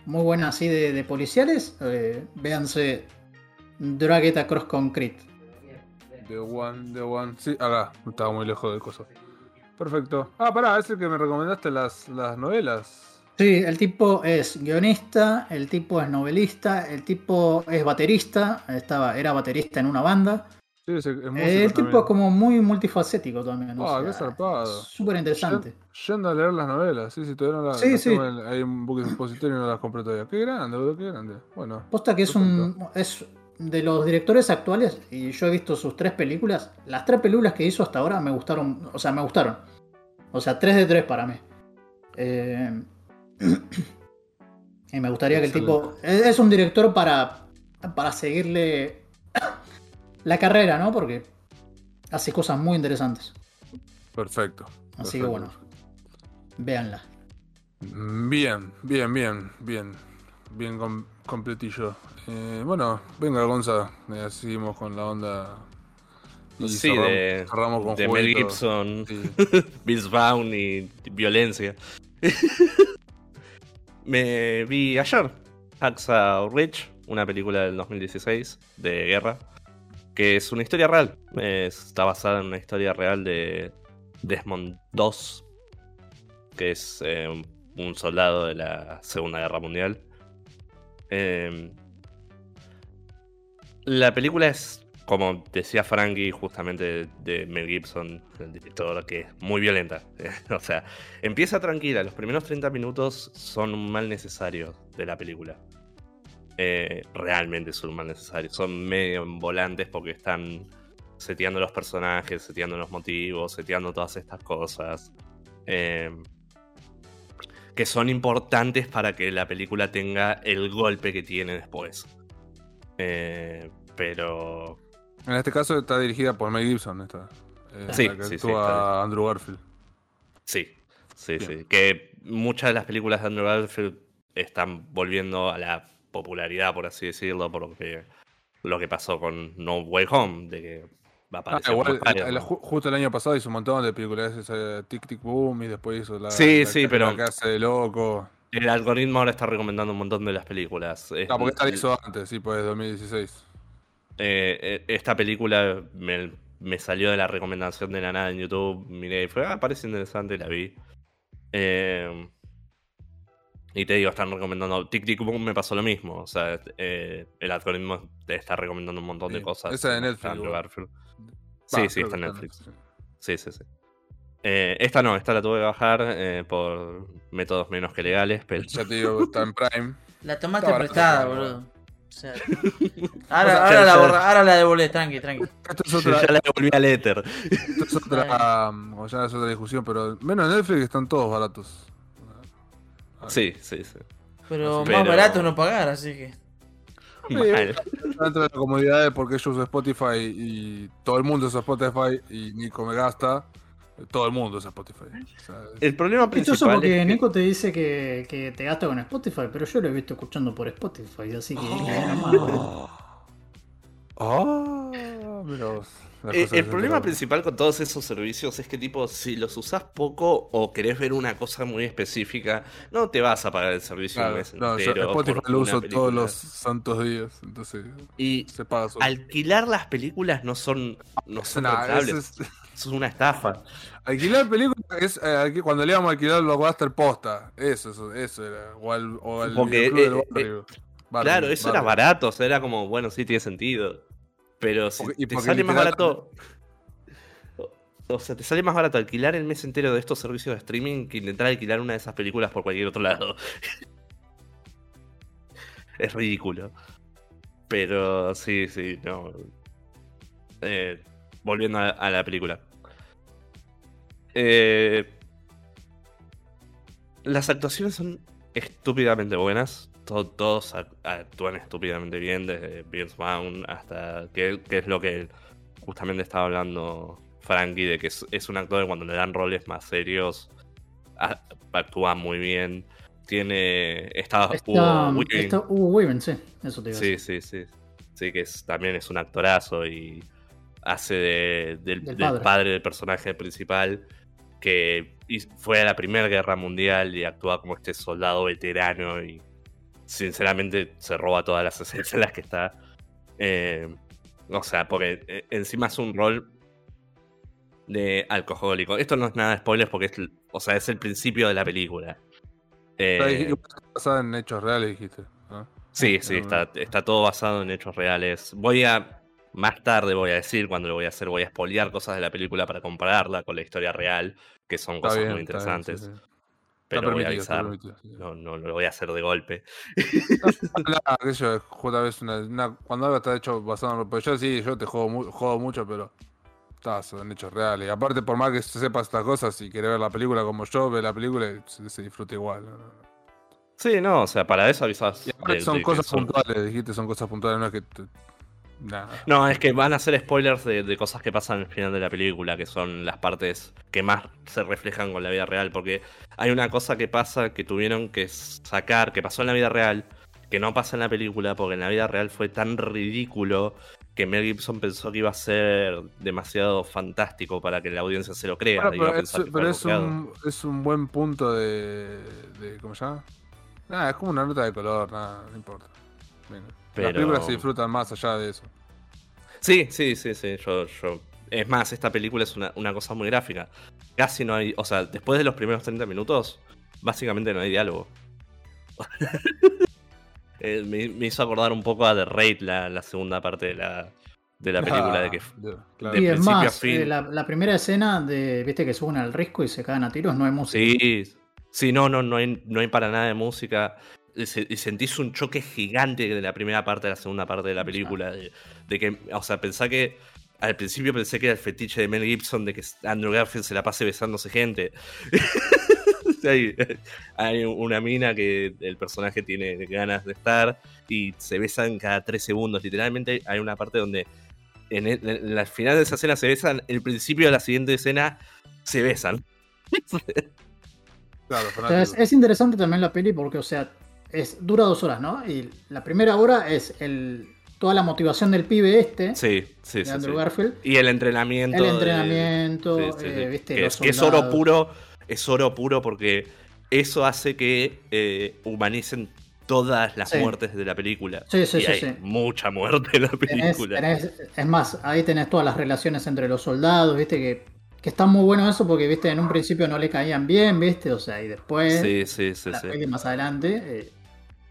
Speaker 2: muy buena así de, policiales, eh, véanse Drag It Across Concrete.
Speaker 1: The One, The One. Sí, acá, estaba muy lejos del coso. Perfecto. Ah, pará, es el que me recomendaste las, las novelas.
Speaker 2: Sí, el tipo es guionista, el tipo es novelista, el tipo es baterista, estaba, era baterista en una banda.
Speaker 1: Sí, es, es
Speaker 2: Eh, el tipo es como muy multifacético también.
Speaker 1: Ah,
Speaker 2: sea,
Speaker 1: qué zarpado.
Speaker 2: Súper interesante.
Speaker 1: Yen- Yendo a leer las novelas, sí, sí, todavía no las
Speaker 2: Sí, sí.
Speaker 1: Hay un book expositorio y no las compré todavía. Qué grande, boludo, qué grande. Bueno,
Speaker 2: Posta que es un. es de los directores actuales, y yo he visto sus tres películas. Las tres películas que hizo hasta ahora me gustaron. O sea, me gustaron. O sea, 3 de 3 para mí. Eh, <clears throat> y me gustaría que el tipo. Es, es un director para. para seguirle <coughs> la carrera, ¿no? Porque hace cosas muy interesantes.
Speaker 1: perfecto.
Speaker 2: Así que bueno, véanla.
Speaker 1: Bien, bien, bien, bien. bien com- completillo. Eh, bueno, venga, Gonza, eh, seguimos con la onda. y
Speaker 4: Sí,
Speaker 1: cerramos-
Speaker 4: de,
Speaker 1: cerramos con
Speaker 4: de Mel. Gibson,
Speaker 1: Sí. <laughs>
Speaker 4: Vaughn y violencia. <laughs> Me vi ayer Hacksaw Ridge, una película del 2016 de guerra, que es una historia real. Está basada en una historia real de Desmond II, que es eh, un- un soldado de la Segunda Guerra Mundial. Eh, la película es, como decía Frankie, justamente de Mel Gibson, el director, que es muy violenta. <laughs> o sea, empieza tranquila. Los primeros 30 minutos son un mal necesario de la película. Eh, realmente son mal necesario. Son medio volantes porque están seteando los personajes, seteando los motivos, seteando todas estas cosas. Eh, que son importantes para que la película tenga el golpe que tiene después. Eh, pero
Speaker 1: En este caso está dirigida por Mel Gibson. Esta, eh,
Speaker 4: Sí,
Speaker 1: la que
Speaker 4: sí, sí,
Speaker 1: actúa
Speaker 4: está
Speaker 1: Andrew Garfield.
Speaker 4: Sí, sí,
Speaker 1: Bien.
Speaker 4: sí. Que muchas de las películas de Andrew Garfield están volviendo a la popularidad, por así decirlo, por lo que, pasó con No Way Home, de que va a
Speaker 1: Ah,
Speaker 4: aparecer
Speaker 1: igual,
Speaker 4: como
Speaker 1: el- ju- justo el año pasado hizo un montón de películas. Esa Tic Tic Boom y después hizo la.
Speaker 4: Sí,
Speaker 1: la
Speaker 4: sí,
Speaker 1: que-
Speaker 4: pero-
Speaker 1: la que hace de loco.
Speaker 4: El algoritmo ahora está recomendando un montón de las películas.
Speaker 1: Ah, porque esta hizo antes, sí, pues 2016.
Speaker 4: Eh, eh, esta película me, me salió de la recomendación de la nada en YouTube. Miré y fue, ah, parece interesante, la vi. Eh, y te digo, están recomendando. Tic Tic Boom me pasó lo mismo. O sea, eh, el algoritmo te está recomendando un montón de
Speaker 1: Sí,
Speaker 4: cosas.
Speaker 1: esa de Netflix,
Speaker 4: Andrew. Garfield. Sí, sí, está en Netflix.
Speaker 1: sí.
Speaker 4: Sí, sí, sí. Eh, esta no, esta la tuve que bajar eh, por métodos menos que legales, pero.
Speaker 1: Ya te digo, está en Prime.
Speaker 3: La tomaste prestada, boludo. <laughs> O sea, ahora, la borra- ahora la devolvés, tranqui, tranqui.
Speaker 1: Esto es otra,
Speaker 4: ya la devolví al éter.
Speaker 1: esto es otra, o ya es otra discusión, pero menos en Netflix están todos baratos.
Speaker 4: Sí, sí, sí.
Speaker 3: Pero
Speaker 4: Pero-
Speaker 3: más barato no pagar, así que.
Speaker 4: Mal.
Speaker 1: Dentro de la comodidad de porque yo uso Spotify y todo el mundo usa Spotify y Nico me gasta, todo el mundo usa Spotify. O sea, es-
Speaker 4: El problema principal
Speaker 2: porque
Speaker 4: es que-
Speaker 2: Nico te dice que, que te gasta con Spotify, pero yo lo he visto escuchando por Spotify, así que.
Speaker 4: Oh.
Speaker 1: Ah, vos, las
Speaker 4: Eh, el problema principal con todos esos servicios es que, tipo, si los usás poco o querés ver una cosa muy específica, no te vas a pagar el servicio un
Speaker 1: Claro,
Speaker 4: mes
Speaker 1: no, yo
Speaker 4: entero.
Speaker 1: Spotify
Speaker 4: por
Speaker 1: lo uso
Speaker 4: película.
Speaker 1: todos los santos días, entonces
Speaker 4: Y
Speaker 1: se paga solo.
Speaker 4: alquilar las películas no son, no son
Speaker 1: Nah,
Speaker 4: rentables.
Speaker 1: es- es-
Speaker 4: Es una estafa.
Speaker 1: alquilar películas es eh, cuando le íbamos a alquilar los Buster posta. Eso, eso, eso era. O al, o al
Speaker 4: Porque,
Speaker 1: del
Speaker 4: eh,
Speaker 1: barrio. Barrio,
Speaker 4: claro, eso era barato. O sea, era como, bueno, sí tiene sentido. Pero si
Speaker 1: Porque-
Speaker 4: te
Speaker 1: porque
Speaker 4: sale más barato. o- O sea, te sale más barato alquilar el mes entero de estos servicios de streaming que intentar alquilar una de esas películas por cualquier otro lado. <laughs> es ridículo. Pero sí, sí, no. Eh, volviendo a, a la película. Eh, las actuaciones son estúpidamente buenas. To- todos ac- actúan estúpidamente bien, desde Vince Vaughn hasta. Que, que es lo que justamente estaba hablando Frankie, de que es, es un actor que cuando le dan roles más serios a- actúa muy bien. Tiene. Está,
Speaker 2: Está,
Speaker 4: Hugo
Speaker 2: está Hugo Weaving, sí, eso te
Speaker 4: Sí, sí, sí. Sí, que es, también es un actorazo y hace de- del,
Speaker 2: Del
Speaker 4: del
Speaker 2: padre.
Speaker 4: padre. del personaje principal que fue a la Primera Guerra Mundial y actúa como este soldado veterano y sinceramente se roba todas las <laughs> escenas en las que está. Eh, o sea, porque eh, encima es un rol de alcohólico. Esto no es nada de spoilers porque es, o sea, es el principio de la película. Eh,
Speaker 1: Está basada en hechos reales, dijiste. ¿no?
Speaker 4: Sí, sí, está, está todo basado en hechos reales. Voy a. Más tarde voy a decir, cuando lo voy a hacer, voy a espolear cosas de la película para compararla con la historia real, que son
Speaker 1: Está
Speaker 4: cosas
Speaker 1: bien,
Speaker 4: muy
Speaker 1: está bien, sí,
Speaker 4: interesantes.
Speaker 1: sí.
Speaker 4: Pero voy a avisar. No, no, lo voy a hacer de golpe.
Speaker 1: Cuando algo está hecho basado en. Pues yo sí, yo te juego, mu- juego mucho, pero. Está en hechos reales. Y aparte, por más que se sepa estas cosas, si querés ver la película como yo, ve la película y se, se disfruta igual.
Speaker 4: Sí, no, o sea, para eso avisas. De-
Speaker 1: son
Speaker 4: de
Speaker 1: cosas
Speaker 4: son-
Speaker 1: puntuales, dijiste, son cosas puntuales, no es que. te- Nada.
Speaker 4: No, es que van a ser spoilers de, de cosas que pasan al final de la película, que son las partes que más se reflejan con la vida real, porque hay una cosa que pasa que tuvieron que sacar, que pasó en la vida real, que no pasa en la película porque en la vida real fue tan ridículo que Mel Gibson pensó que iba a ser demasiado fantástico para que la audiencia se lo crea.
Speaker 1: Bueno, pero es, pero un, es un buen punto de, de. ¿Cómo se llama? Nada, es como una nota de color, nada, no importa.
Speaker 4: Pero-
Speaker 1: Las películas se disfrutan más allá de eso.
Speaker 4: Sí, sí, sí, sí. Yo, yo... Es más, esta película es una, una cosa muy gráfica. Casi no hay. O sea, después de los primeros 30 minutos, básicamente no hay diálogo. <laughs> Eh, me, me hizo acordar un poco a The Raid, la, la segunda parte de la, de la película. de que,
Speaker 1: Ah, claro.
Speaker 4: de
Speaker 2: Y es
Speaker 4: a
Speaker 2: más,
Speaker 4: fin.
Speaker 2: eh, la, la primera escena de, viste, que suben al risco y se caen a tiros, no hay música.
Speaker 4: Sí, sí, no, no, no hay, no hay para nada de música. Y se- y sentís un choque gigante de la primera parte a la segunda parte de la película. De, de que, o sea, pensá que. Al principio pensé que era el fetiche de Mel Gibson de que Andrew Garfield se la pase besándose gente. <laughs> hay, hay una mina que el personaje tiene ganas de estar y se besan cada tres segundos. Literalmente hay una parte donde en, el, en la final de esa escena se besan, el principio de la siguiente escena se besan. <laughs>
Speaker 1: Claro,
Speaker 2: O sea, es interesante también la peli porque, o sea, es, dura dos horas, ¿no? Y la primera hora es el, toda la motivación del pibe este,
Speaker 4: Sí, sí,
Speaker 2: de. Andrew
Speaker 4: sí.
Speaker 2: Garfield.
Speaker 4: Y el entrenamiento.
Speaker 2: El
Speaker 4: de-
Speaker 2: entrenamiento,
Speaker 4: sí.
Speaker 2: eh, viste,
Speaker 4: que, es, oro puro. Es oro puro porque eso hace que eh, humanicen todas las muertes de la película.
Speaker 2: Sí, sí,
Speaker 4: y
Speaker 2: sí,
Speaker 4: hay
Speaker 2: sí.
Speaker 4: mucha muerte en la película.
Speaker 2: tenés- es más, ahí tenés todas las relaciones entre los soldados, viste, que, que está muy bueno eso porque, viste, en un principio no le caían bien, viste, o sea, y después,
Speaker 4: Sí, sí, sí,
Speaker 2: la más adelante, eh,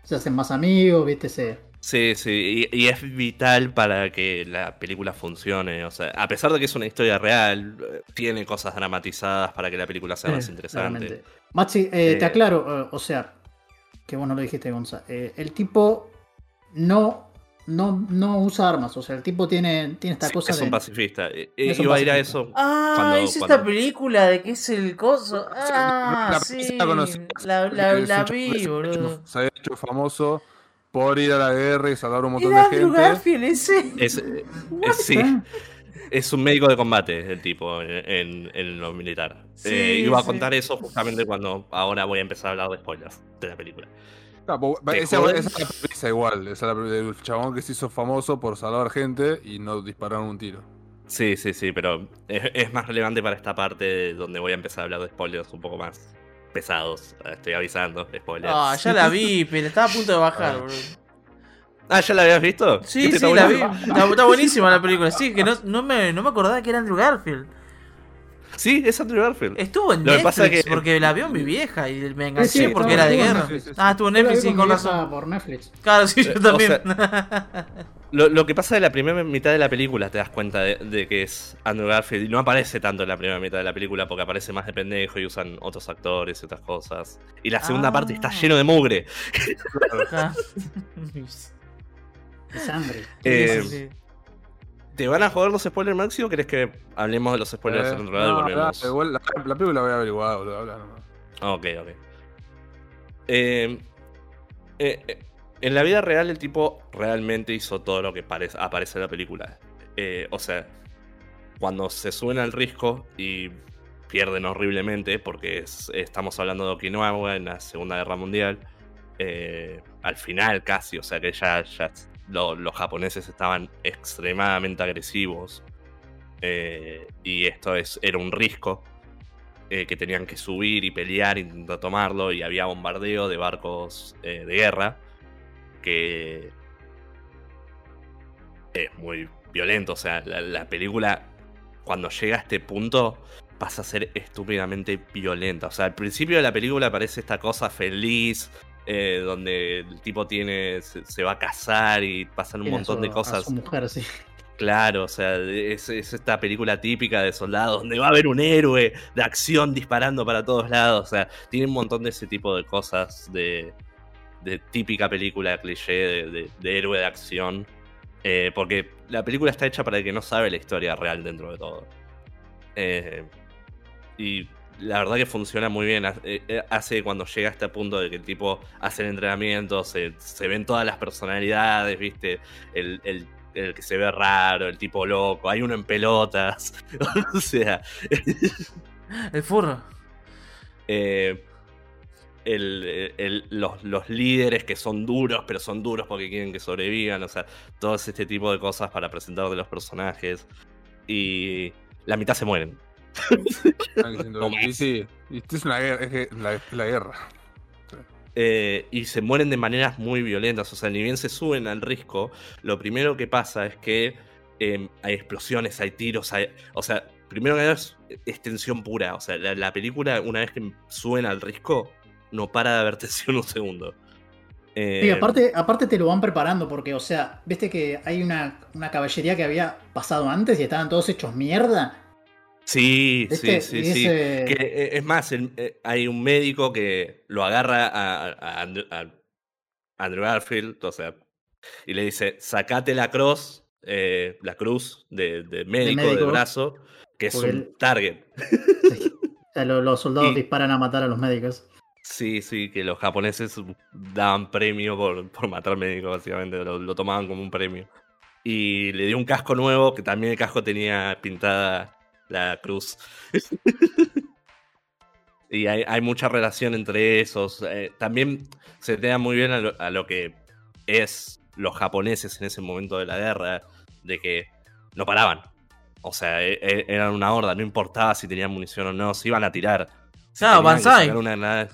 Speaker 2: se hacen más amigos, viste, se...
Speaker 4: Sí, sí, y, y es vital para que la película funcione. O sea, a pesar de que es una historia real, eh, tiene cosas dramatizadas para que la película sea más interesante.
Speaker 2: claramente. Maxi, eh,
Speaker 4: Eh,
Speaker 2: te aclaro, eh, o sea, que vos no lo dijiste, Gonza. eh, el tipo no, no, no usa armas, o sea, el tipo tiene, tiene esta
Speaker 4: Sí,
Speaker 2: cosa
Speaker 4: es
Speaker 2: de.
Speaker 4: un pacifista. Eh,
Speaker 2: Es un
Speaker 4: Iba a ir a
Speaker 2: pacifista.
Speaker 4: eso.
Speaker 3: Ah,
Speaker 4: cuando-
Speaker 3: es esta
Speaker 4: cuando-
Speaker 3: película de que es el coso. Ah,
Speaker 1: la-
Speaker 3: sí.
Speaker 1: la conocí.
Speaker 3: La, la,
Speaker 1: Es
Speaker 3: la vi, boludo.
Speaker 1: hecho- Se había hecho famoso por ir a la guerra y salvar un montón de gente.
Speaker 3: Garfield ese.
Speaker 4: Es, eh, <laughs> es- sí, es un médico de combate el tipo en, en- en lo militar.
Speaker 3: Sí,
Speaker 4: Eh, iba a
Speaker 3: sí.
Speaker 4: contar eso justamente cuando ahora voy a empezar a hablar de spoilers de la película.
Speaker 1: Claro, po-
Speaker 4: ¿Te
Speaker 1: esa, esa es la premisa igual. Esa es la premisa del chabón que se hizo famoso por salvar gente y no disparar un tiro.
Speaker 4: Sí, sí, sí, pero es, es más relevante para esta parte donde voy a empezar a hablar de spoilers un poco más pesados. Eh, Estoy avisando, spoilers.
Speaker 3: Ah, ya la vi, <laughs> pero estaba a punto de bajar,
Speaker 1: Ah.
Speaker 3: boludo.
Speaker 4: Ah, ¿ya la habías visto?
Speaker 3: Sí, sí, la vi. Está, está buenísima la película. Sí, que no, no, me, no me acordaba que era Andrew Garfield.
Speaker 4: Sí, es Andrew Garfield.
Speaker 3: Estuvo en
Speaker 4: Lo que pasa
Speaker 3: Netflix
Speaker 4: es que-
Speaker 3: porque la vio mi vieja y me enganché
Speaker 2: Sí, sí,
Speaker 3: porque era de
Speaker 2: estuvo en
Speaker 3: guerra.
Speaker 1: Netflix.
Speaker 3: Ah, estuvo en Netflix, sí,
Speaker 2: con
Speaker 3: razón.
Speaker 2: por Netflix.
Speaker 3: Claro, sí, yo
Speaker 4: Eh, o
Speaker 3: también.
Speaker 4: Lo, lo que pasa de la primera mitad de la película te das cuenta de, de que es Andrew Garfield y no aparece tanto en la primera mitad de la película porque aparece más de pendejo y usan otros actores y otras cosas. Y la segunda
Speaker 3: Ah.
Speaker 4: parte está lleno de mugre.
Speaker 3: Ah. <laughs>
Speaker 2: Sangre.
Speaker 4: Eh,
Speaker 3: Sí, sí, sí.
Speaker 4: ¿Te van a joder los spoilers, Maxi, o querés que hablemos de los spoilers
Speaker 1: Eh,
Speaker 4: en otro lado y
Speaker 1: no,
Speaker 4: volvemos?
Speaker 1: dale, igual la, la película la voy a averiguar, boludo. habla nomás.
Speaker 4: Ok, ok. Eh, eh, eh, en la vida real, el tipo realmente hizo todo lo que parece, aparece en la película. O sea, cuando se suben al risco y pierden horriblemente, porque es- estamos hablando de Okinawa en la Segunda Guerra Mundial, al final casi, o sea que ya, ya lo- los japoneses estaban extremadamente agresivos. eh, y esto es, era un risco eh, que tenían que subir y pelear, intentar tomarlo, y había bombardeo de barcos eh, de guerra, que es muy violento, o sea, la, la película cuando llega a este punto pasa a ser estúpidamente violenta, o sea, al principio de la película parece esta cosa feliz, eh, donde el tipo tiene se, se va a casar y pasan un montón de cosas
Speaker 2: A su mujer, sí.
Speaker 4: Claro, o sea, es, es esta película típica de soldados donde va a haber un héroe de acción disparando para todos lados. O sea, tiene un montón de ese tipo de cosas de, de típica película cliché de, de- de héroe de acción. Eh, porque la película está hecha para el que no sabe la historia real dentro de todo. Eh, y la verdad que funciona muy bien. Eh, eh, Hace cuando llega a este punto de que el tipo hace el entrenamiento, se, se ven todas las personalidades, ¿viste? El, el- el que se ve raro, el tipo loco, hay uno en pelotas. <laughs> o sea,
Speaker 3: El furro.
Speaker 4: eh, el- el- los, los líderes que son duros, pero son duros porque quieren que sobrevivan, o sea, todo este tipo de cosas para presentar de los personajes. Y la mitad se mueren.
Speaker 1: Diciendo,
Speaker 4: No
Speaker 1: y sí, esto es una guerra, es la, la guerra.
Speaker 4: Eh, y se mueren de maneras muy violentas. O sea, ni bien se suben al risco, lo primero que pasa es que eh, hay explosiones, hay tiros, hay- o sea, primero que nada es, es tensión pura. O sea, la, la película, una vez que suben al risco, no para de haber <laughs> tensión un segundo. Eh,
Speaker 2: Sí, aparte, aparte te lo van preparando porque, o sea, viste que hay una, una caballería que había pasado antes y estaban todos hechos mierda.
Speaker 4: Sí, sí,
Speaker 2: ¿Viste?
Speaker 4: sí, sí.
Speaker 2: ese-
Speaker 4: Que, eh, es más, el- eh, hay un médico que lo agarra a, a Andrew, a Andrew Garfield, o sea, y le dice, sacate la cruz, eh, la cruz de, de médico,
Speaker 2: médico.
Speaker 4: del brazo, que es un target. <laughs>
Speaker 2: O sea, lo- los soldados
Speaker 4: Y-
Speaker 2: disparan a matar a los médicos.
Speaker 4: Sí, sí, que los japoneses daban premio por, por matar médicos, básicamente, lo, lo tomaban como un premio. Y le dio un casco nuevo, que también el casco tenía pintada la cruz. <laughs> y hay, hay mucha relación entre esos. eh, también se te da muy bien a lo, a lo que es los japoneses en ese momento de la guerra, de que no paraban. O sea, e- e- eran una horda, no importaba si tenían munición o no, se iban a tirar. Si
Speaker 3: Claro,
Speaker 4: que
Speaker 3: Banzai.
Speaker 4: una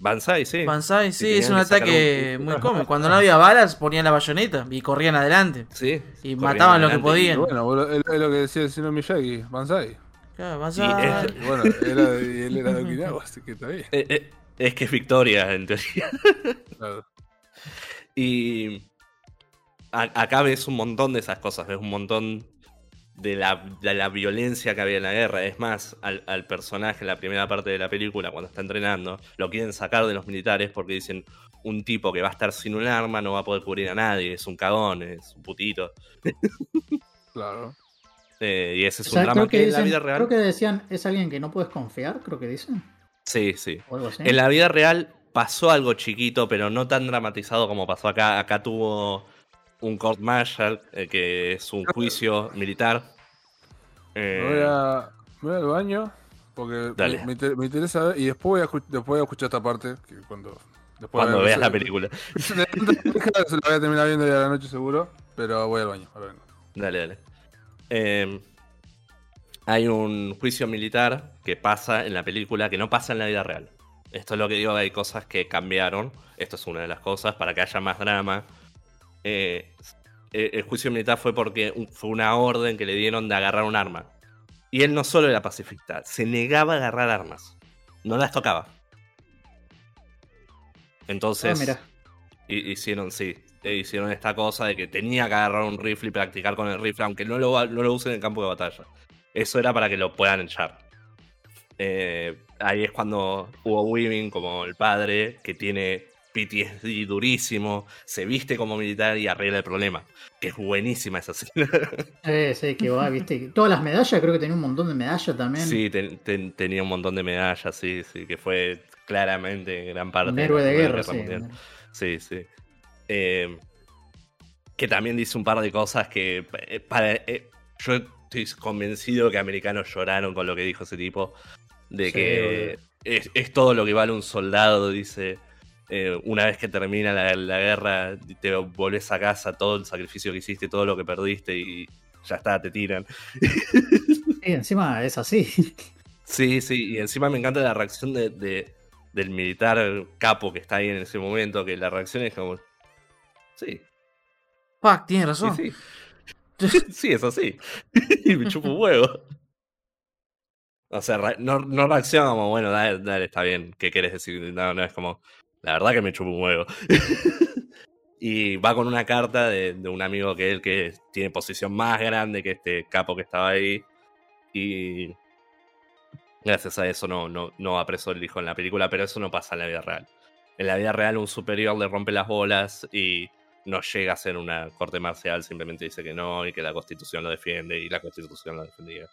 Speaker 4: Banzai, sí.
Speaker 3: Banzai, sí, es un ataque
Speaker 4: un-
Speaker 3: muy <laughs> cómodo. Cuando no había balas, ponían la bayoneta y corrían adelante.
Speaker 4: Sí.
Speaker 3: Y mataban lo que
Speaker 4: adelante.
Speaker 3: podían.
Speaker 1: Y bueno, es, lo que decía el señor Miyagi, Banzai.
Speaker 3: Claro,
Speaker 4: Y
Speaker 3: Banzai.
Speaker 4: es-
Speaker 1: Y bueno, era, de- y él era de Okinawa, así que está bien.
Speaker 4: Eh, eh, es que es victoria, en teoría. <laughs>
Speaker 1: Claro.
Speaker 4: Y a- acá ves un montón de esas cosas, ves un montón de la, de la violencia que había en la guerra. Es más, al, al personaje en la primera parte de la película, cuando está entrenando, lo quieren sacar de los militares porque dicen un tipo que va a estar sin un arma no va a poder cubrir a nadie, es un cagón, es un putito.
Speaker 1: Claro.
Speaker 4: Eh, y ese es
Speaker 2: O sea,
Speaker 4: un drama
Speaker 2: que
Speaker 4: en la vida real...
Speaker 2: creo que decían, es alguien que no puedes confiar, creo que dicen.
Speaker 4: Sí, sí.
Speaker 2: O algo así.
Speaker 4: En la vida real pasó algo chiquito, pero no tan dramatizado como pasó acá. Acá tuvo un court martial, eh, que es un juicio militar. Eh,
Speaker 1: Me voy, a, me voy al baño porque me, me inter- me interesa ver y después voy, a, después voy a escuchar esta parte que cuando después
Speaker 4: cuando veas la película. <laughs> <laughs>
Speaker 1: Se la voy a terminar viendo ya a la noche seguro, pero voy al baño. ahora.
Speaker 4: Dale, dale. Eh, hay un juicio militar que pasa en la película que no pasa en la vida real. Esto es lo que digo, hay cosas que cambiaron. Esto es una de las cosas para que haya más drama. Eh, eh, el juicio militar fue porque fue una orden que le dieron de agarrar un arma. Y él no solo era pacifista, se negaba a agarrar armas. No las tocaba. Entonces,
Speaker 2: Ah,
Speaker 4: hicieron, sí, eh, hicieron esta cosa de que tenía que agarrar un rifle y practicar con el rifle, aunque no lo, no lo usen en el campo de batalla. Eso era para que lo puedan echar. Eh, ahí es cuando Hugo Weaving, como el padre, que tiene PTSD durísimo, se viste como militar y arregla el problema. Que es buenísima esa escena.
Speaker 2: Eh, sí, que va, viste. Todas las medallas, creo que tenía un montón de medallas también.
Speaker 4: sí, ten- ten- tenía un montón de medallas, sí, sí, que fue claramente gran parte
Speaker 2: un héroe de
Speaker 4: la
Speaker 2: guerra, sí.
Speaker 4: Mundial. Sí, sí. Eh, que también dice un par de cosas que eh, para, eh, yo estoy convencido que americanos lloraron con lo que dijo ese tipo. De
Speaker 2: Sí,
Speaker 4: que es, es todo lo que vale un soldado, dice. Eh, una vez que termina la, la guerra, te volvés a casa, todo el sacrificio que hiciste, todo lo que perdiste y ya está, te tiran.
Speaker 2: Sí, encima es así.
Speaker 4: Sí, sí, y encima me encanta la reacción de, de- del militar capo que está ahí en ese momento, que la reacción es como... Sí,
Speaker 3: Fuck, tienes
Speaker 4: sí,
Speaker 3: razón.
Speaker 4: sí. sí, <laughs> es así. <laughs> y me chupo un huevo. O sea, no, no reacciona como, bueno, dale, dale, está bien, ¿qué quieres decir? No, no, es como, la verdad que me chupo un huevo. <laughs> y va con una carta de, de un amigo que él que tiene posición más grande que este capo que estaba ahí. Y gracias a eso no, no, no va preso el hijo en la película, pero eso no pasa en la vida real. En la vida real un superior le rompe las bolas y no llega a ser una corte marcial, simplemente dice que no y que la constitución lo defiende y la constitución lo defendía.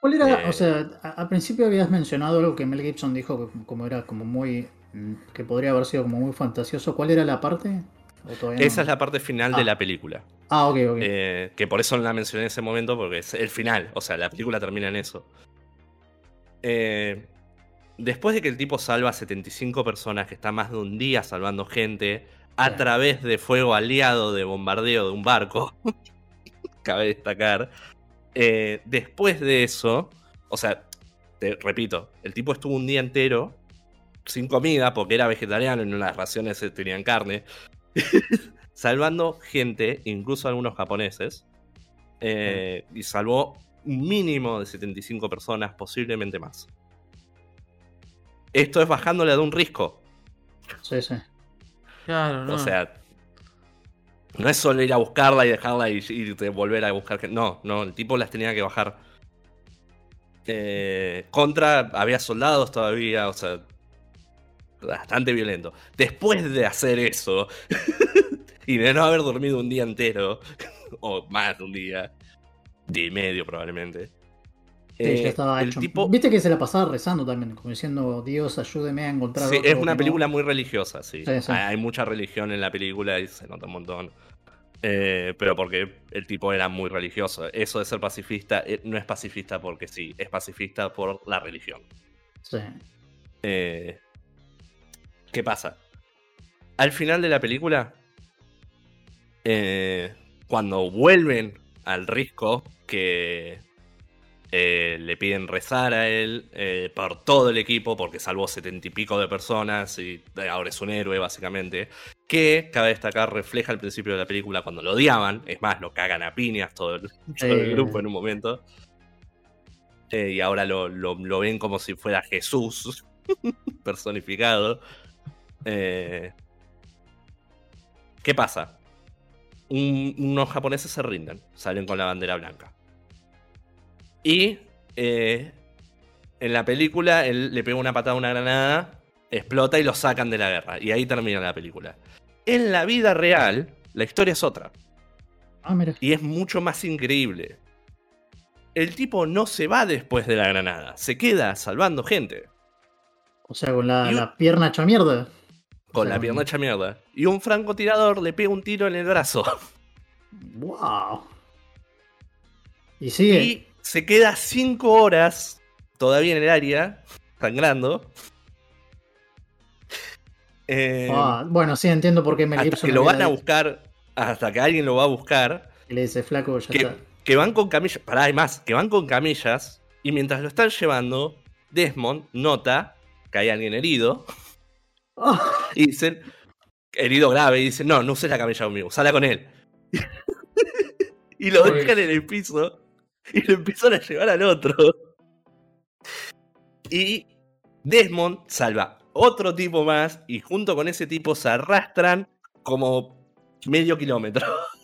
Speaker 2: ¿Cuál era?
Speaker 4: Eh,
Speaker 2: O sea, al principio habías mencionado algo que Mel Gibson dijo como era como muy. Mm, que podría haber sido como muy fantasioso. ¿Cuál era la parte?
Speaker 4: Esa es la parte final de
Speaker 2: Ah.
Speaker 4: la película.
Speaker 2: Ah, ok, ok.
Speaker 4: Eh, que por eso no la mencioné en ese momento, porque es el final. O sea, la película termina en eso. Eh, después de que el tipo salva a 75 personas, que está más de un día salvando gente, a través de fuego aliado de bombardeo de un barco, <laughs> cabe destacar, eh, después de eso, o sea, te repito, el tipo estuvo un día entero sin comida porque era vegetariano y en las raciones eh, tenían carne, <laughs> salvando gente, incluso algunos japoneses, eh, y salvó un mínimo de 75 personas, posiblemente más. Esto es bajándole de un risco.
Speaker 2: Sí, sí.
Speaker 3: Claro, no.
Speaker 4: O sea, no es solo ir a buscarla y dejarla y, volver a buscar. que- No, no, el tipo las tenía que bajar. Eh, contra, había soldados todavía, o sea, bastante violento. Después de hacer eso <laughs> y de no haber dormido un día entero, <laughs> o más de un día, día y medio probablemente.
Speaker 2: Sí,
Speaker 4: eh,
Speaker 2: ya estaba
Speaker 4: el
Speaker 2: hecho.
Speaker 4: tipo,
Speaker 2: Viste que se la pasaba rezando también, como diciendo, Dios, ayúdeme a encontrar
Speaker 4: Sí,
Speaker 2: otro
Speaker 4: es una
Speaker 2: que no".
Speaker 4: película muy religiosa, sí.
Speaker 2: Sí, sí.
Speaker 4: Hay, hay mucha religión en la película y se nota un montón. Eh, pero porque el tipo era muy religioso. Eso de ser pacifista eh, no es pacifista porque sí, es pacifista por la religión.
Speaker 2: Sí.
Speaker 4: Eh, ¿Qué pasa? Al final de la película, eh, cuando vuelven al Risco, que eh, le piden rezar a él eh, por todo el equipo, porque salvó setenta y pico de personas y ahora es un héroe, básicamente. Que, cabe destacar, refleja al principio de la película cuando lo odiaban. Es más, lo cagan a piñas todo el, <laughs> todo el grupo en un momento. Eh, y ahora lo, lo- lo ven como si fuera Jesús <laughs> personificado. Eh, ¿Qué pasa? Un- unos japoneses se rinden, salen con la bandera blanca. Y eh, en la película él le pega una patada a una granada, explota y lo sacan de la guerra. Y ahí termina la película. En la vida real, la historia es otra.
Speaker 2: Ah, mira.
Speaker 4: Y es mucho más increíble. El tipo no se va después de la granada, se queda salvando gente.
Speaker 2: O sea, con la,
Speaker 4: Y
Speaker 2: la pierna hecha mierda.
Speaker 4: Con
Speaker 2: O sea,
Speaker 4: la pierna hecha mierda. Y un francotirador le pega un tiro en el brazo. <laughs>
Speaker 2: ¡Wow! Y sigue.
Speaker 4: Y se queda 5 horas todavía en el área, sangrando. Eh,
Speaker 2: Ah, bueno, sí, entiendo por qué Mel
Speaker 4: hasta
Speaker 2: Gibson
Speaker 4: que lo van a buscar, hasta que alguien lo va a buscar.
Speaker 2: y le dice, flaco, ya
Speaker 4: Que,
Speaker 2: está.
Speaker 4: que van con camillas. Pará, hay más. Que van con camillas. Y mientras lo están llevando, Desmond nota que hay alguien herido. <laughs> Y dicen, herido grave. Y dicen, no, no uses la camilla conmigo, sala con él. <laughs> y lo
Speaker 2: Uy.
Speaker 4: dejan en el piso. Y lo empiezan a llevar al otro. Y Desmond salva otro tipo más. Y junto con ese tipo se arrastran como medio kilómetro. <laughs>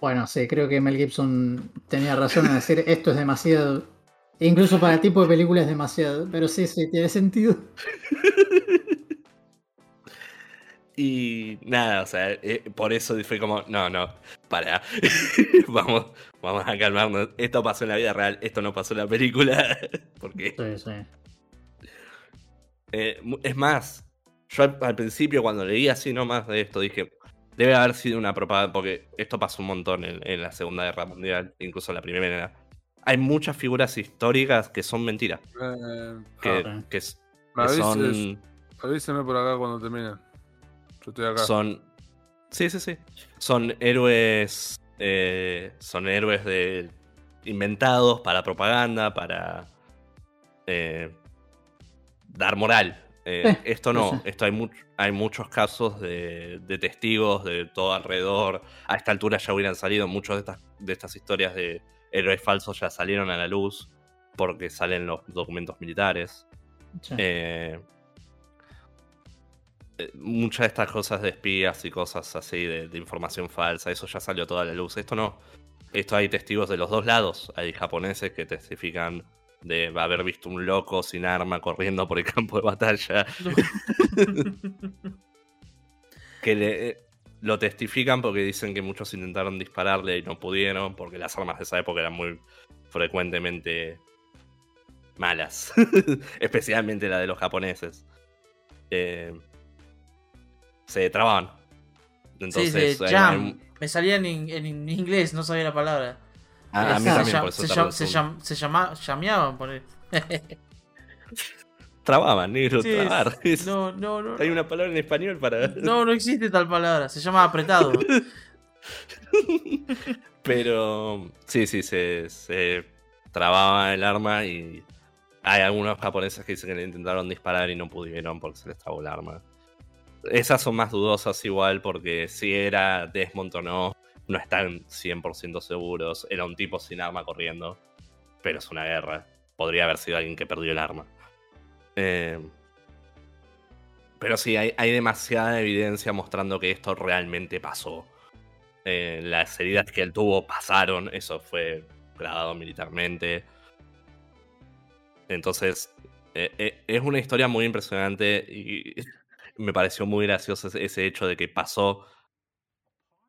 Speaker 2: Bueno, sí, creo que Mel Gibson tenía razón en decir esto es demasiado. e Incluso para el tipo de película es demasiado. Pero sí, sí, tiene sentido.
Speaker 4: Y nada, o sea, eh, por eso fue como, no, no, para, <laughs> vamos, vamos a calmarnos. Esto pasó en la vida real, esto no pasó en la película. <laughs> Porque,
Speaker 2: Sí, sí.
Speaker 4: eh, es más, yo al, al principio cuando leí así nomás de esto dije, debe haber sido una propaganda, porque esto pasó un montón en, en la Segunda Guerra Mundial, incluso en la Primera. Hay muchas figuras históricas que son mentiras,
Speaker 1: Eh,
Speaker 4: que,
Speaker 2: Ah,
Speaker 4: que, son...
Speaker 1: avíseme por acá cuando termine. Yo estoy acá.
Speaker 4: Son. Sí, sí, sí. Son héroes. eh, son héroes de. inventados para propaganda, para. eh, dar moral. Eh, esto no, esto hay, much- hay muchos casos de, de testigos de todo alrededor. A esta altura ya hubieran salido muchas de estas, de estas historias de héroes falsos ya salieron a la luz porque salen los documentos militares.
Speaker 2: sí.
Speaker 4: Eh, muchas de estas cosas de espías y cosas así de, de información falsa, eso ya salió toda la luz. Esto no. Esto hay testigos de los dos lados. Hay japoneses que testifican de haber visto un loco sin arma corriendo por el <laughs> campo de batalla. <laughs> que le- eh, lo testifican porque dicen que muchos intentaron dispararle y no pudieron porque las armas de esa época eran muy frecuentemente malas. <laughs> Especialmente la de los japoneses. Eh, se trababan. Entonces,
Speaker 3: sí,
Speaker 4: hay-
Speaker 3: jam. Me salía en, in- en inglés, no sabía la palabra.
Speaker 4: a, a mí
Speaker 2: Se
Speaker 4: también, por eso
Speaker 3: se, llam- se, llam- se llama, llameaban por él. <laughs>
Speaker 4: Trababan, negro,
Speaker 3: Sí,
Speaker 4: trabar. Es- <laughs>
Speaker 3: No, no, no.
Speaker 4: Hay una palabra en español para.
Speaker 3: No, no <laughs> existe tal palabra. Se llama apretado.
Speaker 4: Pero sí, sí, se, se trababa el arma y hay algunos japoneses que dicen que le intentaron disparar y no pudieron porque se les trabó el arma. Esas son más dudosas igual porque si era Desmond o no, no están 100% seguros. Era un tipo sin arma corriendo, pero es una guerra. Podría haber sido alguien que perdió el arma. Eh, pero sí, hay, hay demasiada evidencia mostrando que esto realmente pasó. Eh, las heridas que él tuvo pasaron, eso fue grabado militarmente. Entonces, eh, es una historia muy impresionante y me pareció muy gracioso ese, hecho de que pasó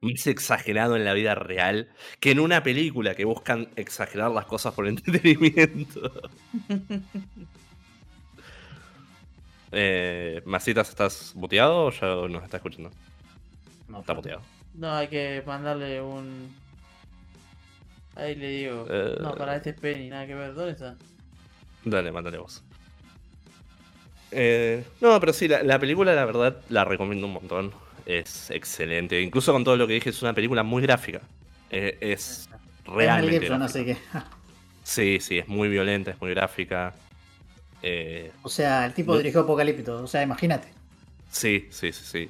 Speaker 4: más exagerado en la vida real que en una película que buscan exagerar las cosas por <laughs> entretenimiento. eh, Masitas, ¿estás muteado o ya nos está escuchando?
Speaker 2: No,
Speaker 4: Está muteado.
Speaker 3: No, hay que mandarle un. Ahí le digo.
Speaker 4: Eh.
Speaker 3: No, para este es Penny, nada que ver. ¿Dónde está?
Speaker 4: Dale, mándale vos. Eh, no, pero sí, la, la película la verdad la recomiendo un montón. Es excelente. Incluso con todo lo que dije, es una película muy gráfica. Eh, es realmente.
Speaker 2: Gibson. <laughs>
Speaker 4: Sí, sí, es muy violenta, es muy gráfica. Eh,
Speaker 2: O sea, el tipo
Speaker 4: No.
Speaker 2: dirigió Apocalipto. O sea, imagínate.
Speaker 4: sí, sí, sí, sí.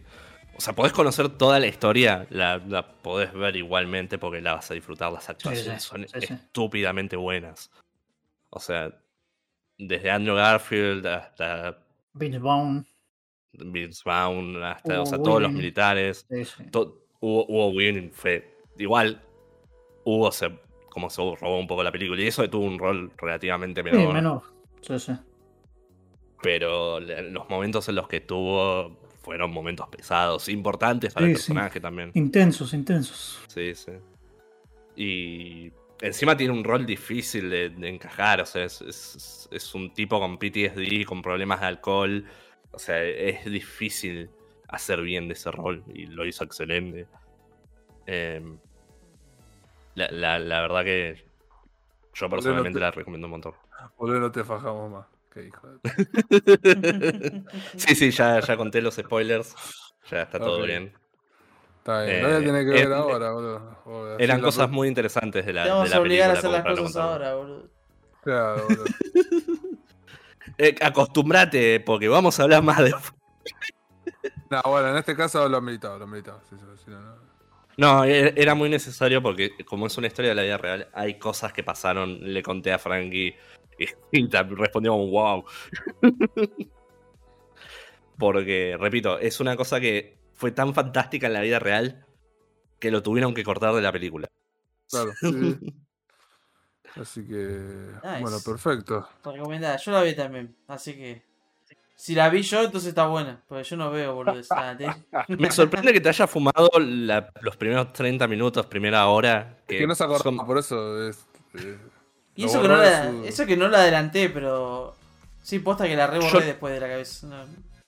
Speaker 4: O sea, podés conocer toda la historia, la, la podés ver igualmente porque la vas a disfrutar. Las actuaciones
Speaker 2: sí,
Speaker 4: son
Speaker 2: sí,
Speaker 4: estúpidamente buenas. O sea, desde Andrew Garfield hasta
Speaker 2: Vince Vaughn.
Speaker 4: Vince Vaughn, hasta, o sea, todos los militares.
Speaker 2: Sí, sí.
Speaker 4: To- Hugo, Hugo Weaving fue igual. Hugo se como se robó un poco la película y eso tuvo un rol relativamente
Speaker 2: Sí,
Speaker 4: menor.
Speaker 2: menor. Sí, sí.
Speaker 4: Pero los momentos en los que tuvo fueron momentos pesados, importantes para el
Speaker 2: Sí, sí.
Speaker 4: personaje también.
Speaker 2: Intensos, intensos.
Speaker 4: Sí, sí. Y encima tiene un rol difícil de, de encajar. O sea, es, es- es un tipo con PTSD, con problemas de alcohol. O sea, es difícil hacer bien de ese rol. Y lo hizo excelente. Em, la, la- la verdad que yo personalmente la recomiendo un montón.
Speaker 1: Boludo, no te fajamos más. Qué hijo de... <laughs>
Speaker 4: Sí, sí, ya, ya conté los spoilers. Ya está todo bien.
Speaker 1: Está bien,
Speaker 4: Eh,
Speaker 1: lo voy a tener que ver ahora, boludo. A
Speaker 4: Eran cosas muy interesantes de la,
Speaker 3: Te vamos
Speaker 4: de
Speaker 3: a
Speaker 4: la
Speaker 3: obligar a hacer las
Speaker 4: no
Speaker 3: cosas ahora, boludo.
Speaker 1: Claro, boludo. <laughs>
Speaker 4: Eh, acostumbrate, porque vamos a hablar más de.
Speaker 1: No, bueno, en este caso lo militado, lo militado. Sí, sí, sí, no, no.
Speaker 4: No, e- era muy necesario porque, como es una historia de la vida real, hay cosas que pasaron. Le conté a Frankie y, <laughs> y respondió un wow. <laughs> porque, repito, es una cosa que fue tan fantástica en la vida real que lo tuvieron que cortar de la película.
Speaker 1: Claro, <laughs> sí. Así que,
Speaker 3: Nice.
Speaker 1: bueno, perfecto.
Speaker 3: Recomendada, yo la vi también, así que. Si la vi yo, entonces está buena. Porque yo no veo, boludo. <laughs>
Speaker 4: Me sorprende que te haya fumado la- los primeros 30 minutos, primera hora. Que,
Speaker 1: Que no se
Speaker 4: son-
Speaker 1: por eso es. eh,
Speaker 3: Y eso que, no la,
Speaker 1: su-
Speaker 3: eso que no la adelanté, pero. Sí, posta que la reborré
Speaker 4: Yo-
Speaker 3: después de la cabeza. No.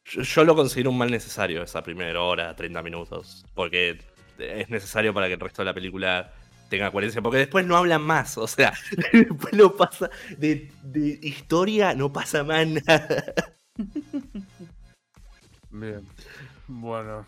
Speaker 4: Yo, yo lo considero un mal necesario esa primera hora, 30 minutos. Porque es necesario para que el resto de la película tenga coherencia. Porque después no hablan más. O sea, <laughs> después no pasa. De, de historia no pasa más nada. <laughs>
Speaker 1: Bien. Bueno.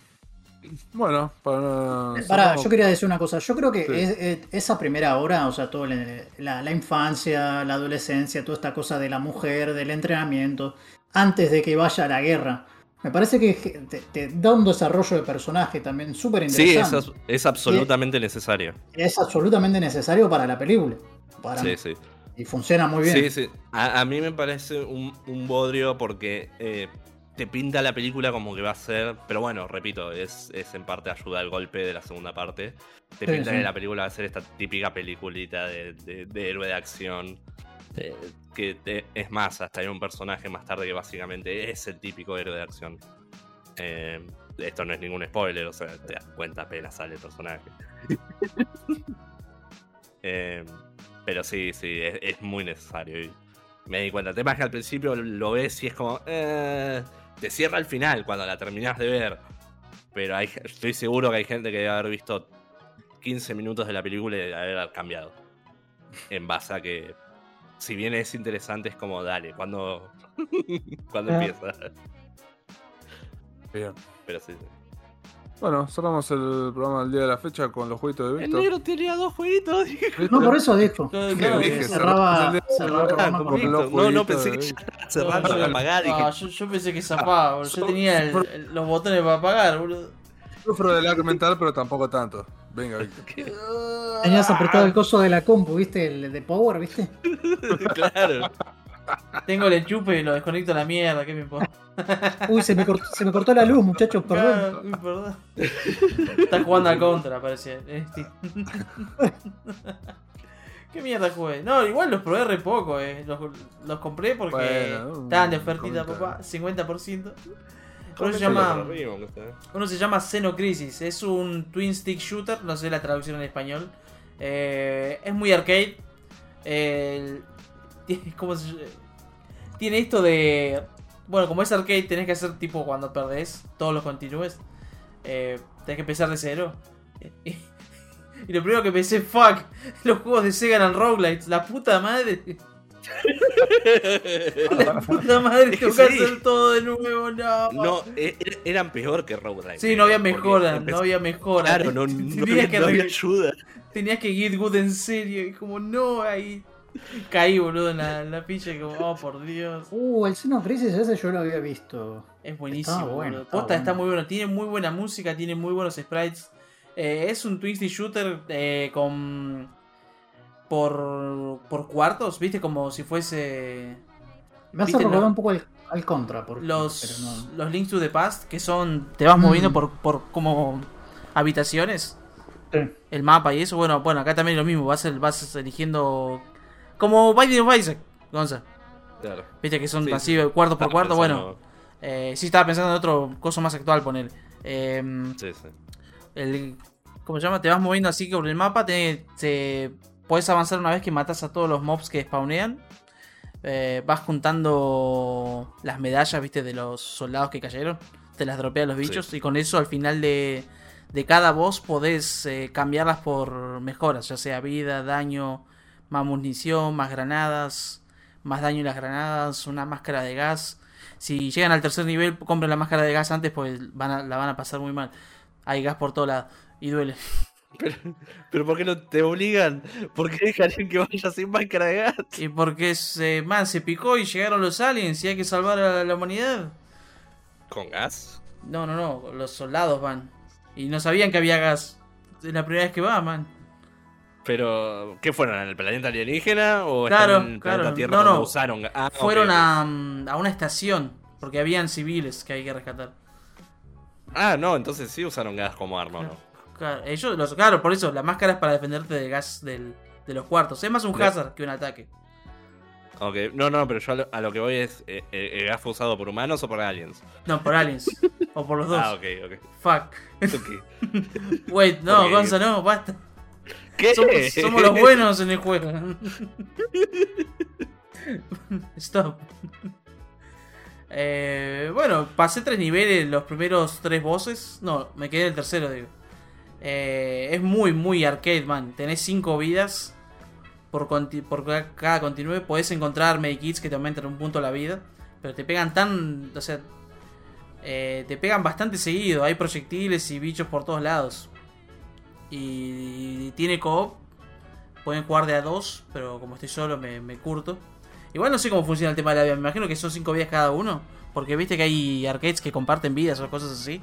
Speaker 1: Bueno, para.
Speaker 2: Pará, yo quería decir una cosa. Yo creo que
Speaker 1: Sí.
Speaker 2: es- es- esa primera hora, o sea, toda la, la- la infancia, la adolescencia, toda esta cosa de la mujer, del entrenamiento, antes de que vaya a la guerra, me parece que te, te da un desarrollo de personaje también súper
Speaker 4: Sí,
Speaker 2: interesante.
Speaker 4: es, as- es absolutamente necesario.
Speaker 2: Es absolutamente necesario para la película. Para
Speaker 4: Sí, sí.
Speaker 2: Y funciona muy bien.
Speaker 4: Sí, sí. A, a mí me parece un, un bodrio porque eh, te pinta la película como que va a ser. Pero bueno, repito, es, es en parte ayuda al golpe de la segunda parte. Te
Speaker 2: Sí,
Speaker 4: pinta
Speaker 2: sí.
Speaker 4: que la película va a ser esta típica peliculita de, de- de héroe de acción. Eh, que te- es más, hasta hay un personaje más tarde que básicamente es el típico héroe de acción. Eh, esto no es ningún spoiler, o sea, te das cuenta apenas sale el personaje. <laughs> Eh, pero sí, sí, es, es muy necesario. Y me di cuenta. El tema es que al principio lo ves y es como. eh, te cierra al final cuando la terminás de ver. Pero hay, estoy seguro que hay gente que debe haber visto 15 minutos de la película y debe haber cambiado. En base a que si bien es interesante, es como, dale, cuando, cuando
Speaker 2: Ah.
Speaker 4: empieza.
Speaker 1: Bien.
Speaker 4: Pero sí, sí.
Speaker 1: Bueno, cerramos el programa del día de la fecha con los jueguitos de
Speaker 4: El
Speaker 1: Víctor.
Speaker 4: negro tenía dos jueguitos.
Speaker 1: ¿Viste?
Speaker 2: No, por eso dijo.
Speaker 1: ¿Qué
Speaker 3: claro,
Speaker 1: dije?
Speaker 2: Cerraba,
Speaker 1: Cerraba-
Speaker 2: cerraba el
Speaker 4: Ah,
Speaker 2: programa
Speaker 4: con
Speaker 2: con-
Speaker 1: Víctor.
Speaker 4: Víctor. No, no, pensé que ya estaba cerrando
Speaker 3: No,
Speaker 4: para
Speaker 3: Ah, yo, yo pensé que zapaba, boludo. Yo tenía el- el- los botones para apagar, boludo.
Speaker 1: Sufro de lag mental, pero tampoco tanto. Venga, <laughs> Víctor. <laughs>
Speaker 2: Tenías apretado el coso de la compu, ¿viste? El de Power, ¿viste? <laughs>
Speaker 4: claro.
Speaker 3: Tengo el enchufe y lo desconecto a la mierda, ¿qué me importa?
Speaker 2: Uy, se me cortó, se me cortó la luz, muchachos, perdón.
Speaker 3: Claro, uy, perdón. Estás jugando al contra, parece. Este. ¿Qué mierda jugué? No, igual los probé re poco, eh. Los, los compré porque
Speaker 1: Bueno,
Speaker 3: estaban de ofertita, papá. 50%. Uno se llama. Uno se llama Xenocrisis. Es un twin stick shooter. No sé la traducción en español. Eh, es muy arcade. Tiene, <laughs> ¿cómo se ll- tiene esto de. Bueno, como es arcade, tenés que hacer tipo cuando perdés todos los continúes. Eh, tenés que empezar de cero. <laughs> Y, lo primero que pensé, fuck, los juegos de Sega eran roguelites. La puta madre. La <laughs> puta madre,
Speaker 4: Es que sí.
Speaker 3: hacer todo de nuevo, no.
Speaker 4: No, e- e- eran peor que Roguelike.
Speaker 3: Sí, no había mejora, no había mejora.
Speaker 4: Claro, no, <laughs> no,
Speaker 3: Tenías
Speaker 4: había,
Speaker 3: que
Speaker 4: no había ayuda.
Speaker 3: Tenías que get good en serio. Y como, no, ahí caí, boludo, en la, en la pilla. Y como, oh, por Dios.
Speaker 2: Uh, el Seno Crisis ese yo lo había visto.
Speaker 3: Es buenísimo,
Speaker 2: Estaba bueno,
Speaker 3: está
Speaker 2: bueno.
Speaker 3: muy bueno. Tiene muy buena música, tiene muy buenos sprites. Eh, es un twisty shooter eh, con. Por, por cuartos, viste, como si fuese.
Speaker 2: Me hace
Speaker 3: ¿Viste
Speaker 2: recordar un poco al, al Contra, por
Speaker 3: Los,
Speaker 2: no-
Speaker 3: los Links to the Past, que son. Te vas
Speaker 2: Mm.
Speaker 3: moviendo por, por como habitaciones.
Speaker 2: Sí.
Speaker 3: el mapa y eso, bueno, bueno, acá también es lo mismo, vas, el- vas eligiendo como of Isaac, Gonza.
Speaker 4: Claro.
Speaker 3: Viste que son
Speaker 4: Sí,
Speaker 3: así
Speaker 4: sí.
Speaker 3: cuarto por
Speaker 4: Estaba
Speaker 3: cuarto, bueno, eh, sí estaba pensando en otro cosa más actual poner. Eh,
Speaker 4: Sí, sí.
Speaker 3: el ¿cómo se llama? Te vas moviendo así sobre el mapa, te, te puedes avanzar una vez que matas a todos los mobs que spawnean. Eh, vas juntando las medallas, viste, de los soldados que cayeron. Te las dropean los bichos. Y con eso al final de, de cada boss podés eh, cambiarlas por mejoras. Ya sea vida, daño, más munición, más granadas, más daño en las granadas, una máscara de gas. Si llegan al tercer nivel, compren la máscara de gas antes, pues van a- la van a pasar muy mal. Hay gas por todo lado y duele. <laughs>
Speaker 4: Pero, pero ¿por qué no te obligan? ¿Por qué dejarían que vaya sin máscara de gas?
Speaker 3: Y porque se, man, se picó y llegaron los aliens y hay que salvar a la humanidad.
Speaker 4: ¿Con gas?
Speaker 3: No, no, no, los soldados van. Y no sabían que había gas. Es la primera vez que va, man.
Speaker 4: Pero, ¿qué fueron? ¿En el planeta alienígena o
Speaker 3: Claro,
Speaker 4: están en el planeta
Speaker 3: claro.
Speaker 4: Tierra
Speaker 3: No,
Speaker 4: donde
Speaker 3: no.
Speaker 4: usaron gas? Ah,
Speaker 3: Fueron a, mm, a una estación. Porque habían civiles que hay que rescatar.
Speaker 4: Ah, no, entonces sí usaron gas como arma, ¿o ¿no?
Speaker 3: Claro, ellos, los, claro, por eso, la máscara es para defenderte del gas del, de los cuartos. Es más un hazard que un ataque.
Speaker 4: Ok, no, no, pero yo a lo, a lo que voy es, eh, eh, ¿el gas fue usado por humanos o por aliens?
Speaker 3: No, por aliens. <laughs> o por los dos.
Speaker 4: Ah, ok, ok.
Speaker 3: Fuck.
Speaker 4: ok. <laughs>
Speaker 3: Wait, no,
Speaker 4: Ok.
Speaker 3: Gonza, no, basta.
Speaker 4: ¿Qué?
Speaker 3: Somos, somos los buenos en el juego. <laughs> Stop. Eh, bueno, pasé tres niveles, los primeros tres bosses. No, me quedé en el tercero, digo. Eh, es muy, muy arcade, man. Tenés cinco vidas por, cada continúe. Podés encontrar medikits que te aumentan un punto la vida. Pero te pegan tan. O sea, eh, te pegan bastante seguido. Hay proyectiles y bichos por todos lados. Y tiene co-op. Pueden jugar de a dos, pero como estoy solo me, me curto. Igual no sé cómo funciona el tema de la vida. Me imagino que son cinco vidas cada uno. Porque viste que hay arcades que comparten vidas o cosas así.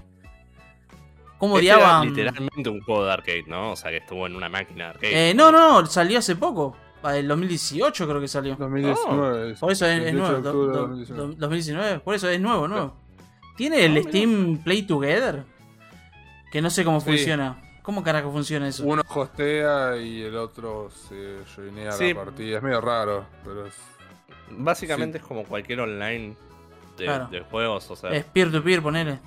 Speaker 3: ¿Cómo
Speaker 4: Este era literalmente un juego de arcade, ¿no? O sea, que estuvo en una máquina de arcade.
Speaker 3: Eh, no, no, no, salió hace poco. El 2018 creo que salió.
Speaker 1: 2019.
Speaker 3: Por eso es, es
Speaker 1: 28
Speaker 3: nuevo. do-
Speaker 1: octubre de
Speaker 3: do-
Speaker 1: 2019.
Speaker 3: do- 2019. Por eso es nuevo, nuevo. ¿Tiene el
Speaker 4: Ah.
Speaker 3: Steam Play Together? Que no sé cómo
Speaker 1: Sí.
Speaker 3: funciona. ¿Cómo carajo funciona eso?
Speaker 1: Uno hostea y el otro se joinea
Speaker 4: Sí.
Speaker 1: la partida. Es medio raro, pero es.
Speaker 4: Básicamente es como cualquier online de,
Speaker 3: Claro.
Speaker 4: de juegos, o sea,
Speaker 3: Es peer to peer, ponele.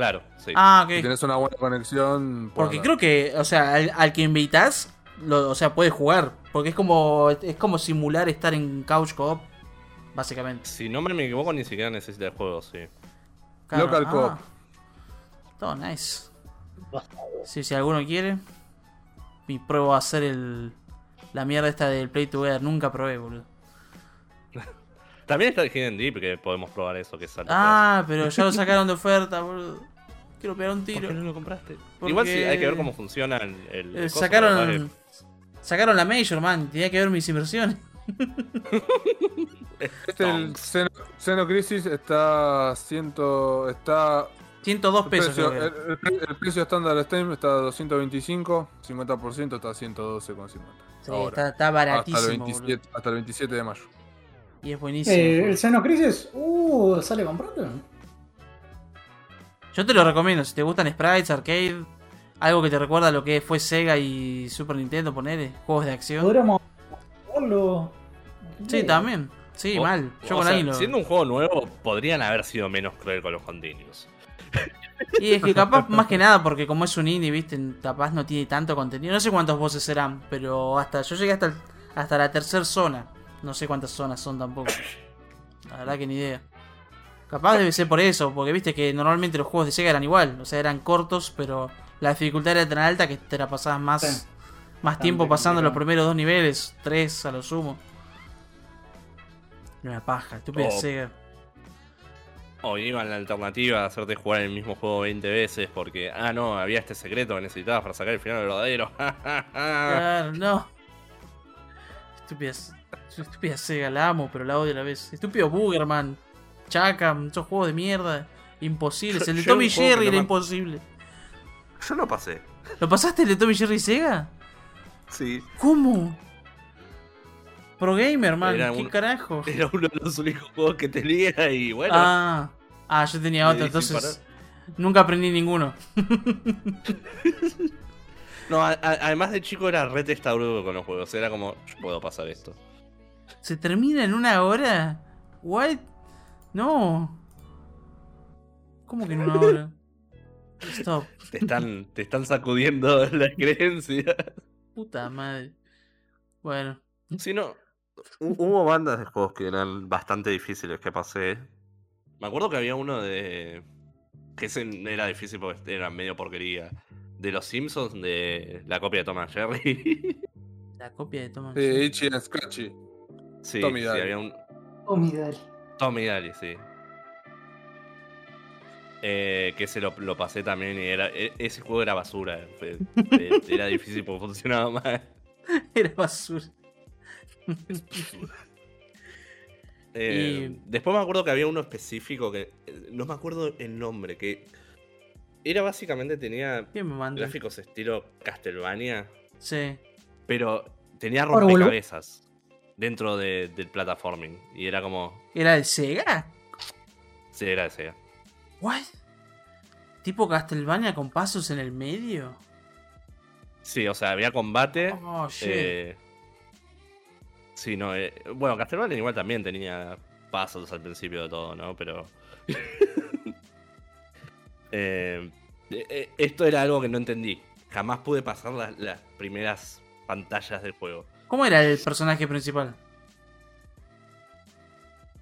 Speaker 4: Claro, sí.
Speaker 3: Ah,
Speaker 1: Si
Speaker 3: ok.
Speaker 1: tienes una buena conexión.
Speaker 3: Porque creo que, o sea, al, al que invitas, lo, o sea, puede jugar. Porque es como es como simular estar en couch co-op, básicamente.
Speaker 4: Si no me equivoco, ni siquiera necesita el juego, sí.
Speaker 3: Claro,
Speaker 1: Local
Speaker 3: ah.
Speaker 1: co-op.
Speaker 3: Todo nice. Sí, si alguno quiere. Y pruebo a hacer el. La mierda esta del Play Together. Nunca probé, boludo. <laughs>
Speaker 4: También está el Hidden Deep, que podemos probar eso, que sale.
Speaker 3: Ah, pero ya lo sacaron de oferta, boludo. Quiero pegar un
Speaker 4: ¿Por qué
Speaker 3: tiro.
Speaker 4: no lo compraste?
Speaker 3: Porque-
Speaker 4: Igual sí, hay que ver cómo funciona el. el
Speaker 3: Eh, sacaron sacaron la Major, man. Tenía que ver mis inversiones. <laughs>
Speaker 1: Este el
Speaker 4: Stonks.
Speaker 1: Xeno, Xeno Crisis está ciento, está
Speaker 3: 102
Speaker 1: el
Speaker 3: pesos.
Speaker 1: precio, el- el- el precio estándar de Steam está a 225, 50% está a 112,50.
Speaker 3: Sí,
Speaker 1: Ahora,
Speaker 3: está, está
Speaker 1: hasta
Speaker 3: baratísimo.
Speaker 1: el,
Speaker 3: boludo.
Speaker 1: 27, hasta el 27 de mayo.
Speaker 3: Y es buenísimo.
Speaker 2: Eh, el Xenocrisis, uh, sale comprando.
Speaker 3: Yo te lo recomiendo. Si te gustan sprites, arcade, algo que te recuerda a lo que fue Sega y Super Nintendo, ponele. Juegos de acción.
Speaker 2: Podríamos jugarlo.
Speaker 3: Sí, también. Sí,
Speaker 4: O-
Speaker 3: mal. Yo con
Speaker 4: sea,
Speaker 3: alguien lo...
Speaker 4: Siendo un juego nuevo, podrían haber sido menos cruel con los continuos.
Speaker 3: Y es que capaz, más que nada, porque como es un indie, viste, capaz no tiene tanto contenido. No sé cuántos voces serán, pero hasta yo llegué hasta, el- hasta la tercera zona. No sé cuántas zonas son tampoco. La verdad que ni idea. Capaz debe ser por eso, porque viste que normalmente los juegos de Sega eran igual. O sea, eran cortos, pero la dificultad era tan alta que te la pasabas más,
Speaker 2: Sí.
Speaker 3: más
Speaker 2: Bastante
Speaker 3: tiempo pasando los primeros dos niveles, tres a lo sumo. Una paja, estúpida
Speaker 4: Oh.
Speaker 3: Sega.
Speaker 4: O iban la alternativa a hacerte jugar el mismo juego 20 veces porque, ah, no, había este secreto que necesitabas para sacar el final verdadero. <laughs>
Speaker 3: Claro, no. Estúpida, estúpida Sega, la amo, pero la odio a la vez. Estúpido Boogerman, Chaka, esos juegos de mierda. Imposibles. El de Tommy Jerry era
Speaker 4: no
Speaker 3: imposible.
Speaker 4: Yo lo pasé.
Speaker 3: ¿Lo pasaste el de Tommy Jerry y Sega?
Speaker 4: Sí.
Speaker 3: ¿Cómo? Pro Gamer, man,
Speaker 4: Era
Speaker 3: ¿qué
Speaker 4: un-
Speaker 3: carajo?
Speaker 4: Era uno de los únicos juegos que tenía y bueno.
Speaker 3: Ah, ah, yo tenía otro, entonces nunca aprendí ninguno. <laughs>
Speaker 4: No, a- a- además de chico era re testarudo con los juegos. Era como, yo puedo pasar esto.
Speaker 3: ¿Se termina en una hora? ¿What? No. ¿Cómo que en una hora? Stop.
Speaker 4: Te están, te están sacudiendo <laughs> las creencias.
Speaker 3: Puta madre. Bueno.
Speaker 4: Si no, hu- hubo bandas de juegos que eran bastante difíciles que pasé. Me acuerdo que había uno de. que ese era difícil porque era medio porquería. De los Simpsons, de la copia de Thomas Jerry.
Speaker 3: La copia de Thomas.
Speaker 1: Sí,
Speaker 3: Jerry.
Speaker 1: Ichi and Scratchy.
Speaker 4: sí,
Speaker 1: Tommy
Speaker 4: sí, había un. Tommy Daly, sí. Eh, que ese lo, lo pasé también y era. e- Ese juego era basura. <laughs> era difícil porque funcionaba mal. <laughs>
Speaker 3: Era basura.
Speaker 4: Eh,
Speaker 3: Y-
Speaker 4: Después me acuerdo que había uno específico que. eh, No me acuerdo el nombre. Que. Era básicamente. Tenía gráficos estilo Castlevania.
Speaker 3: Sí.
Speaker 4: Pero tenía rompecabezas. Dentro de- del platforming. Y era como.
Speaker 3: ¿Era el Sega?
Speaker 4: Sí, era de Sega.
Speaker 3: ¿What? ¿Tipo Castlevania con pasos en el medio?
Speaker 4: Sí, o sea, había combate.
Speaker 3: Oh, shit.
Speaker 4: eh, sí, no. eh, bueno, Castlevania igual también tenía pasos al principio de todo, ¿no? Pero. <laughs> Eh, eh, esto era algo que no entendí. Jamás pude pasar las, las primeras pantallas del juego.
Speaker 3: ¿Cómo era el personaje principal?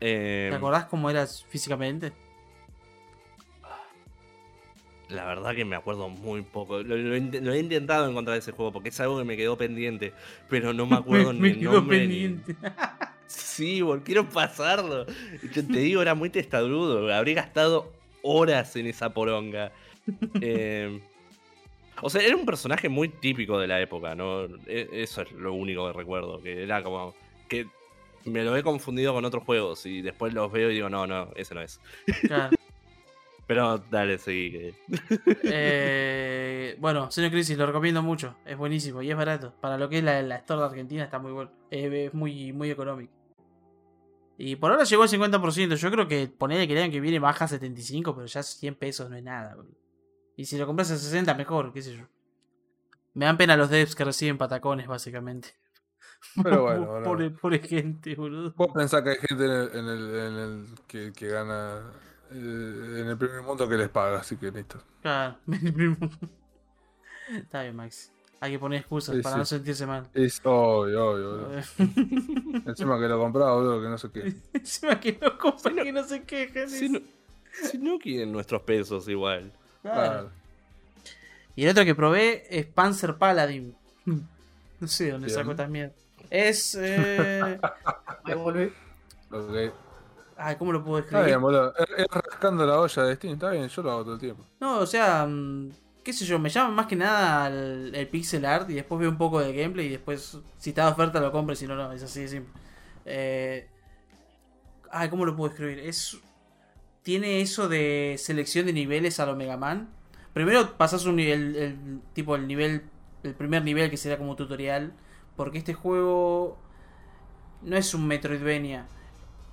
Speaker 4: Eh,
Speaker 3: ¿Te acordás cómo eras físicamente?
Speaker 4: la verdad que me acuerdo muy poco. Lo, lo he int- lo he intentado encontrar ese juego porque es algo que me quedó pendiente. Pero no me <laughs> acuerdo ni
Speaker 3: me
Speaker 4: el
Speaker 3: quedó
Speaker 4: nombre. ni-
Speaker 3: pendiente. <laughs>
Speaker 4: Sí, bol, quiero pasarlo. Te digo, era muy testarudo. Habré gastado horas en esa poronga. <laughs> Eh, o sea, era un personaje muy típico de la época, ¿no? E- Eso es lo único que recuerdo. Que era como. que me lo he confundido con otros juegos y después los veo y digo, no, no, ese no es.
Speaker 3: Claro. <laughs>
Speaker 4: Pero dale, seguí. <laughs>
Speaker 3: Eh, bueno, Xeno Crisis lo recomiendo mucho. Es buenísimo y es barato. Para lo que es la, la Store de Argentina está muy bueno. Es, es muy, muy económico. Y por ahora llegó al 50%. Yo creo que ponerle que el año que viene baja a 75, pero ya 100 pesos no es nada. boludo. Y si lo compras a 60, mejor, qué sé yo. Me dan pena los devs que reciben patacones, básicamente.
Speaker 1: Pero <laughs> bueno, bueno.
Speaker 3: pobre, pobre gente, boludo.
Speaker 1: Vos pensás que hay gente en el, en el, en el que, que gana eh, en el primer mundo que les paga, así que listo.
Speaker 3: Claro. <laughs> Está bien, Max. Hay que poner excusas
Speaker 1: Sí,
Speaker 3: para
Speaker 1: sí.
Speaker 3: no sentirse mal.
Speaker 1: Es obvio, obvio. <laughs> Encima que lo compraba, boludo, que no sé qué.
Speaker 3: Encima que no compra que no se quejen.
Speaker 4: Si no, si no quieren nuestros pesos igual.
Speaker 1: Claro.
Speaker 3: Y el otro que probé es Panzer Paladin. <laughs> No sé dónde saco mierda. Es. Eh, <laughs>
Speaker 2: volví.
Speaker 1: Ok.
Speaker 3: Ay, ¿cómo lo puedo
Speaker 1: Está
Speaker 3: describir?
Speaker 1: bien, boludo. Es, rascando la olla de Steam. Está bien, yo lo hago todo el tiempo.
Speaker 3: No, o sea, mm, qué sé yo, me llama más que nada el, el pixel art y después veo un poco de gameplay y después, si está de oferta, lo compro, y si no, no, es así de simple. Eh, ay, ¿cómo lo puedo escribir? Es, tiene eso de selección de niveles a lo Mega Man. Primero pasas un nivel, el, tipo el nivel, el primer nivel que sería como tutorial, porque este juego no es un Metroidvania,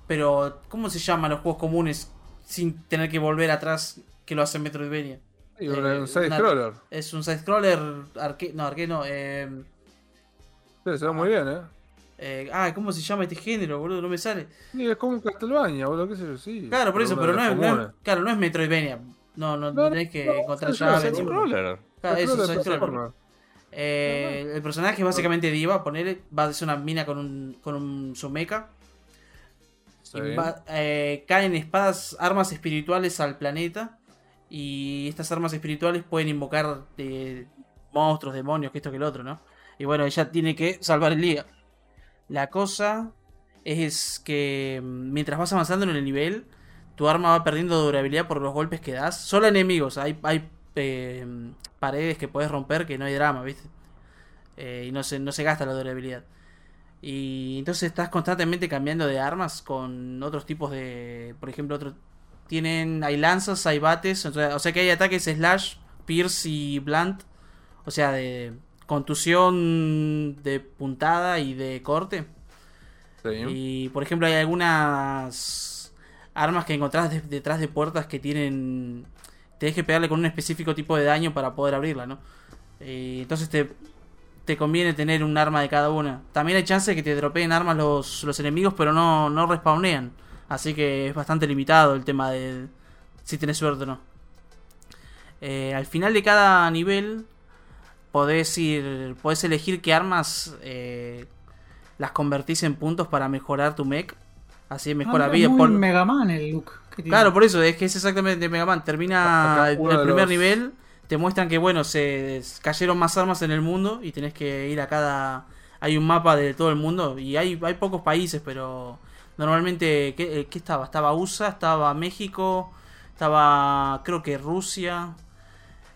Speaker 3: pero ¿cómo se llaman los juegos comunes sin tener que volver atrás que lo hacen Metroidvania? Eh,
Speaker 1: un side
Speaker 3: una-
Speaker 1: scroller.
Speaker 3: Es un side-scroller arcade. No, arcade no. Eh,
Speaker 1: Sí, se ve muy bien, eh.
Speaker 3: Eh, ah, ¿cómo se llama este género, boludo? No me sale.
Speaker 1: Sí, es como un Castlevania, boludo, qué sé yo, sí.
Speaker 3: Claro, por eso, pero no es, no es- claro, no es Metroidvania. No, no,
Speaker 1: No,
Speaker 3: tenés que
Speaker 1: no,
Speaker 3: encontrar llaves.
Speaker 1: sí,
Speaker 3: tipo.
Speaker 4: Roller.
Speaker 3: Claro, eso,
Speaker 1: Scroller plataforma.
Speaker 3: Eh, el personaje es básicamente Diva, ponele, va a ser una mina con un, con un su mecha.
Speaker 1: Sí.
Speaker 3: Y va- eh, caen espadas, armas espirituales al planeta. Y estas armas espirituales pueden invocar eh, monstruos, demonios, que esto que el otro, ¿no? Y bueno, ella tiene que salvar el día. La cosa es que mm, mientras vas avanzando en el nivel, tu arma va perdiendo durabilidad por los golpes que das. Solo enemigos, hay, hay eh, paredes que puedes romper que no hay drama, ¿viste? Eh, y no se, no se gasta la durabilidad. Y entonces estás constantemente cambiando de armas con otros tipos de. Por ejemplo, otro, tienen. Hay lanzas, hay bates. O sea, o sea que hay ataques slash, pierce y blunt. O sea, de contusión de puntada y de corte.
Speaker 1: Sí.
Speaker 3: Y por ejemplo, hay algunas armas que encontrás de- detrás de puertas que tienen. Tenés que pegarle con un específico tipo de daño para poder abrirla, ¿no? Y entonces te, te conviene tener un arma de cada una. También hay chance de que te dropeen armas los, los enemigos, pero no, no respawnean. Así que es bastante limitado el tema de si tenés suerte o no. Eh, al final de cada nivel podés ir. Podés elegir qué armas eh, las convertís en puntos para mejorar tu mech. Así mejora
Speaker 2: Ah,
Speaker 3: vida.
Speaker 2: muy
Speaker 3: Por-
Speaker 2: Mega Man el look. que tiene.
Speaker 3: Claro, por eso, es que es exactamente Mega Man. Termina
Speaker 1: Acá
Speaker 3: el,
Speaker 1: de
Speaker 3: primer
Speaker 1: los-
Speaker 3: nivel, te muestran que, bueno, se cayeron más armas en el mundo y tenés que ir a cada... Hay un mapa de todo el mundo y hay, hay pocos países, pero normalmente... ¿qué, eh, qué estaba? Estaba USA, estaba México, estaba creo que Rusia.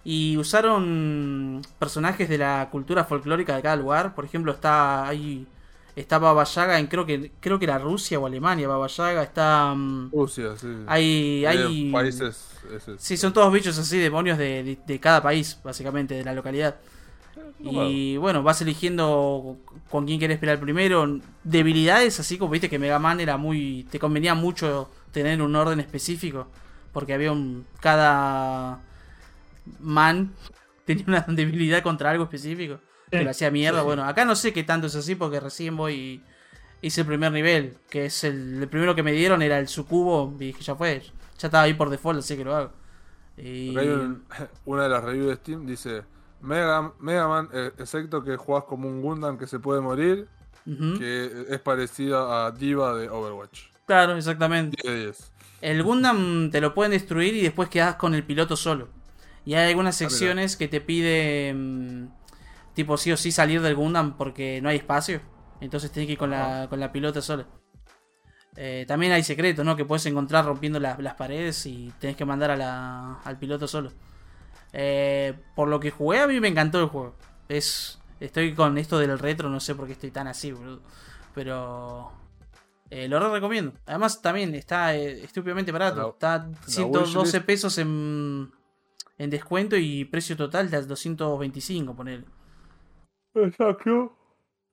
Speaker 3: Y usaron personajes de la cultura folclórica de cada lugar. Por ejemplo, está ahí... Está Baba Yaga en creo que creo que era Rusia o Alemania, Baba Yaga, está... mm,
Speaker 1: Rusia, sí.
Speaker 3: hay,
Speaker 1: Eh,
Speaker 3: hay
Speaker 1: países. ese-
Speaker 3: Sí, son todos bichos así, demonios de, de- de cada país, básicamente, de la localidad. Y bueno, vas eligiendo con quién querés pelear primero. Debilidades, así como viste que Mega Man era muy. Te convenía mucho tener un orden específico. Porque había un. Cada. Man <laughs> tenía una debilidad contra algo específico. Que
Speaker 2: Sí,
Speaker 3: lo hacía mierda.
Speaker 2: sí.
Speaker 3: Bueno, acá no sé qué tanto es así porque recién voy. y Hice el primer nivel. Que es el, el primero que me dieron, era el sucubo. Y dije, ya fue. Ya estaba ahí por default, así que lo hago. Y...
Speaker 1: Acá hay un- una de las reviews de Steam dice Mega, Mega Man, eh, excepto que jugás como un Gundam que se puede morir, que es parecido a Diva de Overwatch.
Speaker 3: Claro, exactamente.
Speaker 1: 10 de 10.
Speaker 3: El Gundam te lo pueden destruir y después quedas con el piloto solo. Y hay algunas secciones que te pide mm, tipo sí o sí salir del Gundam porque no hay espacio. Entonces tienes que ir con la, con la pilota sola. Eh, también hay secretos, ¿no? Que puedes encontrar rompiendo la- las paredes y tenés que mandar a la- al piloto solo. Eh, por lo que jugué, a mí me encantó el juego. Es, estoy con esto del retro, no sé por qué estoy tan así, boludo. Pero eh, lo re recomiendo. Además, también está estúpidamente barato.
Speaker 1: La-
Speaker 3: está
Speaker 1: wishlist.
Speaker 3: 112 pesos en, en descuento y precio total de 225, poner.
Speaker 1: Exacto.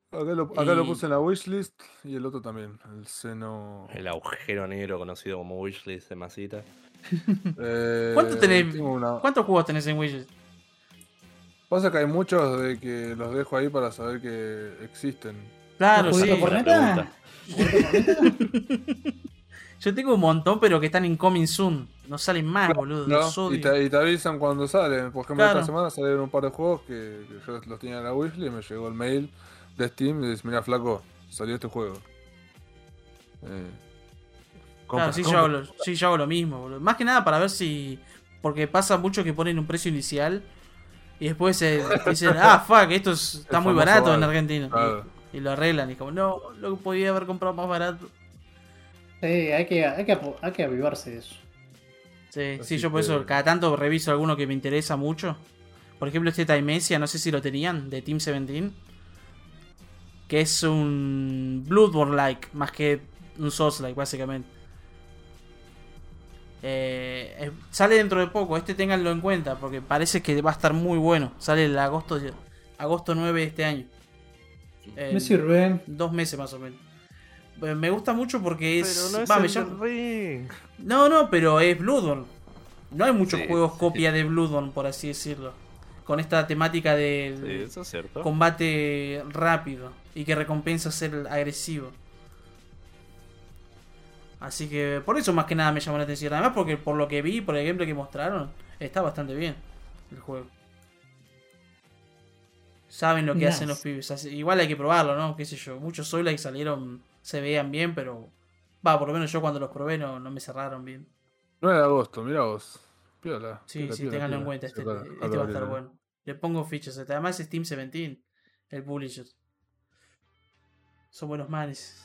Speaker 1: Acá lo, acá lo puse en la wishlist y el otro también, el seno.
Speaker 4: El agujero negro conocido como wishlist de masita. <laughs> <laughs>
Speaker 1: Eh,
Speaker 3: ¿Cuánto tenés?
Speaker 1: tengo una-
Speaker 3: ¿Cuántos juegos tenés en Widget?
Speaker 1: Pasa que hay muchos de que los dejo ahí para saber que existen.
Speaker 3: Claro,
Speaker 2: ¿Los
Speaker 3: sí.
Speaker 2: por neta? <laughs>
Speaker 3: Yo tengo un montón, pero que están en Coming Soon. No salen más, boludo.
Speaker 1: ¿no? Y, te, y te avisan cuando salen. Por ejemplo,
Speaker 3: Claro.
Speaker 1: esta semana salieron un par de juegos que, que yo los tenía en la wishlist y me llegó el mail de Steam y dice, mira flaco, salió este juego. Eh, compra,
Speaker 3: Claro, sí, yo hago lo, sí, yo hago lo mismo, boludo. Más que nada para ver si. Porque pasa mucho que ponen un precio inicial y después se <laughs> dicen, ah, fuck, esto es- está muy barato en. Argentina. Y-. Y, lo arreglan. Y como, no, lo podía haber comprado más barato.
Speaker 2: Sí, hay que, hay que, hay que avivarse de eso.
Speaker 3: Sí,
Speaker 1: Así
Speaker 3: sí, yo por
Speaker 1: que-
Speaker 3: eso cada tanto reviso alguno que me interesa mucho. Por ejemplo, este Timesia, no sé si lo tenían, de Team 17. Que es un Bloodborne-like, más que un Souls-like, básicamente. Eh, eh, sale dentro de poco, este ténganlo en cuenta, porque parece que va a estar muy bueno. Sale el agosto, agosto 9 de este año.
Speaker 2: Me sirve.
Speaker 3: Dos meses más o menos. Eh, Me gusta mucho porque es.
Speaker 4: Pero no es
Speaker 3: llama-
Speaker 4: Ring.
Speaker 3: no, no, pero es Bloodborne. No hay muchos
Speaker 4: Sí,
Speaker 3: juegos
Speaker 4: sí.
Speaker 3: copia de Bloodborne, por así decirlo. Con esta temática
Speaker 4: Sí,
Speaker 3: del
Speaker 4: eso es cierto.
Speaker 3: combate rápido y que recompensa ser agresivo. Así que por eso más que nada me llamó la atención. Además porque por lo que vi, por el gameplay que mostraron, está bastante bien el juego. Saben lo que
Speaker 2: Nice.
Speaker 3: hacen los pibes. Así- igual hay que probarlo, ¿no? Qué sé yo. Muchos Soul que salieron, se veían bien, pero... Va, por lo menos yo cuando los probé no, no me cerraron bien.
Speaker 1: 9 de agosto, mira vos. Piola.
Speaker 3: Sí,
Speaker 1: piola,
Speaker 3: sí,
Speaker 1: piola,
Speaker 3: tenganlo en cuenta. Este, este
Speaker 1: acá
Speaker 3: va a estar bueno. Le pongo fichas. este, Además es Team 17, el publisher. Son buenos manes.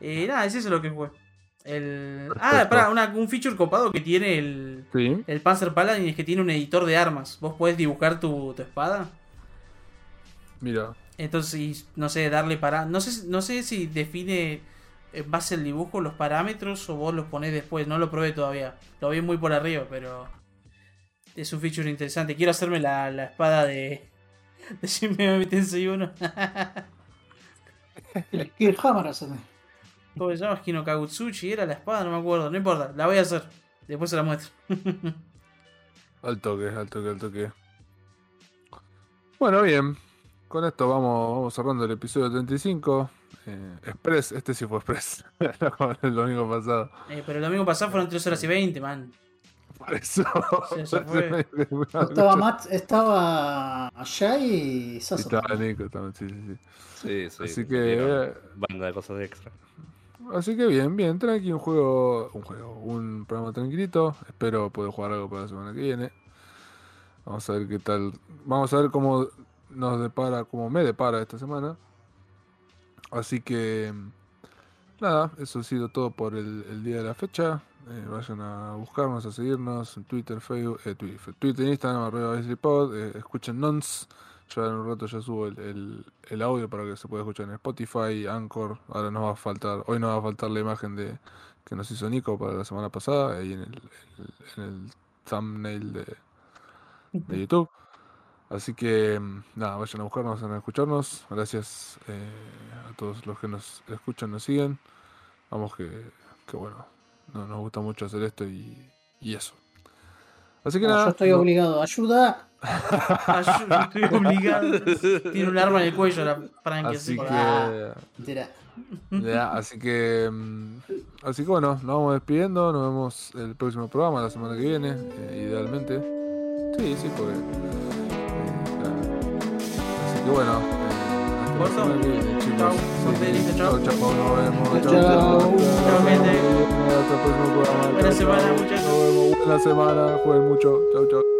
Speaker 3: Eh, nada, es eso lo que fue. El... Ah, pará, una- un feature copado que tiene el,
Speaker 1: Sí.
Speaker 3: el Panzer Paladin es que tiene un editor de armas. Vos podés dibujar tu, tu espada.
Speaker 1: Mira.
Speaker 3: Entonces, y, no sé, darle para. No sé, no sé si define en base al dibujo los parámetros o vos los ponés después. No lo probé todavía. Lo vi muy por arriba, pero. Es un feature interesante. Quiero hacerme la, la espada de. De Shin Megami Tensei 1.
Speaker 2: El Kill Hammer haceme.
Speaker 3: ¿Cómo se llama? Kino Kagutsuchi era la espada, no me acuerdo. No importa, la voy a hacer. Después se la muestro. <laughs>
Speaker 1: Al toque, al toque, al toque. Bueno, bien. Con esto vamos, vamos cerrando el episodio 35. Eh, Express, este sí fue Express. <laughs> El domingo pasado.
Speaker 3: Eh, pero el domingo pasado fueron 3 horas y 20, man.
Speaker 1: Por eso.
Speaker 3: Sí, eso fue. <laughs>
Speaker 2: Estaba Matt, estaba allá y Sasso.
Speaker 1: estaba Nico también, sí, sí, sí.
Speaker 4: Sí, sí.
Speaker 1: Así
Speaker 4: sí,
Speaker 1: que, eh,
Speaker 4: Banda de cosas extra.
Speaker 1: Así que bien, bien, tranqui, un juego, un juego, un programa tranquilito. Espero poder jugar algo para la semana que viene. Vamos a ver qué tal. Vamos a ver cómo nos depara, cómo me depara esta semana. Así que nada, eso ha sido todo por el, el día de la fecha. Eh, vayan a buscarnos, a seguirnos en Twitter, Facebook, eh, Twitter, Twitter, Instagram, arroba BasilPod, eh, escuchen Nons. Ya en un rato ya subo el, el- el audio para que se pueda escuchar en Spotify, Anchor. Ahora nos va a faltar, hoy nos va a faltar la imagen de que nos hizo Nico para la semana pasada, ahí en el, el- en el thumbnail de, de YouTube. Así que mm, nada, vayan a buscarnos, vayan a escucharnos. Gracias eh, a todos los que nos escuchan, nos siguen. Vamos que, que bueno, no, nos gusta mucho hacer esto y, y eso. Así que
Speaker 2: No,
Speaker 1: nada.
Speaker 2: yo estoy
Speaker 1: no-
Speaker 2: obligado. Ayuda.
Speaker 3: Ayuda, estoy obligado. <laughs> Tiene un arma en el cuello la Frankie.
Speaker 1: Así
Speaker 3: así.
Speaker 1: que, ya, así que, mm, así que bueno, nos vamos despidiendo. Nos vemos el próximo programa la semana que viene, eh, idealmente. Sí, sí, porque. Que bueno,
Speaker 3: listo, chau.
Speaker 1: chau, chau, nos vemos.
Speaker 2: Chau,
Speaker 1: Chau,
Speaker 2: chau.
Speaker 1: chau,
Speaker 3: Chau, gente.
Speaker 1: Hasta el próximo programa.
Speaker 3: Buena semana, muchachos.
Speaker 1: Nos vemos. Buena semana. Jueguen mucho. Chau, chau.